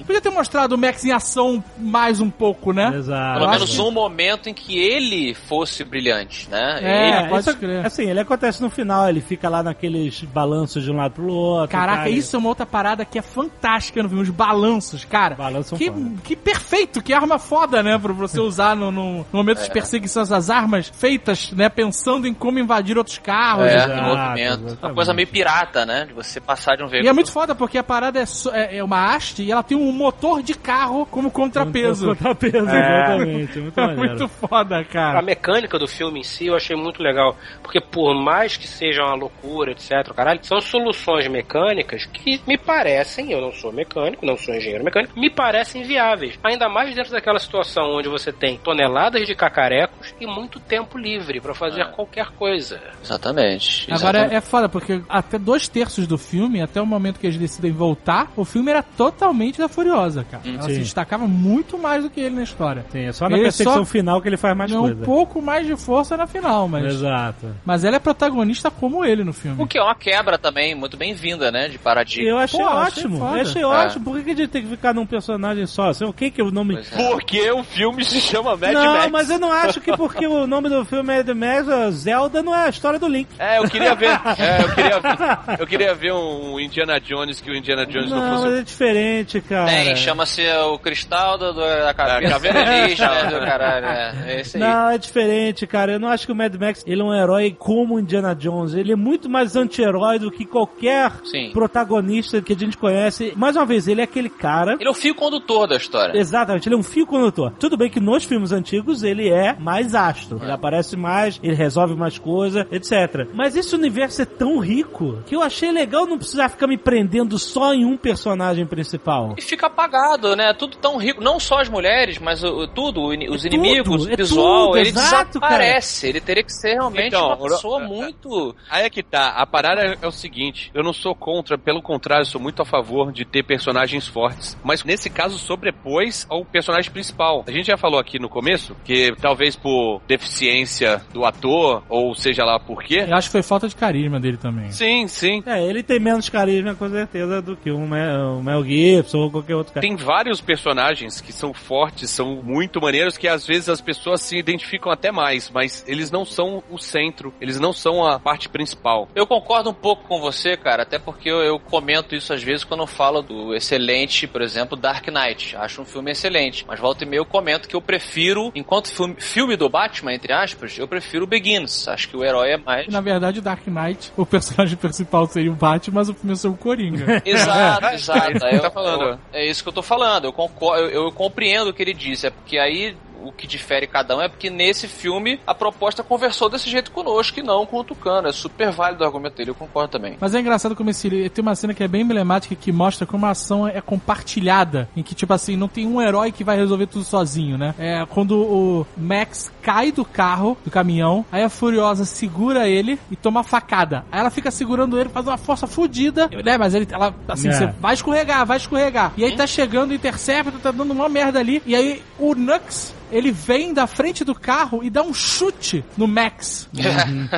Podia ter mostrado o Max em ação mais um pouco, né? Exato. Pelo menos um momento em que ele fosse brilhante, né? É, Ele- É, pode isso, crer. assim, ele acontece no final, ele fica lá naqueles balanços de um lado pro outro. Caraca, cara, isso é uma outra parada que é fantástica no filme, os balanços, cara. Balanços são que, foda. que perfeito, que arma foda, né? Pra você usar no, no, no momento É. de perseguição, as armas feitas, né? Pensando em como invadir outros carros. É, Exato, em movimento. exatamente. Uma coisa meio pirata, né? De você passar de um E veículo. é muito foda porque a parada é, só- é, é uma haste e ela tem um motor de carro como contrapeso. Contrapeso, exatamente. Muito É muito foda, A cara. mecânica do filme em si eu achei muito legal. Porque por mais que seja uma loucura, etc, caralho, são soluções mecânicas que me parecem, eu não sou mecânico, não sou engenheiro mecânico, me parecem viáveis. Ainda mais dentro daquela situação onde você tem toneladas de cacarecos e muito tempo livre pra fazer qualquer coisa. Exatamente. Agora exatamente. é, é foda, porque até dois terços do filme, até o momento que eles decidem voltar, o filme era totalmente da Furiosa, cara. Ela Sim. se destacava muito mais do que ele na história. Sim, é só na Ele perseguição só- final que ele faz mais Não, coisa. um pouco mais de força na final, mas. Exato. Mas ela é protagonista como ele no filme. O que é uma quebra também, muito bem-vinda, né? De paradigma. Eu achei Pô, achei ótimo. foda. eu achei É. ótimo. Por que, a gente tem que ficar num personagem só? Assim, o que que o nome... É. Porque o filme se chama Mad não, Max. mas eu não acho que porque o nome do filme é The Max, Zelda não é a história do Link. É, eu queria ver. É, eu queria ver. Eu queria ver um Indiana Jones que o Indiana Jones não, Não, fosse. mas é diferente, cara. Tem, chama-se o cristal do, do- da cabeça caveira alienígena do caralho. É, é esse aí. Não, é diferente, cara. Eu não acho que o Mad Max ele é um herói como o Indiana Jones. Ele é muito mais anti-herói do que qualquer Sim. protagonista que a gente conhece. Mais uma vez, ele é aquele cara. Ele é o fio condutor da história. Exatamente, ele é um fio condutor. Tudo bem que nos filmes antigos ele é mais astro. Ele aparece mais, ele resolve mais coisa, etc. Mas esse universo é tão rico que eu achei legal não precisar ficar me prendendo só em um personagem principal. E fica apagado, né? Tudo tão rico. Não só as mulheres, mas o, tudo, os É inimigos, tudo, é o visual, tudo, ele exato, desaparece. Ele teria que ser realmente Então, uma pessoa o- muito. Aí é que tá. A parada é o seguinte: eu não sou contra, pelo contrário, eu sou muito a favor de ter personagens fortes. Mas nesse caso, sobrepôs ao personagem principal. A gente já falou aqui no começo que talvez por deficiência do ator, ou seja lá por quê. Eu acho que foi falta de carisma dele também. Sim, sim. É, ele tem menos carisma com certeza do que o Mel, o Mel Gibson ou qualquer outro cara. Tem vários personagens que são fortes, são muito maneiros, que às vezes as pessoas se identificam até mais, mas eles não são o centro, eles não são a parte principal. Eu concordo um pouco com você, cara, até porque eu, eu comento isso às vezes quando eu falo do excelente, por exemplo, Dark Knight. Acho um filme excelente. Mas volta e meia eu comento que eu prefiro, enquanto filme, filme do Batman, entre aspas, eu prefiro Begins. Acho que o herói é mais. Na verdade, o Dark Knight, o personagem principal seria o Batman, mas o filme é o Coringa. Exato, exato. É isso que Aí tá eu- falando. eu- é isso que eu tô falando. Eu, concordo, eu, eu compreendo o que ele disse. É porque aí o que difere cada um é porque nesse filme a proposta conversou desse jeito conosco e não com o Tucano. É super válido o argumento dele, eu concordo também. Mas é engraçado como esse. Tem uma cena que é bem emblemática que mostra como a ação é compartilhada. Em que, tipo assim, não tem um herói que vai resolver tudo sozinho, né? É quando o Max cai do carro, do caminhão, aí a Furiosa segura ele e toma facada. Aí ela fica segurando ele, faz uma força fodida, né? Mas ele, ela, assim, É. você vai escorregar, vai escorregar. E aí tá chegando o Interceptor, tá dando uma merda ali. E aí o Nux. Ele vem da frente do carro e dá um chute no Max.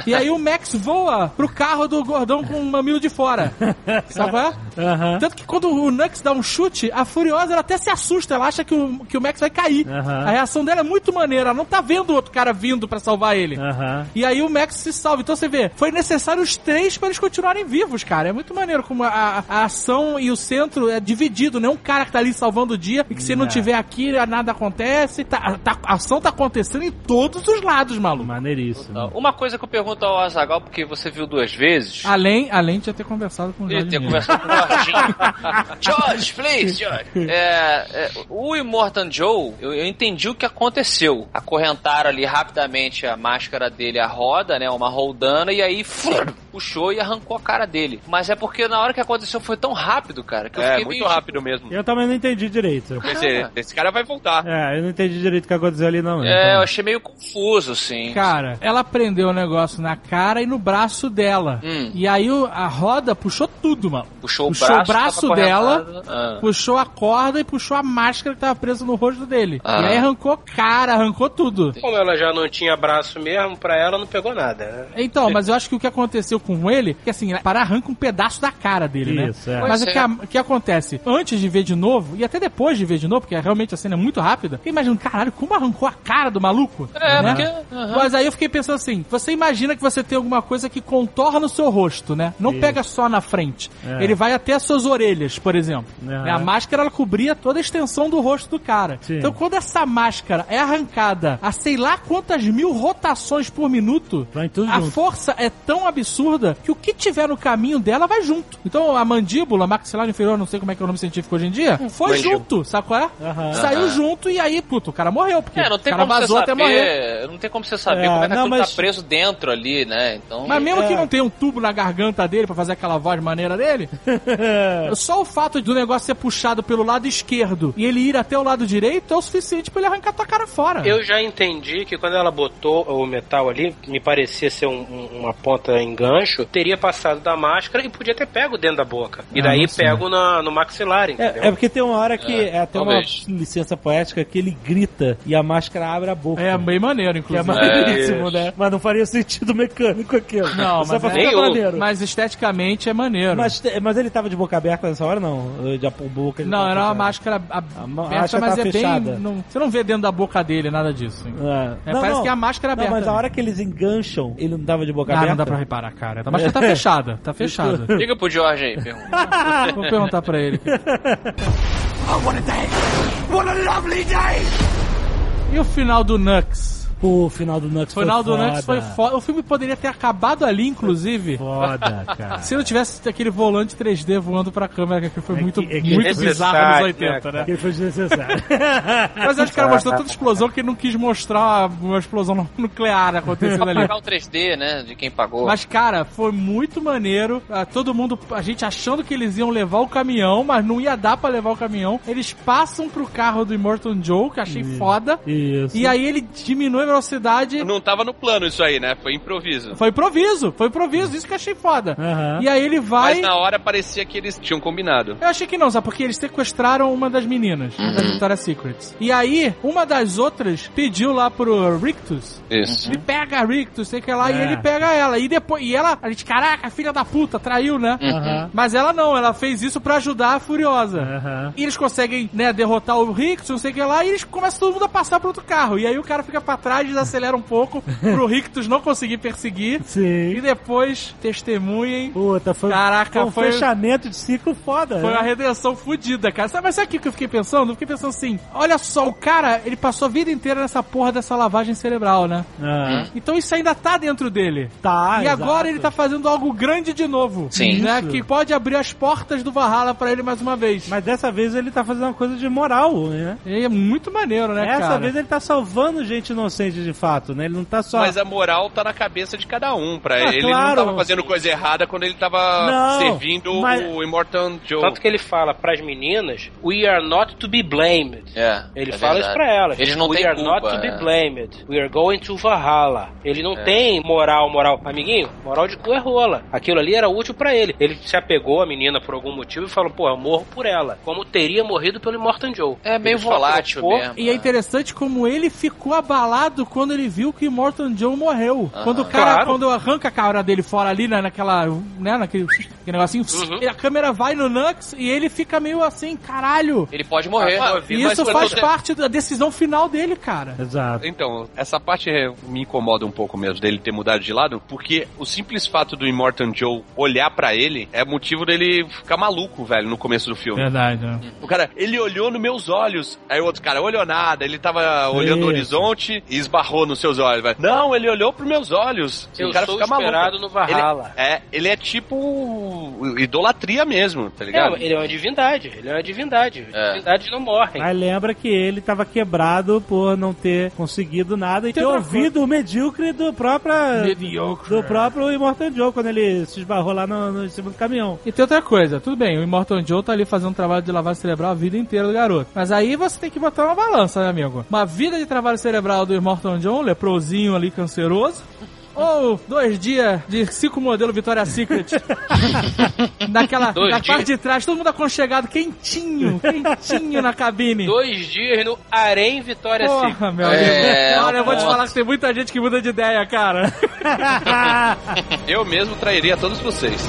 E aí o Max voa pro carro do gordão com o mamilo de fora. Sabe? Aham. Tanto que quando o Nux dá um chute, a Furiosa ela até se assusta, ela acha que o, que o Max vai cair. Aham. A reação dela é muito maneira, ela não tá vendo o outro cara vindo pra salvar ele. E aí o Max se salva. Então você vê, foi necessário os três pra eles continuarem vivos, cara. É muito maneiro como a, a- ação e o centro é dividido, não é um cara que tá ali salvando o dia e que se não É. tiver aqui, nada acontece. Tá- tá- a ação tá acontecendo em todos os lados, maluco. Maneiríssimo. Uma coisa que eu pergunto ao Azagal, porque você viu duas vezes. Além, além de já ter conversado com o Jorge ter Miller. conversado com o Jorginho. George, please, George. É, é, o Immortan Joe, eu, eu entendi o que aconteceu. Acorrentaram ali rapidamente a máscara dele, a roda, né? Uma roldana, e aí puxou e arrancou a cara dele. Mas é porque na hora que aconteceu foi tão rápido, cara, que eu É, fiquei muito meio, tipo, rápido mesmo. Eu também não entendi direito. Pensei, esse cara vai voltar. É, eu não entendi direito o que aconteceu ali, não. É, eu então. achei meio confuso, assim. Cara, ela prendeu o negócio na cara e no braço dela. Hum. E aí o- a roda puxou tudo, mano. Puxou o Puxou braço, o braço dela. Ah. puxou a corda e puxou a máscara que tava presa no rosto dele. Ah. E aí arrancou cara, arrancou tudo. Como ela já não tinha braço mesmo, pra ela não pegou nada, né? Então, mas eu acho que o que aconteceu com ele, que assim, para arranca um pedaço da cara dele, Isso, né? é. Mas o que, é. a- o que acontece? Antes de ver de novo, e até depois de ver de novo, porque realmente a cena é muito rápida, eu imagino, caralho, como arrancou a cara do maluco? É, né? porque. aham. Mas aí eu fiquei pensando assim, você imagina que você tem alguma coisa que contorna o seu rosto, né? Não Isso. pega só na frente. É. Ele vai até as suas orelhas, por exemplo. Né? A máscara, ela cobria toda a extensão do rosto do cara. Sim. Então quando essa máscara é arrancada a sei lá quantas mil rotações por minuto, Vai tudo a junto. força é tão absurda que o que tiver no caminho dela vai junto. Então a mandíbula, maxilar inferior, não sei como é que é o nome científico hoje em dia, foi Mandíbula. junto, sabe qual é? Aham. Saiu junto e aí, puto, o cara morreu. Porque É, não tem o cara como você vazou até morrer. saber. Não tem como você saber É, como é que não, aquilo mas- tá preso dentro ali, né? Então. Mas mesmo É. que não tenha um tubo na garganta dele pra fazer aquela voz maneira dele, só o fato do negócio ser puxado pelo lado esquerdo e ele ir até o lado direito é o suficiente pra ele arrancar tua cara fora. Eu já entendi que quando ela botou o metal ali, me parecia ser um- um- uma ponta em gancho, teria passado da máscara e podia ter pego dentro da boca. E Ah, daí pego na- no maxilar, entendeu? É, é porque tem uma hora que é, até uma licença poética que ele grita e a máscara abre a boca. É bem maneiro, é inclusive. maneiríssimo, É. né? Mas não faria sentido mecânico aquilo. Não, Só mas pra é- maneiro. Mas esteticamente é maneiro. Mas, mas ele tava de boca aberta nessa hora, não? De a boca não, era uma máscara A aberta, máscara mas tá é fechada. bem. não- você não vê dentro da boca dele nada disso. É. É, parece que é a máscara Não, aberta mas a hora que eles engancham, ele não tava de boca Ah, aberta? não dá pra reparar, cara. A máscara tá fechada, tá fechada. Liga pro Jorge aí, pergunta. Vou perguntar pra ele. E o final do Nux? Pô, o final do Nux O final foi do foda. Nux foi foda. O filme poderia ter acabado ali, inclusive. Foda, cara. Se não tivesse aquele volante 3D voando pra câmera, que foi É muito, que- é que- muito Necessário, bizarro nos né, 80, né? Aquele foi desnecessário. Mas eu acho que o cara mostrou tanta explosão que ele não quis mostrar uma explosão nuclear acontecendo ali. pagar o 3D, né? De quem pagou. Mas, cara, foi muito maneiro. Ah, todo mundo, a gente achando que eles iam levar o caminhão, mas não ia dar pra levar o caminhão. Eles passam pro carro do Immortan Joe, que achei foda. Isso. E aí ele diminui a velocidade. Não tava no plano isso aí, né? Foi improviso. Foi improviso, foi improviso, isso que eu achei foda. Aham. E aí ele vai. Mas na hora parecia que eles tinham combinado. Eu achei que não, sabe? Porque eles sequestraram uma das meninas, uma das Victoria's Secrets. E aí, uma das outras pediu lá pro Rictus. Isso. Me pega a Rictus, sei que lá, e É. ele pega ela. E depois, e ela, a gente, caraca, filha da puta, traiu, né? Aham. Mas ela não, ela fez isso pra ajudar a Furiosa. E eles conseguem, né, derrotar o Rictus, não sei o que lá, e eles começam todo mundo a passar pro outro carro. E aí o cara fica pra trás desacelera um pouco pro Rictus não conseguir perseguir. Sim. E depois testemunhem. Puta, foi, Caraca, foi um foi- fechamento de ciclo foda. Foi né? uma redenção fodida, cara. Sabe, mas sabe o que que eu fiquei pensando? Eu fiquei pensando assim: olha só, o cara, ele passou a vida inteira nessa porra dessa lavagem cerebral, né? Ah, Então isso ainda tá dentro dele. tá, e agora exato. ele tá fazendo algo grande de novo. Sim. Né? Isso. Que pode abrir as portas do Valhalla pra ele mais uma vez. Mas dessa vez ele tá fazendo uma coisa de moral, né? E é muito maneiro, né, Essa cara? vez ele tá salvando gente inocente de fato, né? Ele não tá só. Mas a moral tá na cabeça de cada um. Pra Ah, ele claro. não tava fazendo coisa errada quando ele tava Não, servindo mas- o Immortal Joe. Tanto que ele fala pras meninas, we are not to be blamed. É, Ele é fala verdade. isso pra elas. Eles não We are culpa. not to be é. blamed. We are going to Valhalla. Ele não É. tem moral, moral. Amiguinho, moral de cu é rola. Aquilo ali era útil pra ele. Ele se apegou à menina por algum motivo e falou, pô, eu morro por ela. Como teria morrido pelo Immortan Joe. É meio volátil mesmo. E é interessante como ele ficou abalado quando ele viu que Morton Joe morreu. Quando o cara, Claro. quando arranca a cara dele fora ali, né, naquela, né, naquele, aquele negocinho, Uhum. e a câmera vai no Nux e ele fica meio assim, caralho. Ele pode morrer. Ah, E Mas isso quando faz você- parte da decisão final dele, cara. Exato. Então, essa parte é, me incomoda um pouco mesmo dele ter mudado de lado, porque o simples fato do Immortan Joe olhar pra ele é motivo dele ficar maluco, velho, no começo do filme. Verdade, né? O cara, ele olhou nos meus olhos. Aí o outro cara olhou nada, ele tava olhando o Isso. horizonte e esbarrou nos seus olhos, velho. Não, ele olhou pros meus olhos. Eu o cara sou fica maluco. esperado no Valhalla. Ele é, ele é tipo idolatria mesmo, tá ligado? É, ele é uma divindade. Ele é uma divindade. É. Divindades não morrem. Aí lembra que ele tava quebrado por não ter conseguido nada e ter ouvido o medíocre do próprio. Mediocre. Do próprio Immortal Joe, quando ele se esbarrou lá no, no em cima do caminhão. E tem outra coisa, tudo bem, o Immortal Joe tá ali fazendo um trabalho de lavagem cerebral a vida inteira do garoto. Mas aí você tem que botar uma balança, né, amigo? Uma vida de trabalho cerebral do Immortal Joe, um leprosinho ali canceroso. Ou dois dias de cinco modelo Victoria's Secret. Dois na dias. parte de trás, todo mundo aconchegado, quentinho, quentinho na cabine. Dois dias no Arém Vitória Secret. Porra, meu É. Olha, eu vou te falar que tem muita gente que muda de ideia, cara. Eu mesmo trairia todos vocês.